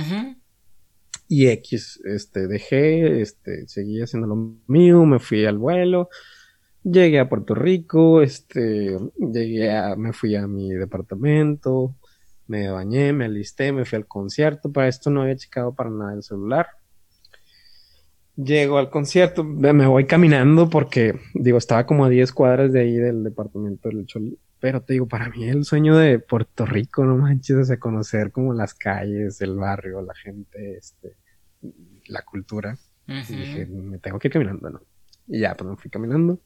Speaker 4: Y X, este, dejé, este, seguí haciendo lo mío, me fui al vuelo, llegué a Puerto Rico, este, llegué a, me fui a mi departamento, me bañé, me alisté, me fui al concierto. Para esto no había checado para nada el celular. Llego al concierto, me voy caminando porque, digo, estaba como a 10 cuadras de ahí del departamento del Choli. Pero te digo, para mí el sueño de Puerto Rico, no manches, o sea, conocer como las calles, el barrio, la gente, este, la cultura. Y dije, me tengo que ir caminando, ¿no? Y ya, pues me fui caminando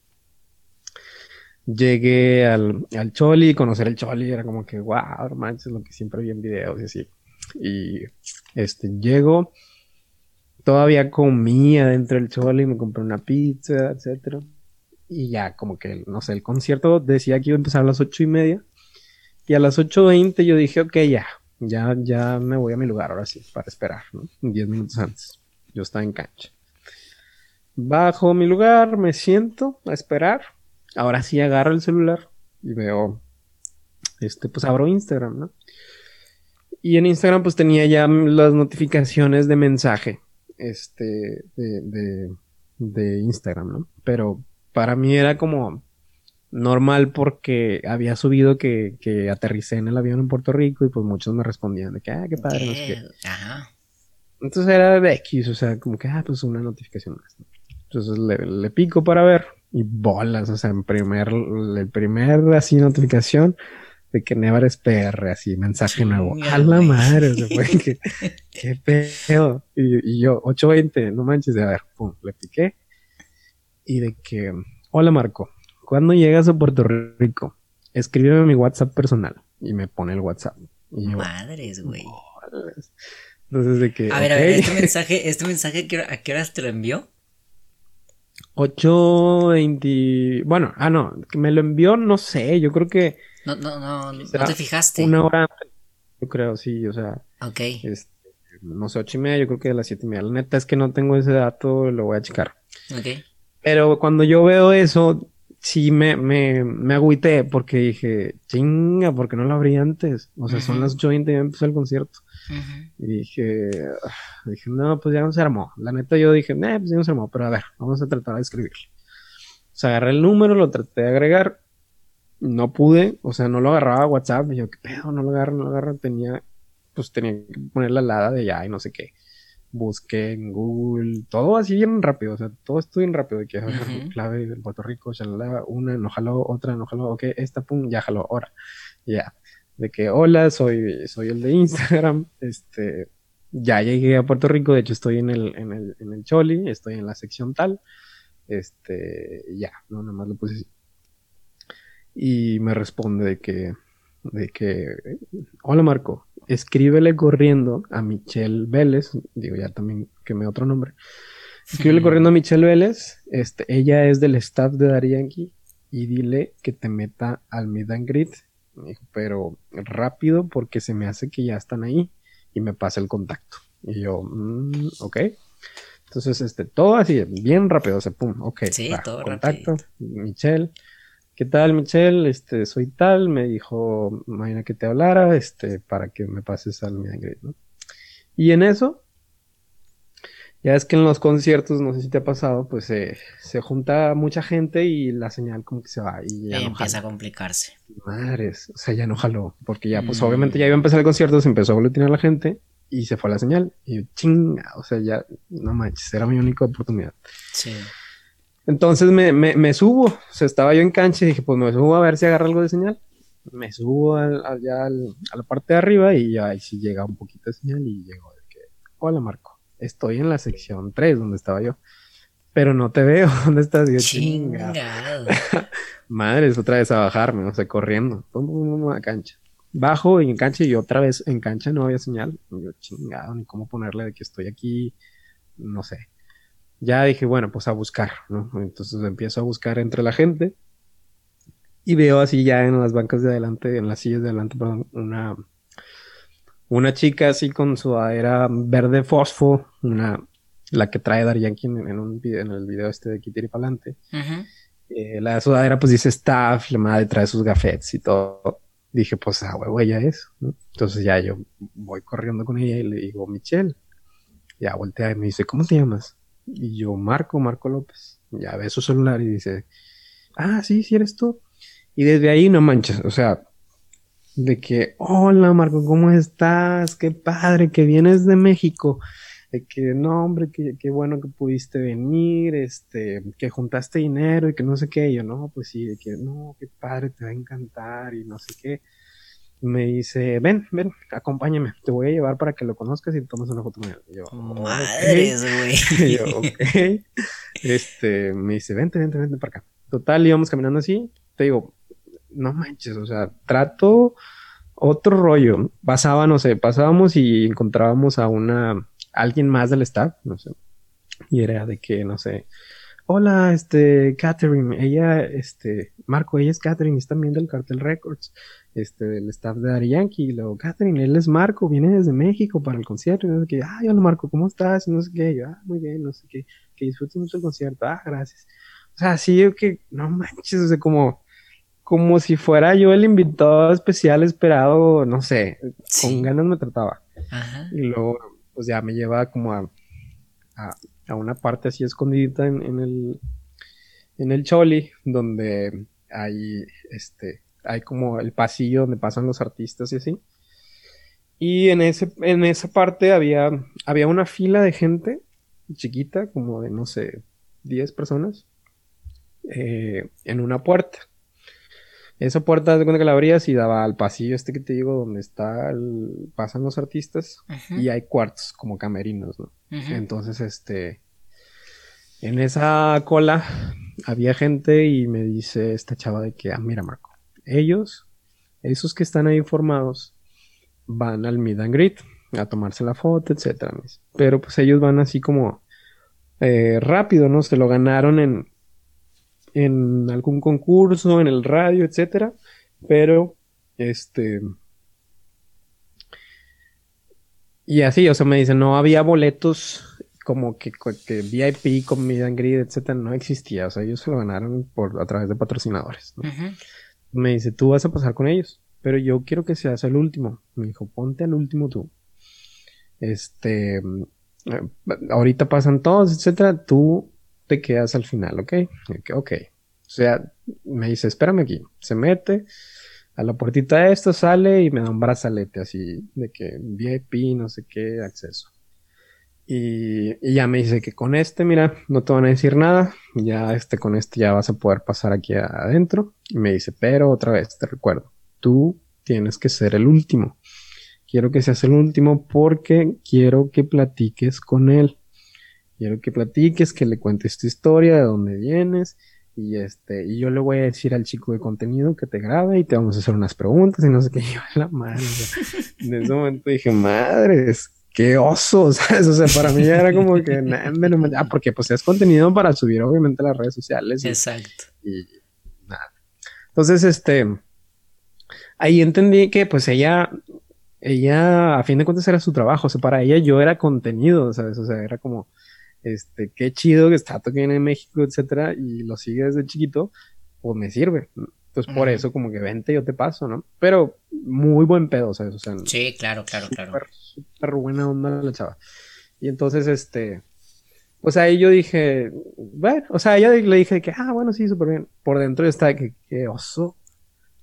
Speaker 4: llegué al, al Choli, conocer el Choli era como que, wow, manches, lo que siempre vi en videos y así. Y este, llego, todavía comía dentro del Choli, me compré una pizza, etcétera. Y ya, como que, no sé, el concierto decía que iba a empezar a las ocho y media. Y a las ocho veinte yo dije, ok, ya, ya, ya me voy a mi lugar, ahora sí, para esperar, ¿no? Diez minutos antes. Yo estaba en cancha. Bajo mi lugar, me siento a esperar ahora sí agarro el celular y veo, este, pues abro Instagram, ¿no? Y en Instagram pues tenía ya las notificaciones de mensaje, este, de, de, Instagram, ¿no? Pero para mí era como normal porque había subido que, que, aterricé en el avión en Puerto Rico y pues muchos me respondían de que, ah, qué padre, no sé qué. Ajá. Entonces era de X, o sea, como que, ah, pues una notificación más. Entonces le, le pico para ver y bolas, o sea, en primer, el primer así notificación de que Never es PR, así, mensaje nuevo. A la madre, o sea, fue que, <laughs> qué pedo. Y, yo, 820, no manches, de a ver, pum, le piqué. Y de que, hola Marco, ¿cuándo llegas a Puerto Rico? Escríbeme mi WhatsApp personal. Y me pone el WhatsApp. Y yo,
Speaker 3: Madres, güey.
Speaker 4: Entonces de que.
Speaker 3: A ver, a ver, este mensaje, este mensaje, ¿a qué horas te lo envió?
Speaker 4: 8.20. Bueno, ah, no, que me lo envió, no sé, yo creo que.
Speaker 3: No, no, no, no te fijaste.
Speaker 4: Una hora antes, yo creo, sí, o sea.
Speaker 3: Ok.
Speaker 4: Este, no sé, ocho y media, yo creo que a las siete y media. La neta es que no tengo ese dato, lo voy a checar.
Speaker 3: Ok.
Speaker 4: Pero cuando yo veo eso, sí me, me, me agüité porque dije, chinga, ¿por qué no lo abrí antes? O sea, son las ocho y ya empezó el concierto. Y dije, dije, no, pues ya no se armó. La neta yo dije, eh, pues ya no se armó, pero a ver, vamos a tratar de escribir. O sea, agarré el número, lo traté de agregar, no pude, o sea, no lo agarraba a WhatsApp. Y yo, ¿qué pedo? No lo agarro, no lo agarro. Tenía, pues tenía que poner la lada de ya y no sé qué. Busqué en Google, todo así bien rápido, o sea, todo estuvo bien rápido. De que, clave del Puerto Rico, shalala, una, no jaló, otra, no jaló, ok, esta, pum, ya jaló, ahora. Ya de que hola, soy, soy el de Instagram, <laughs> este, ya llegué a Puerto Rico, de hecho estoy en el, en el, en el Choli, estoy en la sección tal, este, ya, no, nada más lo puse así. Y me responde de que, de que, hola Marco, escríbele corriendo a Michelle Vélez, digo ya también que me otro nombre, escríbele corriendo a Michelle Vélez, este, ella es del staff de Darianki y dile que te meta al Meet and Greet me dijo, pero rápido porque se me hace que ya están ahí y me pasa el contacto. Y yo, mm, ok. Entonces, este, todo así, bien rápido, o sea, pum, ok.
Speaker 3: Sí, todo
Speaker 4: contacto, Michelle. ¿Qué tal, Michelle? Este, soy tal, me dijo Mañana que te hablara, este, para que me pases al Meet ¿no? Y en eso, ya es que en los conciertos, no sé si te ha pasado, pues se junta mucha gente y la señal como que se va y
Speaker 3: ya empieza a complicarse.
Speaker 4: Madres, o sea, ya no jaló, porque ya pues obviamente ya iba a empezar el concierto, se empezó a aglutinar la gente y se fue la señal. Y yo, chinga, o sea, ya, no manches, era mi única oportunidad. Sí. Entonces me, me, me, subo, o sea, estaba yo en cancha y dije, pues me subo a ver si agarra algo de señal. Me subo allá a la parte de arriba y ahí sí llega un poquito de señal y llego de que, hola Marco, estoy en la sección 3 donde estaba yo, pero no te veo, <laughs> ¿dónde estás? Yo, chingado. <laughs> Madres, otra vez a bajarme, o sea, corriendo, a cancha. Bajo en cancha y otra vez en cancha no había señal. yo, chingado, ni cómo ponerle de que estoy aquí, no sé ya dije, bueno, pues a buscar, ¿no? Entonces empiezo a buscar entre la gente y veo así ya en las bancas de adelante, en las sillas de adelante, perdón, una, una chica así con sudadera verde fosfo, una, la que trae Dar Yankee en, un video, en el video este de Kitty para adelante. Eh, la sudadera pues dice staff, la madre trae sus gafetes y todo. Dije, pues ah, huevo, ella es, ¿no? Entonces ya yo voy corriendo con ella y le digo, Michelle. Ya voltea y me dice, ¿cómo te llamas? Y yo, Marco, Marco López. Ya ve su celular y dice, ah, sí, sí eres tú. Y desde ahí no manches, o sea, de que, hola Marco, ¿cómo estás? Qué padre que vienes de México. De que, no, hombre, qué, qué bueno que pudiste venir, este, que juntaste dinero y que no sé qué. yo, no, pues sí, de que, no, qué padre, te va a encantar y no sé qué me dice, ven, ven, acompáñame, te voy a llevar para que lo conozcas y tomes una foto con él. yo, Madres, güey. <laughs> yo, ok. Este, me dice, vente, vente, vente para acá. Total, íbamos caminando así. Te digo, no manches, o sea, trato otro rollo. Pasaba, no sé, pasábamos y encontrábamos a una, alguien más del staff, no sé. Y era de que, no sé, hola, este, Catherine, ella, este, Marco, ella es Catherine, es también del Cartel Records este, del staff de Ari Yankee. Y luego, Catherine, él es Marco, viene desde México para el concierto. Y no sé qué, ah, hola Marco, ¿cómo estás? Y no sé qué, yo, ah, muy bien, no sé qué, que disfrutes mucho el concierto, ah, gracias. O sea, sí, yo que, no manches, o sea, como, como si fuera yo el invitado especial esperado, no sé, con ganas me trataba. Y luego, pues ya me lleva como a, a, una parte así escondidita en, en el, en el Choli, donde hay, este, hay como el pasillo donde pasan los artistas y así. Y en, ese, en esa parte había, había una fila de gente chiquita, como de, no sé, 10 personas, eh, en una puerta. Esa puerta, de cuenta que la abrías y daba al pasillo este que te digo, donde está pasan los artistas, y hay cuartos, como camerinos, ¿no? Entonces, este, en esa cola había gente y me dice esta chava de que, ah, mira, Marco, ellos, esos que están ahí formados, van al meet and greet a tomarse la foto, etcétera. Pero pues ellos van así como eh, rápido, ¿no? Se lo ganaron en, en algún concurso, en el radio, etcétera. Pero, este. Y así, o sea, me dicen, no había boletos como que, que VIP meet and greet, etcétera, no existía. O sea, ellos se lo ganaron por, a través de patrocinadores. ¿no? me dice, tú vas a pasar con ellos, pero yo quiero que seas el último. Me dijo, ponte al último tú. Este, eh, ahorita pasan todos, etcétera, tú te quedas al final, ¿ok? Ok. O sea, me dice, espérame aquí. Se mete a la puertita de esto, sale y me da un brazalete así de que VIP, no sé qué, acceso. Y, ya me dice que con este, mira, no te van a decir nada. Ya este, con este ya vas a poder pasar aquí adentro. Y me dice, pero otra vez te recuerdo, tú tienes que ser el último. Quiero que seas el último porque quiero que platiques con él. Quiero que platiques, que le cuentes tu historia, de dónde vienes. Y este, y yo le voy a decir al chico de contenido que te grabe y te vamos a hacer unas preguntas y no sé qué. <laughs> Y la madre. en ese momento dije, madres, qué oso, <laughs> ¿sabes? O sea, para mí era como que, ah, porque pues es contenido para subir obviamente a las redes sociales.
Speaker 3: Exacto.
Speaker 4: Y nada. Entonces, este, ahí entendí que pues ella, ella, a fin de cuentas era su trabajo, o sea, para ella yo era contenido, ¿sabes? O sea, era como, este, qué chido que está tocando en México, etcétera, y lo sigue desde chiquito, pues me sirve. Entonces, por eso, como que vente, yo te paso, ¿no? Pero muy buen pedo, ¿sabes? O sea,
Speaker 3: sí, claro, claro, claro.
Speaker 4: Súper buena onda la chava. Y entonces, este, pues ahí yo dije, bueno, o sea, yo le dije que, ah, bueno, sí, súper bien. Por dentro está que, qué oso,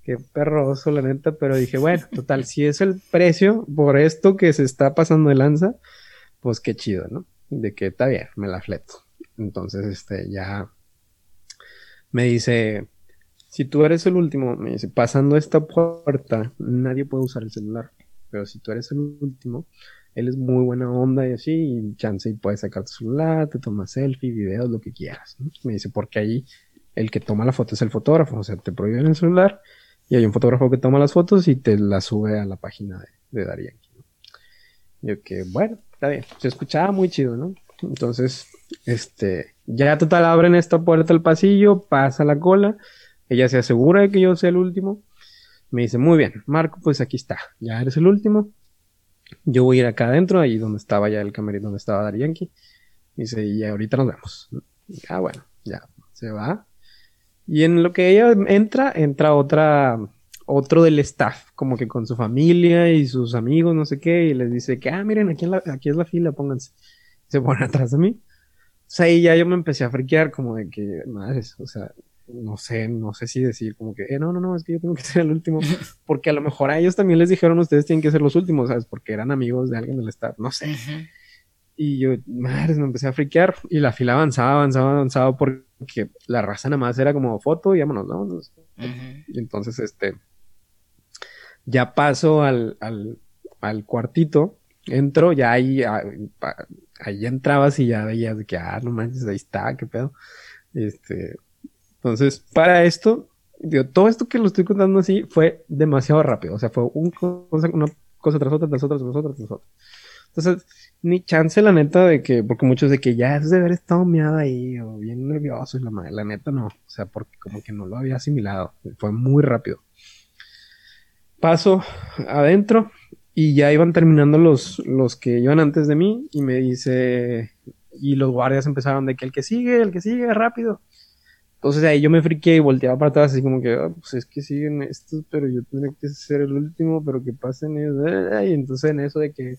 Speaker 4: qué perro oso, la neta, pero dije, bueno, total, <laughs> si es el precio por esto que se está pasando de lanza, pues qué chido, ¿no? De que está bien, me la fleto. Entonces, este, ya me dice, si tú eres el último, me dice, pasando esta puerta, nadie puede usar el celular. Pero si tú eres el último, él es muy buena onda y así, y chance y puedes sacar tu celular, te tomas selfie, videos, lo que quieras. Me dice, porque ahí el que toma la foto es el fotógrafo, o sea, te prohíben el celular y hay un fotógrafo que toma las fotos y te las sube a la página de, de Yo que, bueno, está bien. Se escuchaba muy chido, ¿no? Entonces, este, ya total abren esta puerta del pasillo, pasa la cola, ella se asegura de que yo sea el último. Me dice, muy bien, Marco, pues aquí está, ya eres el último. Yo voy a ir acá adentro, ahí donde estaba ya el camerino, donde estaba Dari Yankee. Dice, y ahorita nos vemos. Ah, bueno, ya, se va. Y en lo que ella entra, entra otra, otro del staff, como que con su familia y sus amigos, no sé qué, y les dice que, ah, miren, aquí, aquí es la fila, pónganse. Se ponen <laughs> atrás de mí. O sea, ahí ya yo me empecé a friquear como de que, madres, o sea, no sé, no sé si decir como que, eh, no, no, no, es que yo tengo que <laughs> ser el último, <laughs> porque a lo mejor a ellos también les dijeron, ustedes tienen que ser los últimos, ¿sabes? Porque eran amigos de alguien del staff, no sé. Y yo, madres, me empecé a friquear y la fila avanzaba, avanzaba, avanzaba porque la raza nada más era como foto y vámonos, ¿no? Y entonces, este, ya paso al, al, al cuartito, entro, ya ahí, ahí entrabas y ya veías que, ah, no manches, ahí está, qué pedo. Este, entonces, para esto, digo, todo esto que lo estoy contando así fue demasiado rápido. O sea, fue un cosa, una cosa tras otra, tras otra, tras otra, tras otra. Entonces, ni chance la neta de que, porque muchos de que ya es de haber estado miada ahí o bien nervioso y la la neta no. O sea, porque como que no lo había asimilado. Fue muy rápido. Paso adentro y ya iban terminando los, los que iban antes de mí y me dice, y los guardias empezaron de que el que sigue, el que sigue, rápido. Entonces ahí yo me friqué y volteaba para atrás, así como que, ah, pues es que siguen estos, pero yo tendría que ser el último, pero que pasen ellos. Y entonces en eso de que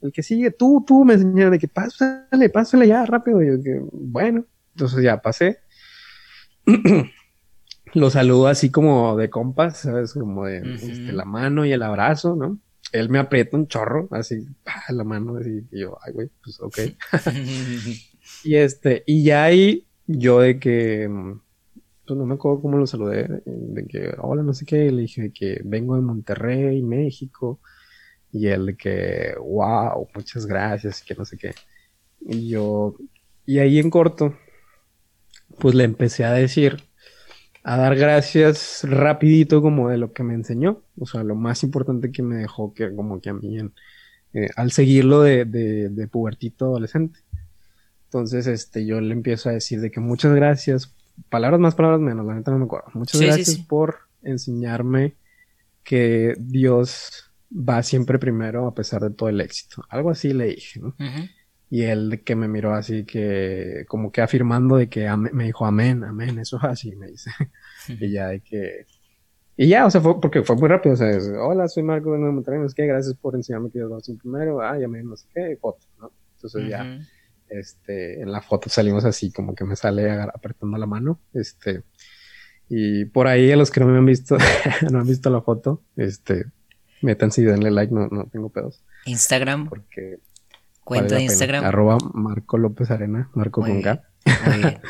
Speaker 4: el que sigue, tú, tú me enseñaron de que pásale, pásale ya rápido. Y yo que, bueno, entonces ya pasé. <clears throat> Lo saludo así como de compas, ¿sabes? Como de este, la mano y el abrazo, ¿no? Él me aprieta un chorro, así, la mano, así, y yo, ay, güey, pues ok. <laughs> y este, y ya ahí yo de que, pues no me acuerdo cómo lo saludé, de que, hola, no sé qué, le dije que vengo de Monterrey, México, y él de que, wow, muchas gracias, que no sé qué. Y yo, y ahí en corto, pues le empecé a decir, a dar gracias rapidito como de lo que me enseñó, o sea, lo más importante que me dejó que como que a mí eh, al seguirlo de, de, de pubertito adolescente. Entonces, este, yo le empiezo a decir de que muchas gracias, palabras más, palabras menos, la neta no me acuerdo. Muchas gracias por enseñarme que Dios va siempre primero a pesar de todo el éxito. Algo así le dije, ¿no? Y él que me miró así que, como que afirmando de que me dijo amén, amén, eso es <laughs> así, me dice. y ya de que... Y ya, o sea, fue porque fue muy rápido, o sea, hola, soy Marco de Monterrey, no sé qué, gracias por enseñarme que va siempre primero, ah, amén, no sé qué, foto, ¿no? Entonces ya este, en la foto salimos así, como que me sale apretando la mano. Este, y por ahí a los que no me han visto, <laughs> no han visto la foto, este, métanse y denle like, no, no tengo pedos.
Speaker 3: Instagram.
Speaker 4: Porque.
Speaker 3: Cuenta de Instagram.
Speaker 4: Arroba Marco López Arena, Marco con K. <laughs>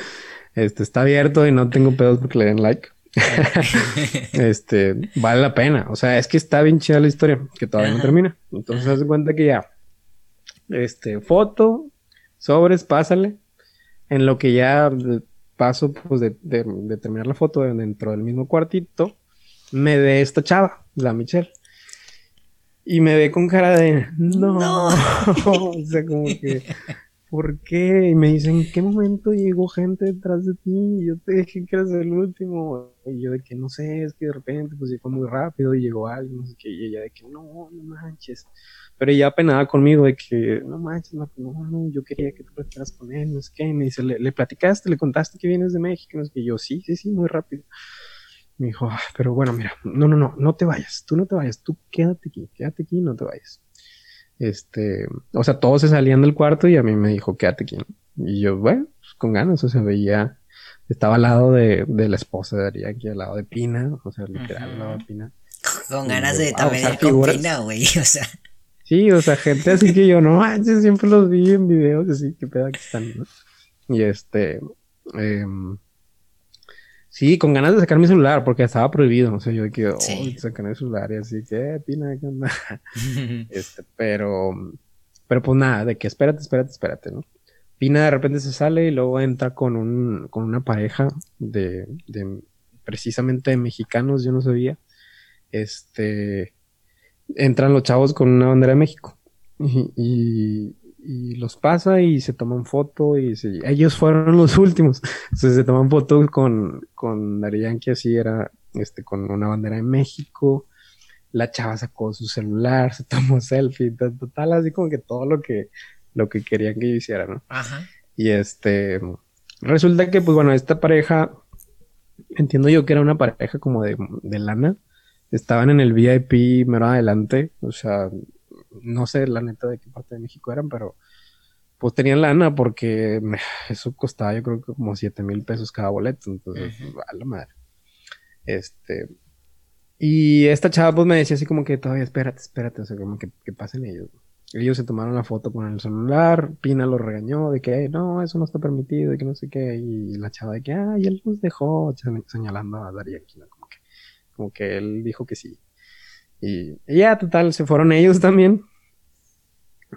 Speaker 4: este, está abierto y no tengo pedos porque le den like. <laughs> <laughs> este, vale la pena. O sea, es que está bien chida la historia, que todavía no termina. Entonces, haz cuenta que ya, este, foto, sobres, pásale. En lo que ya paso, pues, de, terminar la foto dentro del mismo cuartito, me ve esta chava, la Michelle. Y me ve con cara de, no, <laughs> o sea, como que, ¿por qué? Y me dicen, ¿en qué momento llegó gente detrás de ti? Y yo te dije que eras el último. Y yo de que no sé, es que de repente, pues, fue muy rápido y llegó alguien, no sé qué. Y ella de que, no, no manches. Pero ella apenada conmigo de que, no manches, no, no, yo quería que tú platicaras con él, no sé qué. Y me dice, ¿Le, platicaste, le contaste que vienes de México? No sé qué. yo, sí, sí, sí, muy rápido. Me dijo, "Ah, pero bueno, mira, no, no, no, no te vayas, tú no te vayas, tú quédate aquí, quédate aquí, no te vayas. Este, o sea, todos se salían del cuarto y a mí me dijo, quédate aquí. Y yo, bueno, pues, con ganas, o sea, veía, estaba al lado de, de la esposa de Ariaki, al lado de Pina, o sea, literal, al lado de Pina.
Speaker 3: Con
Speaker 4: Y
Speaker 3: ganas
Speaker 4: yo,
Speaker 3: de también
Speaker 4: o sea,
Speaker 3: con. Pina, güey. <laughs> O sea,
Speaker 4: Sí, o sea, gente así que yo no manches, siempre los vi en videos así, que pedo aquí están, ¿no? Y este, em, sí, con ganas de sacar mi celular, porque estaba prohibido, o sea, yo de que, oh,
Speaker 3: Sí.
Speaker 4: sacar el celular y así que, eh, Pina, ¿qué onda? <laughs> Este, pero, pero pues nada, de que espérate, espérate, espérate, ¿no? Pina de repente se sale y luego entra con un, con una pareja de, de precisamente de mexicanos, yo no sabía. Este, entran los chavos con una bandera de México <laughs> y, y- y los pasa y se toman foto y se- ellos fueron los últimos. Entonces se toman fotos con, con Daddy Yankee así era, este, con una bandera de México la chava sacó su celular, <laughs> se tomó selfie, to- total, así como que todo lo que, lo que querían que yo hiciera, ¿no?
Speaker 3: Ajá.
Speaker 4: Y este, resulta que, pues bueno, esta pareja, entiendo yo que era una pareja como de, de lana, estaban en el VIP mero adelante, o sea, no sé la neta de qué parte de México eran, pero pues tenían lana porque me- eso costaba yo creo que como 7 mil pesos cada boleto, entonces,
Speaker 3: Ujú.
Speaker 4: a la madre. Este, y esta chava pues me decía así como que todavía espérate, espérate, o sea, como que, que pasen ellos. Ellos se tomaron la foto con el celular, Pina lo regañó de que "Eh, no, eso no está permitido, de que no sé qué, y la chava de que, ay, él nos dejó, se- señalando a Darío Aquino, como que, como que él dijo que sí. Y, y ya, total, se fueron ellos también.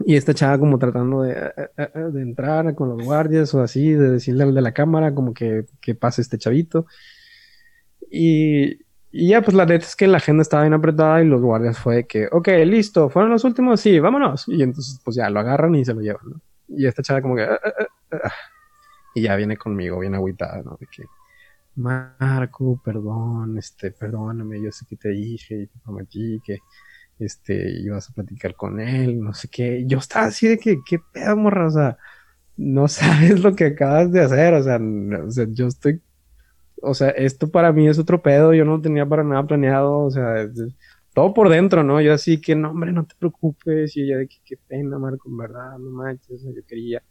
Speaker 4: Y esta chava como tratando de, eh, eh, eh, de entrar con los guardias o así, de decirle al de la cámara como que, que pase este chavito. Y, y ya, pues la neta es que la agenda estaba bien apretada y los guardias fue de que, ok, listo, fueron los últimos, sí, vámonos. Y entonces, pues ya lo agarran y se lo llevan, ¿no? Y esta chava como que, "Ah, ah, ah, ah". y ya viene conmigo, bien agüitada, ¿no? De que, Marco, perdón, este, perdóname, yo sé que te dije y te prometí que, este, ibas a platicar con él, no sé qué. Yo estaba así de que, qué pedo, morra, o sea, no <laughs> sabes lo que acabas de hacer, o sea, o sea, yo estoy o sea, esto para mí es otro pedo, yo no lo tenía para nada planeado, o sea, todo por dentro, ¿no? Yo así que, no, hombre, no te preocupes, y ella de que, qué pena, Marco, en verdad, no manches, o sea, yo quería,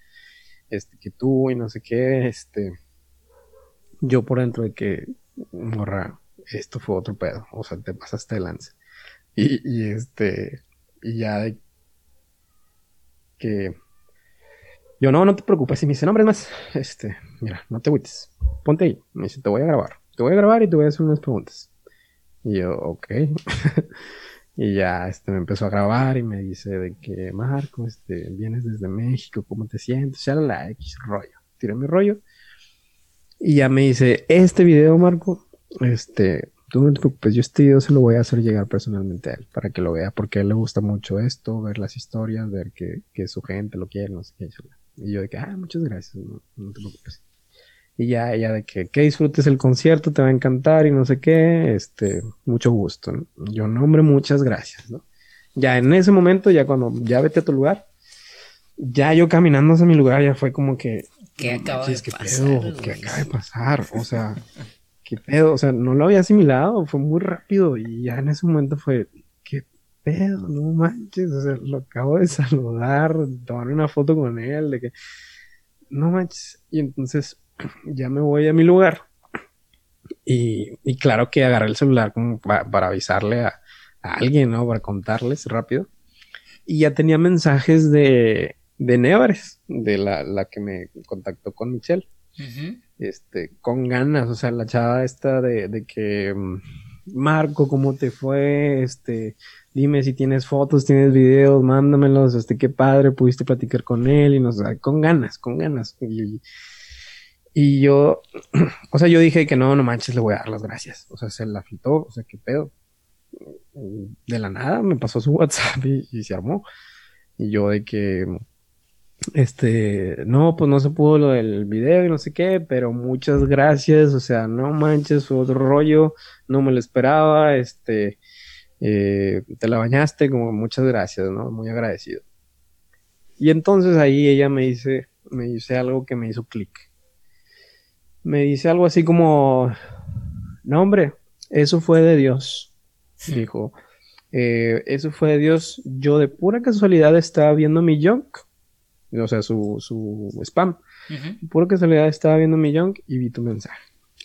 Speaker 4: este, que tú y no sé qué, este, yo por dentro de que, morra, esto fue otro pedo, o sea, te pasaste de lance. Y, y este, y ya de que, yo, no, no te preocupes, y me dice, no, hombre, más, este, mira, no te agüites, ponte ahí. Me dice, te voy a grabar. Te voy a grabar y te voy a hacer unas preguntas. Y yo, ok. <laughs> y ya, este, me empezó a grabar y me dice de que, Marco, este, vienes desde México, ¿cómo te sientes? Ya la X rollo. Tiré mi rollo. Y ya me dice, este video, Marco, este, tú no te preocupes, yo este video se lo voy a hacer llegar personalmente a él, para que lo vea, porque a él le gusta mucho esto, ver las historias, ver que, que su gente lo quiere, no sé qué. Y yo de que, ah, muchas gracias, no, no te preocupes. Y ya, ya de que, que disfrutes el concierto, te va a encantar y no sé qué, este, mucho gusto. ¿no? Yo, no, hombre, muchas gracias, ¿no? Ya en ese momento, ya cuando ya vete a tu lugar, ya yo caminando hacia mi lugar, ya fue como que,
Speaker 3: ¿Qué acaba de
Speaker 4: ¿qué
Speaker 3: pasar,
Speaker 4: pedo? ¿Qué acaba de pasar? O sea, ¿qué pedo? O sea, no lo había asimilado, fue muy rápido y ya en ese momento fue, ¿qué pedo? No manches, o sea, lo acabo de <laughs> saludar, tomar una foto con él, de que, no manches. Y entonces <clears throat> ya me voy a mi lugar y, claro que agarré el celular como pa- para avisarle a, alguien, ¿no? Para contarles rápido. Y ya tenía mensajes de, de de la, la que me contactó con Michelle. Este, con ganas, o sea, la chava esta de, de que, mm, Marco, ¿cómo te fue? Este, dime si tienes fotos, tienes videos, mándamelos, este, qué padre, pudiste platicar con él, y no sé, con ganas, con ganas. Y, y yo, <clears throat> o sea, yo dije que no, no manches, le voy a dar las gracias. O sea, se la flitó, o sea, qué pedo. De la nada me pasó su <laughs> WhatsApp y, y se armó. Y yo de que, este, no, pues no se pudo lo del video y no sé qué, pero muchas gracias, o sea, no manches, fue otro rollo, no me lo esperaba, este, eh, te la bañaste, como muchas gracias, ¿no? Muy agradecido. Y entonces ahí ella me dice, me dice algo que me hizo clic. Me dice algo así como, no hombre, eso fue de Dios. Dijo, eh, eso fue de Dios. Yo de pura casualidad estaba viendo mi junk, o sea, su, su spam. De pura casualidad estaba viendo mi junk y vi tu mensaje.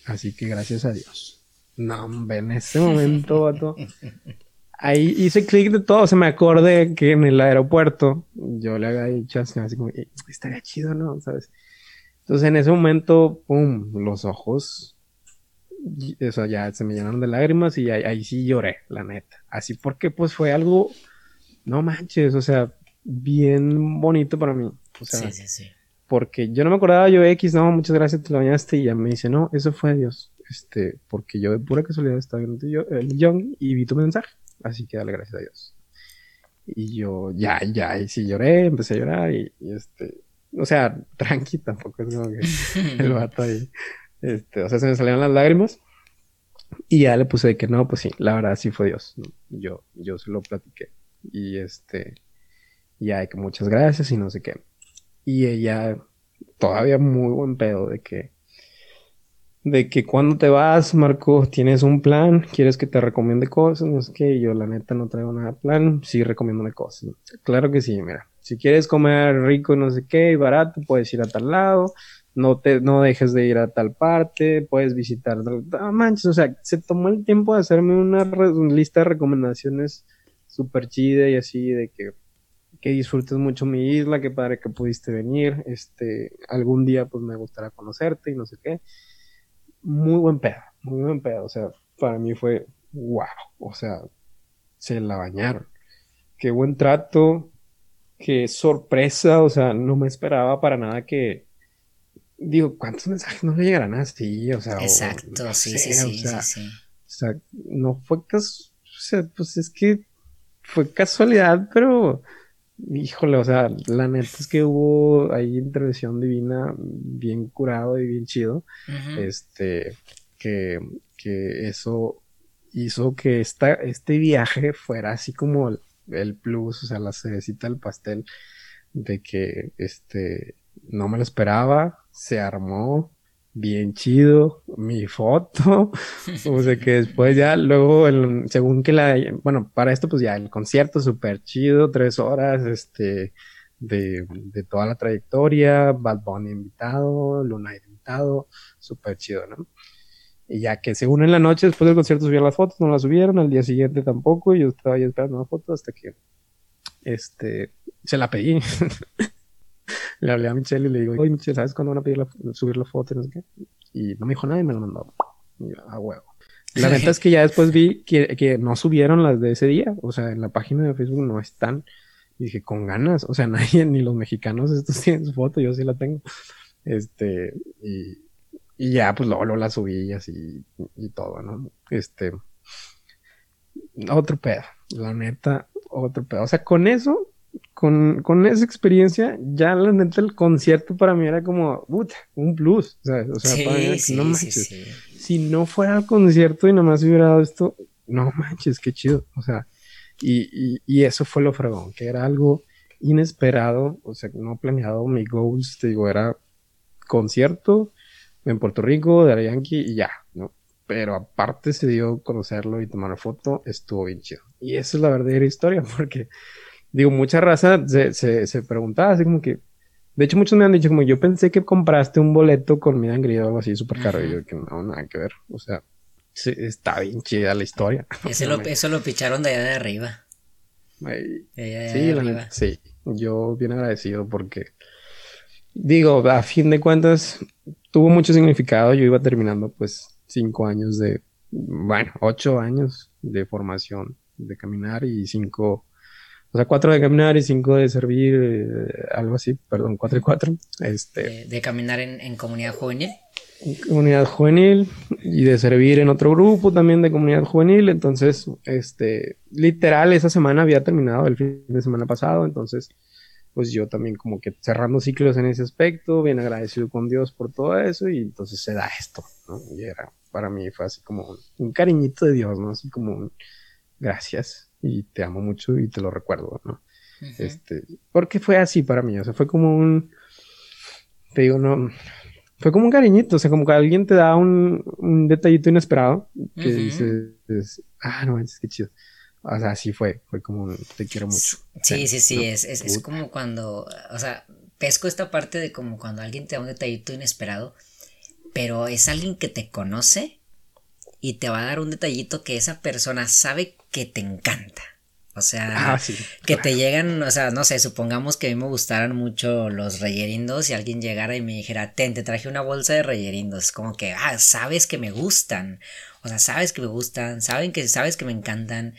Speaker 4: Así que gracias a Dios. No, hombre, en ese momento, <laughs> vato. Ahí hice clic de todo. Se me acordé que en el aeropuerto yo le había dicho así como, estaría chido, ¿no? ¿Sabes? Entonces en ese momento, pum, los ojos, o sea, ya se me llenaron de lágrimas y ahí, sí lloré, la neta. Así porque pues fue algo, no manches, o sea, bien bonito para mí. O sea, sí, sí, sí. Porque yo no me acordaba, yo X, no, muchas gracias, te lo bañaste y ya me dice, no, eso fue Dios. Este, porque yo de pura casualidad estaba viendo yo, el Young y vi tu mensaje. Así que dale gracias a Dios. Y yo, ya, ya, y sí lloré, empecé a llorar y este, o sea, <laughs> tranqui, tampoco es como que <laughs> el vato ahí. Este, o sea, se me salieron las lágrimas. Y ya le puse de que no, pues sí, la verdad sí fue Dios. Yo, yo se lo platiqué. Y este, ya que muchas gracias y no sé qué. Y ella, todavía muy buen pedo de que, de que cuando te vas, Marco, tienes un plan, quieres que te recomiende cosas, no sé qué. yo la neta no traigo nada de plan, sí recomiéndome cosas. Claro que sí, mira si quieres comer rico y no sé qué y barato, puedes ir a tal lado, no te no dejes de ir a tal parte, puedes visitar, ah, manches, o sea, se tomó el tiempo de hacerme una, lista de recomendaciones súper chida y así de que, que disfrutes mucho mi isla, que padre que pudiste venir, este, algún día pues me gustaría conocerte y no sé qué. Muy buen pedo, muy buen pedo, o sea, para mí fue wow, o sea, se la bañaron. Qué buen trato, qué sorpresa, o sea, no me esperaba para nada que, digo, ¿cuántos mensajes no le llegarán así? O sea,
Speaker 3: exacto, sí, sí, sí, o sea,
Speaker 4: O sea, no fue casualidad, o sea, pues es que fue casualidad, pero, híjole, o sea, la neta es que hubo ahí intervención divina bien curado y bien chido, este, que, que eso hizo que esta, este viaje fuera así como el plus, o sea, la cerecita del pastel de que este no me lo esperaba, se armó bien chido mi foto, <laughs> o sea que después ya luego según que la bueno, para esto pues ya el concierto súper chido, tres horas este de, de, toda la trayectoria, Bad Bunny invitado, Luna invitado, súper chido, ¿no? Y ya que según en la noche, después del concierto subieron las fotos, no las subieron, al día siguiente tampoco, y yo estaba ahí esperando una foto hasta que este se la pedí. <laughs> le hablé a Michelle y le digo, oye Michelle, ¿sabes cuándo van a pedir subir la foto? Y no, sé qué? y no me dijo nada y me lo mandó. a huevo. La verdad es que ya después vi que, no subieron las de ese día. O sea, en la página de Facebook no están. Y dije, con ganas. O sea, <laughs> nadie, ni los mexicanos, estos tienen su foto, yo sí la tengo. Este, y, y ya, pues luego, la subí así y todo, ¿no? Este. Otro pedo. La neta, otro pedo. O sea, con eso, con, con esa experiencia, ya la neta el concierto para mí era como, un plus. O sea, sea para mí no manches. si no fuera el concierto y nomás hubiera dado esto, no manches, qué chido. O sea, y, y, y eso fue lo fregón, que era algo inesperado, o sea, no planeado. Mi goals, te digo, era concierto en Puerto Rico, de Yankee y ya, ¿no? Pero aparte se dio conocerlo y tomar foto, estuvo bien chido. Y esa es la verdadera historia, <laughs> porque, digo, mucha raza se, se, se preguntaba así como que, de hecho, muchos me han dicho como yo pensé que compraste un boleto con mi angry o algo así súper caro. Y yo que no, nada que ver. O sea, está bien chida la historia. <laughs>
Speaker 3: lo, eso lo picharon de allá de arriba.
Speaker 4: sí, arriba. sí, yo bien agradecido porque, digo, a fin de cuentas, tuvo mucho significado. Yo iba terminando pues cinco años de, bueno, ocho años de formación de caminar y cinco, o sea, cuatro de caminar y cinco de servir, eh, algo así, perdón, cuatro y cuatro. Este,
Speaker 3: de, caminar en, comunidad juvenil.
Speaker 4: En comunidad juvenil y de servir en otro grupo también de comunidad juvenil. Entonces, este, literal, esa semana había terminado el fin de semana pasado, entonces pues yo también como que cerrando ciclos en ese aspecto, bien agradecido con Dios por todo eso y entonces se da esto, ¿no? Y era, para mí fue así como un, cariñito de Dios, ¿no? Así como un gracias y te amo mucho y te lo recuerdo, ¿no? Este, porque fue así para mí, o sea, fue como un, te digo, no, fue como un cariñito, o sea, como que alguien te da un, un detallito inesperado que dices, ah, no, es que chido. O sea, sí fue, fue como, te quiero mucho.
Speaker 3: Sí, sí, sí, es, es, es, como cuando, o sea, pesco esta parte de como cuando alguien te da un detallito inesperado, pero es alguien que te conoce y te va a dar un detallito que esa persona sabe que te encanta. O sea, ah, que te llegan, o sea, no sé, supongamos que a mí me gustaran mucho los reyerindos y alguien llegara y me dijera, ten, te traje una bolsa de reyerindos. Como que, ah, sabes que me gustan. O sea, sabes que me gustan, saben que, sabes que me encantan.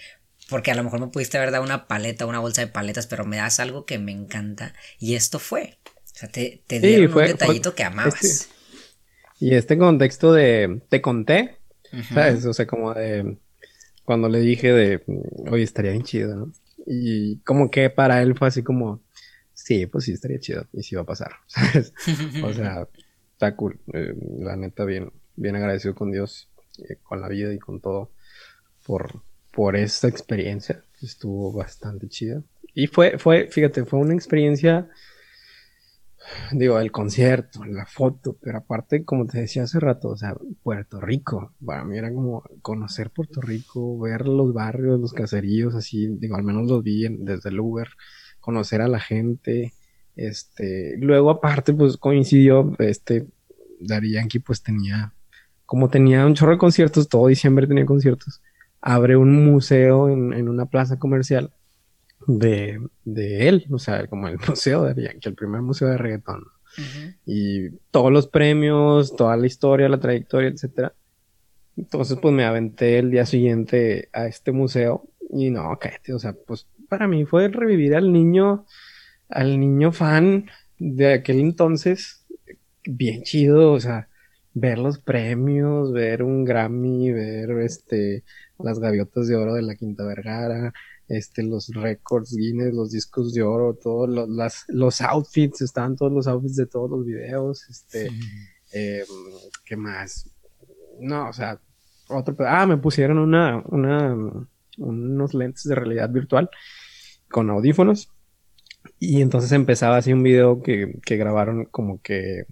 Speaker 3: Porque a lo mejor me pudiste haber dado una paleta, una bolsa de paletas, pero me das algo que me encanta. Y esto fue. O sea, te, te dieron un detallito que amabas.
Speaker 4: Este, y este contexto de te conté, ¿sabes? O sea, como de cuando le dije de, oye, estaría bien chido, ¿no? Y como que para él fue así como, sí, pues sí, estaría chido y sí va a pasar, <laughs> ¿sabes? o sea, está cool. Eh, la neta, bien, bien agradecido con Dios, eh, con la vida y con todo por, por esta experiencia. Estuvo bastante chida. Y fue, fue, fíjate, fue una experiencia digo, el concierto, la foto, pero aparte, como te decía hace rato, o sea, Puerto Rico, para mí era como conocer Puerto Rico, ver los barrios, los caseríos, así, digo, al menos los vi desde el Uber, conocer a la gente, este, luego aparte, pues coincidió, este, Dari pues tenía, como tenía un chorro de conciertos, todo diciembre tenía conciertos, abre un museo en, en una plaza comercial de, de él, o sea, como el <laughs> museo de el primer museo de reggaetón. Y todos los premios, toda la historia, la trayectoria, etcétera. Entonces, pues me aventé el día siguiente a este museo y no, cállate, o sea, pues para mí fue revivir al niño, al niño fan de aquel entonces, bien chido, o sea, ver los premios, ver un Grammy, ver este las gaviotas de oro de la Quinta Vergara, este, los récords Guinness, los discos de oro, todos los, las, los outfits, estaban todos los outfits de todos los videos, este, em, ¿qué más? No, o sea, otro, ah, me pusieron una, una, unos lentes de realidad virtual con audífonos y entonces empezaba así un video que, que grabaron como que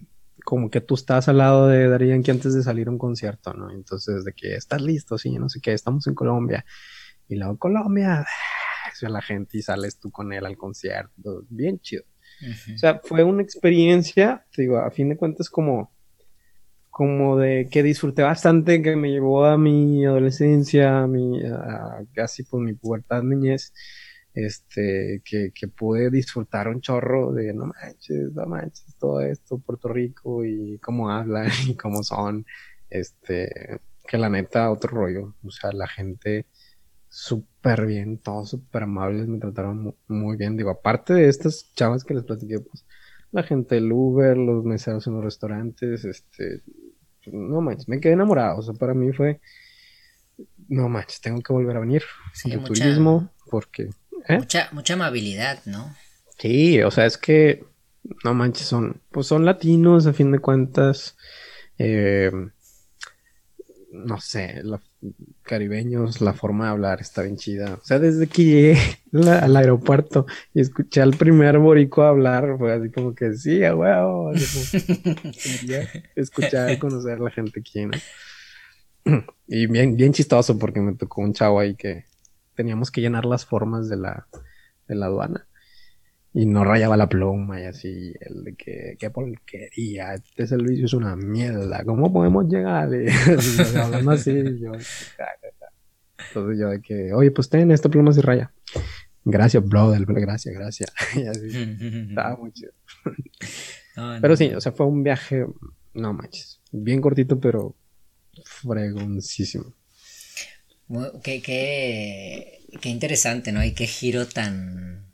Speaker 4: como que tú estás al lado de Darían que antes de salir a un concierto, ¿no? Entonces, de que estás listo, sí, no sé qué, estamos en Colombia. Y luego Colombia, <sighs> a la gente y sales tú con él al concierto, bien chido. O sea, fue una experiencia, te digo, a fin de cuentas como, como de que disfruté bastante, que me llevó a mi adolescencia, a mi, casi por mi pubertad, niñez, este, que, que pude disfrutar un chorro de, no manches, no manches, todo esto, Puerto Rico y cómo hablan <laughs> y cómo son, este, que la neta, otro rollo, o sea, la gente súper bien, todos súper amables, me trataron muy bien. Digo, aparte de estas chavas que les platiqué, pues la gente del Uber, los meseros en los restaurantes, este, no manches, me quedé enamorado. O sea, para mí fue, no manches, tengo que volver a venir. Sí, turismo, porque.
Speaker 3: ¿eh? Mucha, mucha amabilidad, ¿no?
Speaker 4: Sí, o sea, es que, no manches, son, pues son latinos a fin de cuentas. Eh, no sé, la, caribeños, la forma de hablar está bien chida. O sea, desde que llegué al aeropuerto y escuché al primer borico hablar, fue así como que sí, a huevo. <laughs> escuchar y conocer a la gente aquí, Y bien, bien chistoso porque me tocó un chavo ahí que teníamos que llenar las formas de la, de la aduana y no rayaba la pluma y así, el de que, qué porquería, este servicio es una mierda, ¿cómo podemos llegar? <laughs> Y, hablando así, yo, entonces yo de que, oye, pues ten esta pluma se raya. Gracias, brother, gracias, gracias. <laughs> y así, <laughs> estaba muy chido. pero sí, o sea, fue un viaje, no manches, bien cortito, pero fregoncísimo.
Speaker 3: Qué, qué, qué interesante, ¿no? Y qué giro tan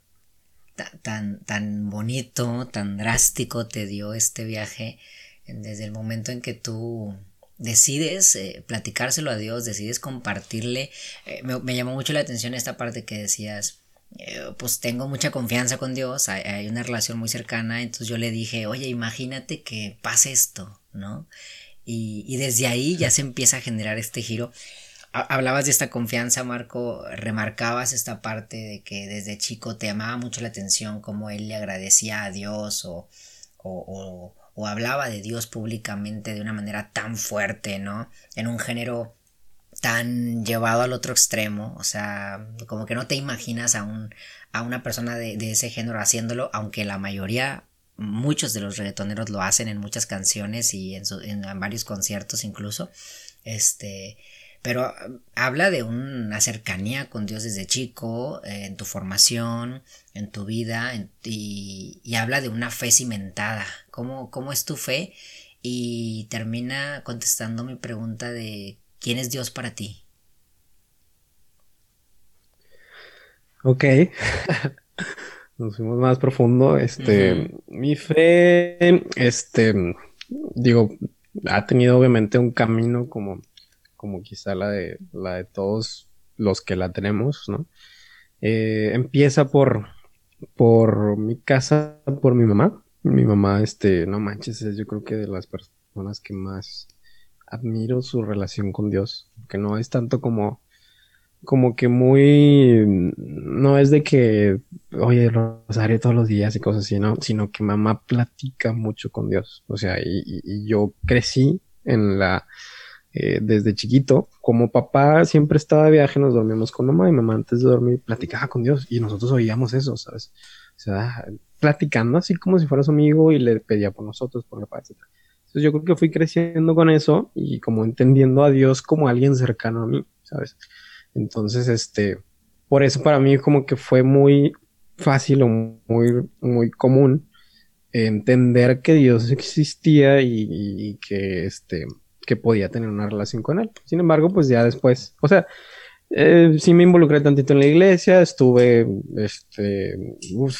Speaker 3: tan, tan bonito, tan drástico te dio este viaje desde el momento en que tú decides eh, platicárselo a Dios, decides compartirle. Eh, me, llamó mucho la atención esta parte que decías, eh, pues tengo mucha confianza con Dios, hay, una relación muy cercana, entonces yo le dije, oye, imagínate que pase esto, ¿no? Y, y desde ahí ya se empieza a generar este giro hablabas de esta confianza, Marco, remarcabas esta parte de que desde chico te llamaba mucho la atención cómo él le agradecía a Dios o, o, o hablaba de Dios públicamente de una manera tan fuerte, ¿no? En un género tan llevado al otro extremo, o sea, como que no te imaginas a, un, a una persona de, ese género haciéndolo, aunque la mayoría, muchos de los reggaetoneros lo hacen en muchas canciones y en, en varios conciertos incluso, este, pero habla de una cercanía con Dios desde chico, eh, en tu formación, en tu vida, y, habla de una fe cimentada. ¿Cómo, ¿Cómo es tu fe? Y termina contestando mi pregunta de ¿quién es Dios para ti?
Speaker 4: Ok. <laughs> Nos fuimos más profundo. Este, mi fe, este, digo, ha tenido obviamente un camino como como quizá la de, la de todos los que la tenemos, ¿no? Eh, empieza por, por mi casa, por mi mamá. Mi mamá, este, no manches, es yo creo que de las personas que más admiro su relación con Dios, que no es tanto como, como que muy, no es de que, oye, rosario todos los días y cosas así, ¿no? Sino que mamá platica mucho con Dios. O sea, y yo crecí en la, eh, desde chiquito. Como papá siempre estaba de viaje, nos dormíamos con mamá y mamá antes de dormir platicaba con Dios y nosotros oíamos eso, ¿sabes? O sea, platicando así como si fuera su amigo y le pedía por nosotros, por papá, etc. Entonces yo creo que fui creciendo con eso y como entendiendo a Dios como alguien cercano a mí, ¿sabes? Entonces, este, por eso para mí como que fue muy fácil o muy, muy común entender que Dios existía y que, este, que podía tener una relación con él. Sin embargo, pues ya después, o sea, eh, sí me involucré tantito en la iglesia, estuve, este,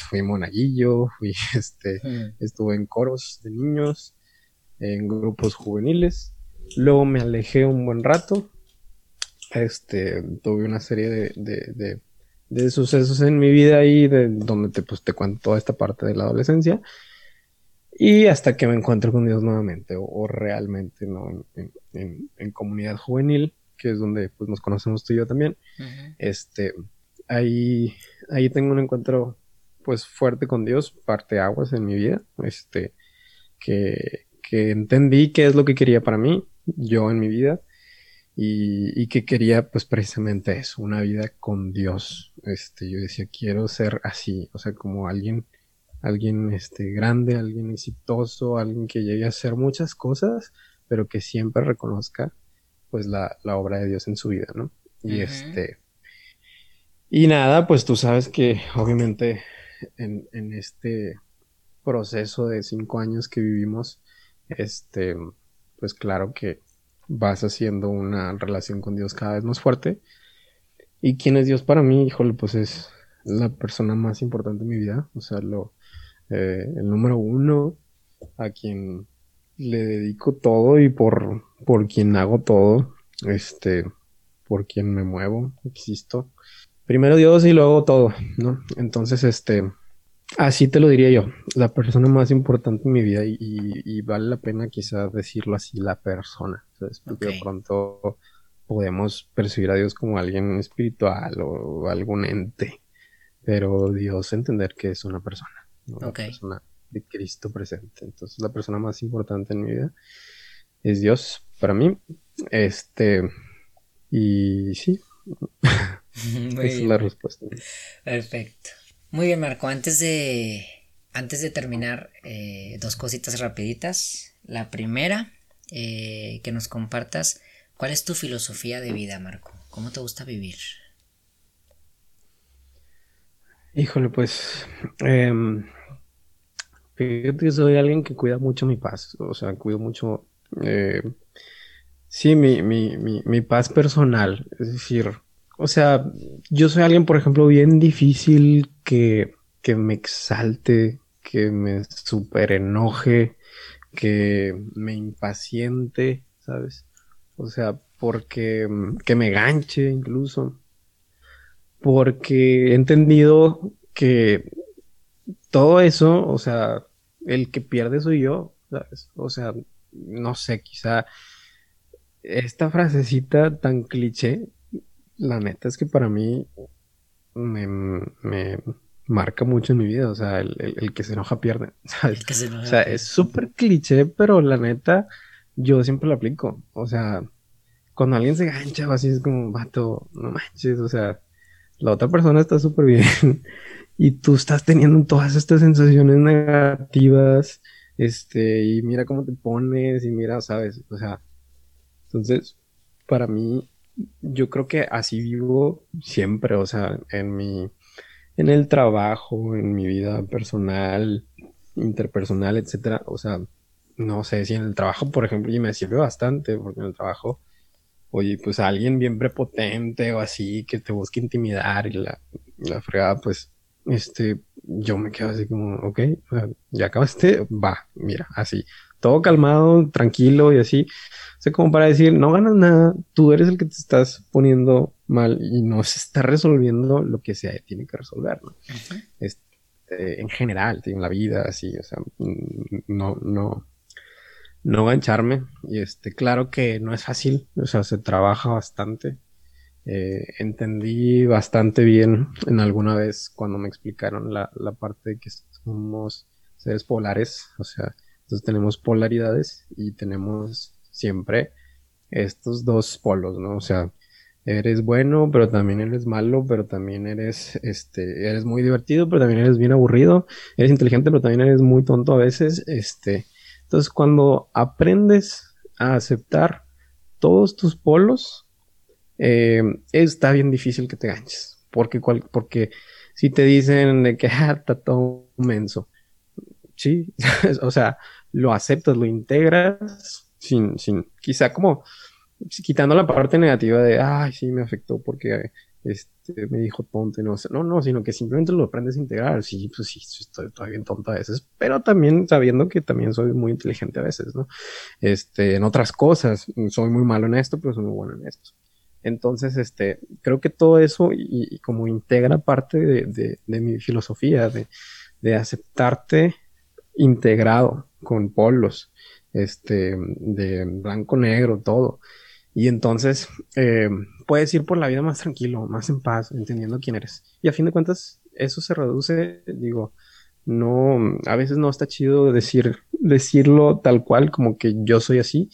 Speaker 4: fui monaguillo, <laughs> fui, este, estuve en coros de niños, en grupos juveniles, luego me alejé un buen rato, este, tuve una serie de, de, de, sucesos en mi vida ahí, de donde te, pues, te cuento toda esta parte de la adolescencia, y hasta que me encuentro con Dios nuevamente, o, realmente, ¿no? En, comunidad juvenil, que es donde pues, nos conocemos tú y yo también. Este, ahí, ahí tengo un encuentro, pues, fuerte con Dios, parte aguas en mi vida, este, que, que entendí qué es lo que quería para mí, yo en mi vida, y, y, que quería, pues, precisamente eso, una vida con Dios. Este, yo decía, quiero ser así, o sea, como alguien alguien este, grande, alguien exitoso, alguien que llegue a hacer muchas cosas, pero que siempre reconozca pues la, obra de Dios en su vida, ¿no? Y este... Y nada, pues tú sabes que obviamente en, en, este proceso de cinco años que vivimos, este, pues claro que vas haciendo una relación con Dios cada vez más fuerte. ¿Y quién es Dios para mí? Híjole, pues es la persona más importante en mi vida. O sea, lo, eh, el número uno, a quien le dedico todo y por, por quien hago todo, este, por quien me muevo, existo. Primero Dios y luego todo, ¿no? Entonces, este, así te lo diría yo, la persona más importante en mi vida y, vale la pena quizás decirlo así, la persona, ¿sabes? Porque de pronto podemos percibir a Dios como alguien espiritual o algún ente, pero Dios entender que es una persona. La persona de Cristo presente. Entonces, la persona más importante en mi vida es Dios para mí. Este, y sí, <laughs> esa es la respuesta.
Speaker 3: Perfecto. Muy bien, Marco. Antes de, antes de terminar, eh, dos cositas rapiditas. La primera, eh, que nos compartas, ¿cuál es tu filosofía de vida, Marco? ¿Cómo te gusta vivir?
Speaker 4: Híjole, pues. Fíjate que soy alguien que cuida mucho mi paz. O sea, cuido mucho. Eh, sí, mi, mi, mi, mi, paz personal. Es decir, o sea, yo soy alguien, por ejemplo, bien difícil que, que me exalte, que me super enoje, que me impaciente, ¿sabes? O sea, porque que me ganche incluso porque he entendido que todo eso, o sea, el que pierde soy yo, ¿sabes? O sea, no sé, quizá esta frasecita tan cliché, la neta es que para mí me, marca mucho en mi vida. O sea, el, que se enoja pierde. <laughs> o sea, es súper cliché, pero la neta, yo siempre lo aplico. O sea, cuando alguien se gancha o así es como, vato, no manches, o sea, la otra persona está súper bien <laughs> y tú estás teniendo todas estas sensaciones negativas, este, y mira cómo te pones y mira, sabes, o sea, entonces, para mí, yo creo que así vivo siempre, o sea, en mi, en el trabajo, en mi vida personal, interpersonal, etcétera, o sea, no sé si en el trabajo, por ejemplo, y me sirve bastante, porque en el trabajo, oye, pues alguien bien prepotente o así que te busque intimidar y la, la fregada, pues, este, yo me quedo así como, ok, ya acabaste, va, mira, así, todo calmado, tranquilo y así. O sea, como para decir, no ganas nada, tú eres el que te estás poniendo mal y no se está resolviendo lo que se tiene que resolver, ¿no? este, en general, en la vida, así, o sea, no, no, no gancharme. Y este, claro que no es fácil, o sea, se trabaja bastante. Eh, entendí bastante bien en alguna vez cuando me explicaron la, la parte de que somos seres polares, o sea, entonces tenemos polaridades y tenemos siempre estos dos polos, ¿no? O sea, eres bueno, pero también eres malo, pero también eres, este, eres muy divertido, pero también eres bien aburrido, eres inteligente, pero también eres muy tonto a veces, este, entonces cuando aprendes a aceptar todos tus polos, eh, está bien difícil que te ganches, porque, porque si te dicen de que <laughs> ah, está todo menso, sí, <laughs> o sea, lo aceptas, lo integras sin, sin, quizá como quitando la parte negativa de, ay, sí, me afectó porque este, me dijo tonto no sé, no, no, sino que simplemente lo aprendes a integrar, sí, pues sí, estoy todavía bien tonto a veces, pero también sabiendo que también soy muy inteligente a veces, ¿no? Este, en otras cosas, soy muy malo en esto, pero soy muy bueno en esto. Entonces, este, creo que todo eso y, como integra parte de, de mi filosofía, de, de aceptarte integrado con polos, este, de blanco, negro, todo. Y entonces eh, puedes ir por la vida más tranquilo, más en paz, entendiendo quién eres. Y a fin de cuentas, eso se reduce, digo, no, a veces no está chido decir, decirlo tal cual, como que yo soy así,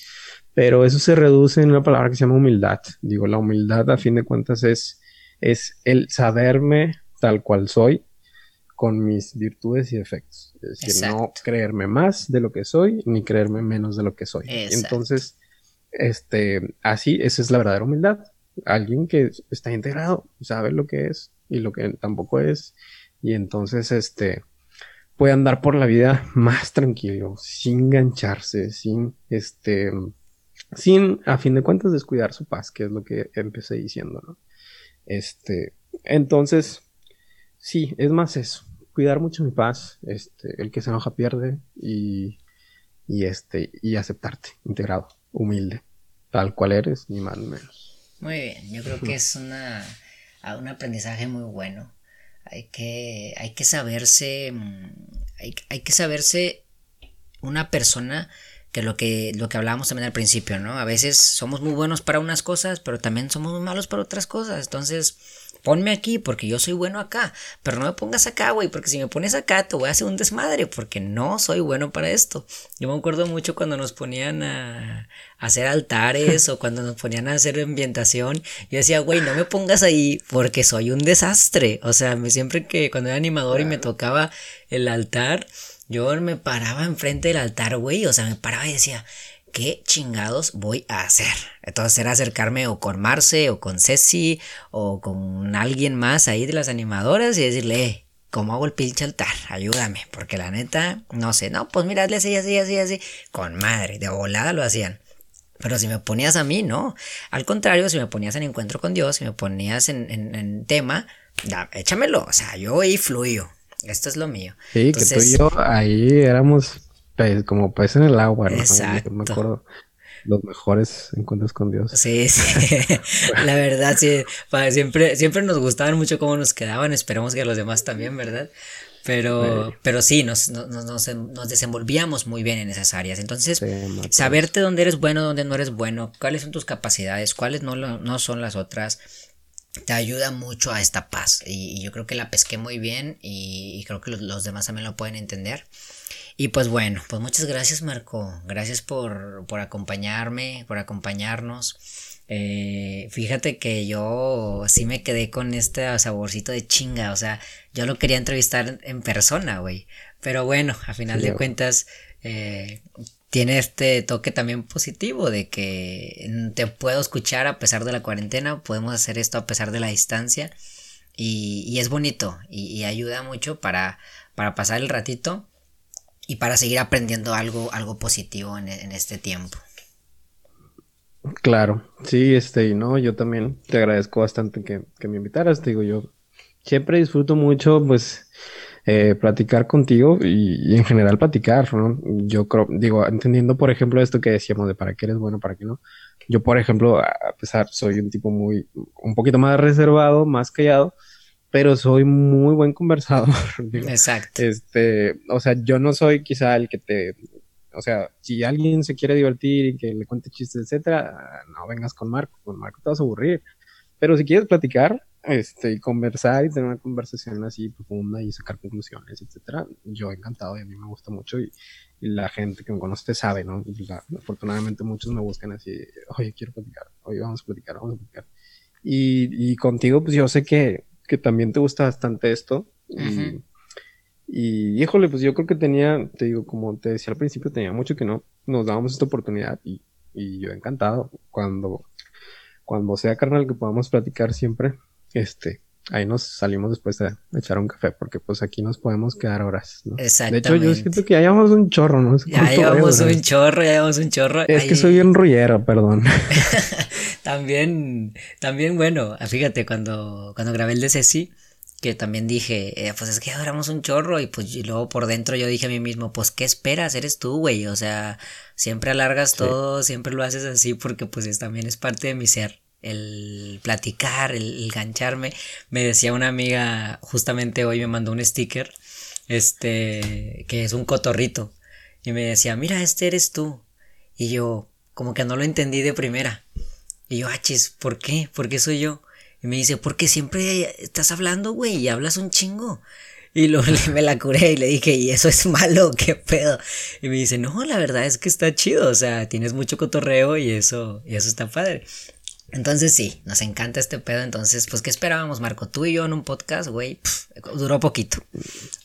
Speaker 4: pero eso se reduce en una palabra que se llama humildad. Digo, la humildad a fin de cuentas es, es el saberme tal cual soy con mis virtudes y defectos. Es decir, no creerme más de lo que soy, ni creerme menos de lo que soy. Entonces, este, así, esa es la verdadera humildad. Alguien que está integrado, sabe lo que es y lo que tampoco es. Y entonces, este, puede andar por la vida más tranquilo, sin gancharse, sin, este, sin, a fin de cuentas, descuidar su paz, que es lo que empecé diciendo, ¿no? Este, entonces, sí, es más eso cuidar mucho mi paz, este, el que se enoja pierde y, y este, y aceptarte, integrado, humilde, tal cual eres, ni más ni menos.
Speaker 3: Muy bien, yo creo que es una, un aprendizaje muy bueno. Hay que, hay que saberse, mm, hay, hay que saberse una persona que lo que lo que hablábamos también al principio, ¿no? A veces somos muy buenos para unas cosas, pero también somos muy malos para otras cosas. Entonces, ponme aquí porque yo soy bueno acá, pero no me pongas acá, güey, porque si me pones acá te voy a hacer un desmadre, porque no soy bueno para esto. Yo me acuerdo mucho cuando nos ponían a, hacer altares o cuando nos ponían a hacer ambientación, yo decía, güey, no me pongas ahí porque soy un desastre. O sea, me, siempre que cuando era animador y me tocaba el altar, yo me paraba enfrente del altar, güey, o sea, me paraba y decía, ¿qué chingados voy a hacer? Entonces era acercarme o con Marce o con Ceci o con alguien más ahí de las animadoras y decirle, eh, ¿cómo hago el pinche altar? Ayúdame, porque la neta, no sé, no, pues mira, así, así, así, así, con madre, de volada lo hacían. Pero si me ponías a mí, no. Al contrario, si me ponías en encuentro con Dios, si me ponías en, en, tema, échamelo. O sea, yo ahí fluyo. Esto es lo mío.
Speaker 4: Sí, que tú y yo ahí éramos como pez en el agua, ¿no? Exacto. me acuerdo los mejores encuentros con Dios.
Speaker 3: Sí, sí. <laughs> la verdad, sí. Siempre, siempre nos gustaban mucho cómo nos quedaban. Esperamos que los demás también, ¿verdad? Pero, pero sí, nos, nos, nos, desenvolvíamos muy bien en esas áreas. Entonces, saberte dónde eres bueno, dónde no eres bueno, cuáles son tus capacidades, cuáles no, no son las otras. Te ayuda mucho a esta paz. Y, yo creo que la pesqué muy bien y, creo que los, demás también lo pueden entender. Y pues bueno, pues muchas gracias Marco, gracias por, por acompañarme, por acompañarnos. Eh, fíjate que yo sí me quedé con este saborcito de chinga, o sea, yo lo quería entrevistar en persona, güey. Pero bueno, a final de cuentas, eh, tiene este toque también positivo de que te puedo escuchar a pesar de la cuarentena, podemos hacer esto a pesar de la distancia y, es bonito y, ayuda mucho para, para pasar el ratito y para seguir aprendiendo algo, algo positivo en, este tiempo.
Speaker 4: Claro, sí, este, no, yo también te agradezco bastante que, que me invitaras, te digo, yo siempre disfruto mucho, pues, eh, platicar contigo y, en general platicar, ¿no? Yo creo, digo, entendiendo por ejemplo esto que decíamos de para qué eres bueno, para qué no. Yo, por ejemplo, a pesar, soy un tipo muy, un poquito más reservado, más callado, pero soy muy buen conversador. <laughs>
Speaker 3: Exacto.
Speaker 4: Este, o sea, yo no soy quizá el que te, o sea, si alguien se quiere divertir y que le cuente chistes, etcétera, no vengas con Marco, con Marco te vas a aburrir. Pero si quieres platicar, este, y conversar y tener una conversación así profunda y sacar conclusiones, etcétera, yo encantado y a mí me gusta mucho y, la gente que me conoce sabe, ¿no? afortunadamente muchos me buscan así, oye, quiero platicar, oye, vamos a platicar, vamos a platicar. Y, y contigo, pues yo sé que, que también te gusta bastante esto. Y, y, híjole, pues yo creo que tenía, te digo, como te decía al principio, tenía mucho que no nos dábamos esta oportunidad y, y yo encantado. Cuando, cuando sea carnal que podamos platicar siempre, este, ahí nos salimos después a echar un café, porque pues aquí nos podemos quedar horas, ¿no?
Speaker 3: Exactamente.
Speaker 4: De hecho, yo siento que ya llevamos un chorro, ¿no?
Speaker 3: Ya llevamos un chorro, ya llevamos un chorro.
Speaker 4: Es que soy bien rullero, perdón. <laughs>
Speaker 3: también, también, bueno, fíjate, cuando, cuando grabé el de Ceci, que también dije, eh, pues es que ya duramos un chorro y pues y luego por dentro yo dije a mí mismo, pues ¿qué esperas? Eres tú, güey, o sea, siempre alargas todo, siempre lo haces así porque pues también es parte de mi ser el platicar, el, gancharme. Me decía una amiga, justamente hoy me mandó un sticker, este, que es un cotorrito. Y me decía, mira, este eres tú. Y yo, como que no lo entendí de primera. Y yo, achis, ¿por qué? ¿Por qué soy yo? Y me dice, porque siempre estás hablando, güey, y hablas un chingo. Y luego <laughs> me la curé y le dije, ¿y eso es malo? <laughs> ¿Qué pedo? Y me dice, no, la verdad es que está chido, o sea, tienes mucho cotorreo y eso, y eso está padre. Entonces sí, nos encanta este pedo. Entonces, pues, ¿qué esperábamos, Marco? Tú y yo en un podcast, güey, duró poquito.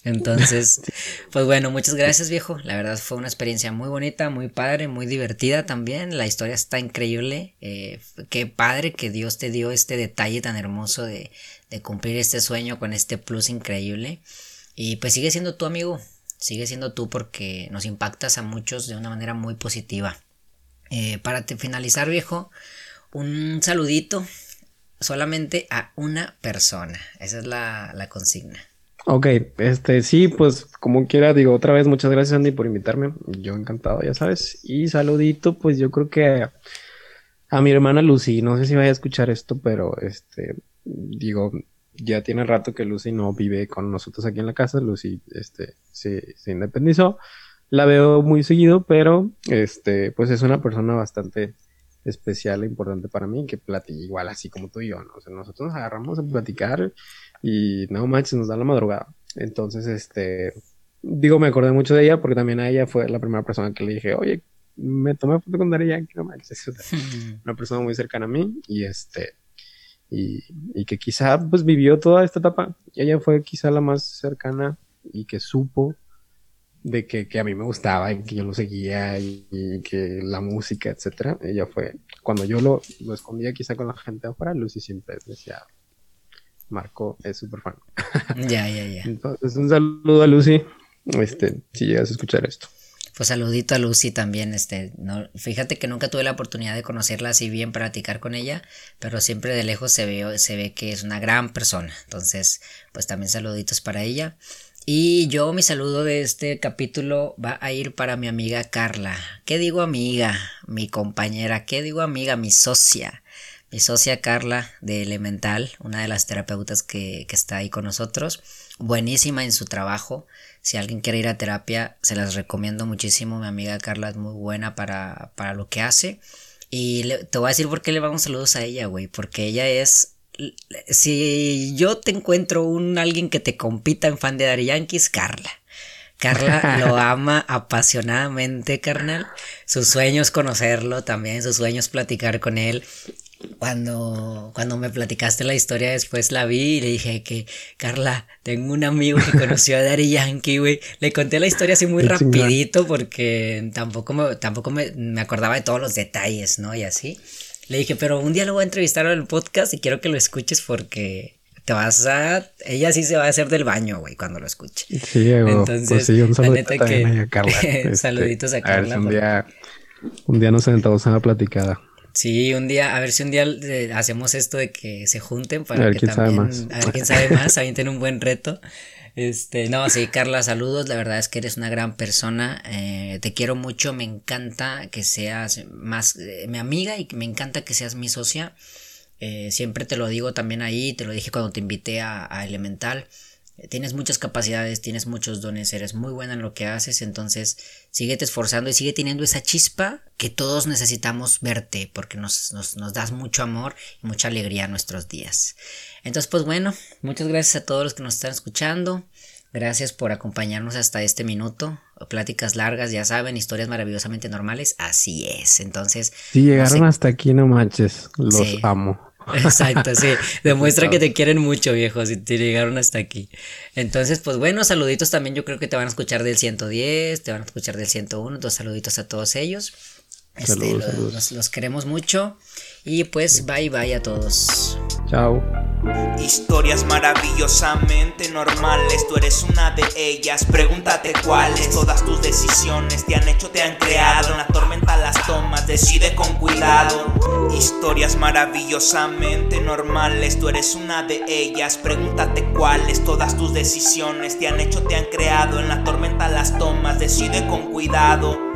Speaker 3: Entonces, <laughs> pues bueno, muchas gracias, viejo. La verdad fue una experiencia muy bonita, muy padre, muy divertida también. La historia está increíble. Eh, qué padre que Dios te dio este detalle tan hermoso de, de cumplir este sueño con este plus increíble. Y pues sigue siendo tu amigo. Sigue siendo tú porque nos impactas a muchos de una manera muy positiva. Eh, para finalizar, viejo un saludito solamente a una persona. Esa es la, consigna.
Speaker 4: Ok, este sí, pues como quiera, digo otra vez, muchas gracias Andy por invitarme. Yo encantado, ya sabes. Y saludito, pues yo creo que a, mi hermana Lucy, no sé si vaya a escuchar esto, pero este, digo, ya tiene rato que Lucy no vive con nosotros aquí en la casa. Lucy, este, se, se independizó. La veo muy seguido, pero este, pues es una persona bastante especial e importante para mí que platique igual así como tú y yo, ¿no? O sea, nosotros nos agarramos a platicar y no manches, nos da la madrugada. Entonces, este, digo, me acordé mucho de ella porque también a ella fue la primera persona que le dije, oye, me tomé foto con Daria que no manches, <laughs> una persona muy cercana a mí y este, y, y que quizá pues vivió toda esta etapa. Ella fue quizá la más cercana y que supo de que, que, a mí me gustaba y que yo lo seguía y, que la música, etcétera. Ella fue, cuando yo lo, lo escondía quizá con la gente afuera, Lucy siempre decía, Marco es súper fan. <laughs>
Speaker 3: Ya, ya, ya.
Speaker 4: Entonces, un saludo a Lucy, este, si llegas a escuchar esto.
Speaker 3: Pues saludito a Lucy también, este, no, fíjate que nunca tuve la oportunidad de conocerla así bien, platicar con ella, pero siempre de lejos se ve, se ve que es una gran persona. Entonces, pues también saluditos para ella. Y yo mi saludo de este capítulo va a ir para mi amiga Carla. ¿Qué digo amiga? Mi compañera. ¿Qué digo amiga? Mi socia. Mi socia Carla de Elemental, una de las terapeutas que, está ahí con nosotros. Buenísima en su trabajo. Si alguien quiere ir a terapia, se las recomiendo muchísimo. Mi amiga Carla es muy buena para, para lo que hace. Y te voy a decir por qué le vamos saludos a ella, güey. Porque ella es si yo te encuentro un alguien que te compita en fan de Daddy Yankee, es Carla. Carla <laughs> lo ama apasionadamente, carnal. Su sueño es conocerlo también, su sueño es platicar con él. Cuando, cuando me platicaste la historia, después la vi y le dije que, Carla, tengo un amigo que conoció a Daddy Yankee, güey. Le conté la historia así muy rapidito porque tampoco, me, tampoco me, me acordaba de todos los detalles, ¿no? Y así. Le dije, pero un día lo voy a entrevistar en el podcast y quiero que lo escuches porque te vas a. Ella sí se va a hacer del baño, güey, cuando lo escuche.
Speaker 4: Sí, Entonces, pues sí, un saludito
Speaker 3: que... a Carla. <laughs> Este, saluditos a Carla.
Speaker 4: A ver si un, día, un día nos sentamos a una platicada.
Speaker 3: Sí, un día, a ver si un día eh, hacemos esto de que se junten para que también. Sabe más. A ver quién sabe más. <laughs> También tiene un buen reto. Este, no, sí, Carla, saludos. La verdad es que eres una gran persona. Eh, te quiero mucho. Me encanta que seas más eh, mi amiga y me encanta que seas mi socia. Eh, siempre te lo digo también ahí, te lo dije cuando te invité a, Elemental. tienes muchas capacidades, tienes muchos dones, eres muy buena en lo que haces, entonces síguete esforzando y sigue teniendo esa chispa que todos necesitamos verte porque nos, nos, nos das mucho amor y mucha alegría a nuestros días. Entonces, pues bueno, muchas gracias a todos los que nos están escuchando. Gracias por acompañarnos hasta este minuto. Pláticas largas, ya saben, historias maravillosamente normales. Así es. Entonces.
Speaker 4: Si llegaron hasta aquí, no manches. Los amo.
Speaker 3: Exacto, sí. <laughs> Demuestra que te quieren mucho, viejo, si te llegaron hasta aquí. Entonces, pues bueno, saluditos también. Yo creo que te van a escuchar del 110, te van a escuchar del 101. Entonces, saluditos a todos ellos. Este, los, los, queremos mucho. Y pues, bye bye a todos.
Speaker 4: Chao.
Speaker 1: Historias maravillosamente normales, tú eres una de ellas. Pregúntate cuáles. Todas tus decisiones te han hecho, te han creado. En la tormenta las tomas, decide con cuidado. Historias maravillosamente normales, tú eres una de ellas. Pregúntate cuáles. Todas tus decisiones te han hecho, te han creado. En la tormenta las tomas, decide con cuidado.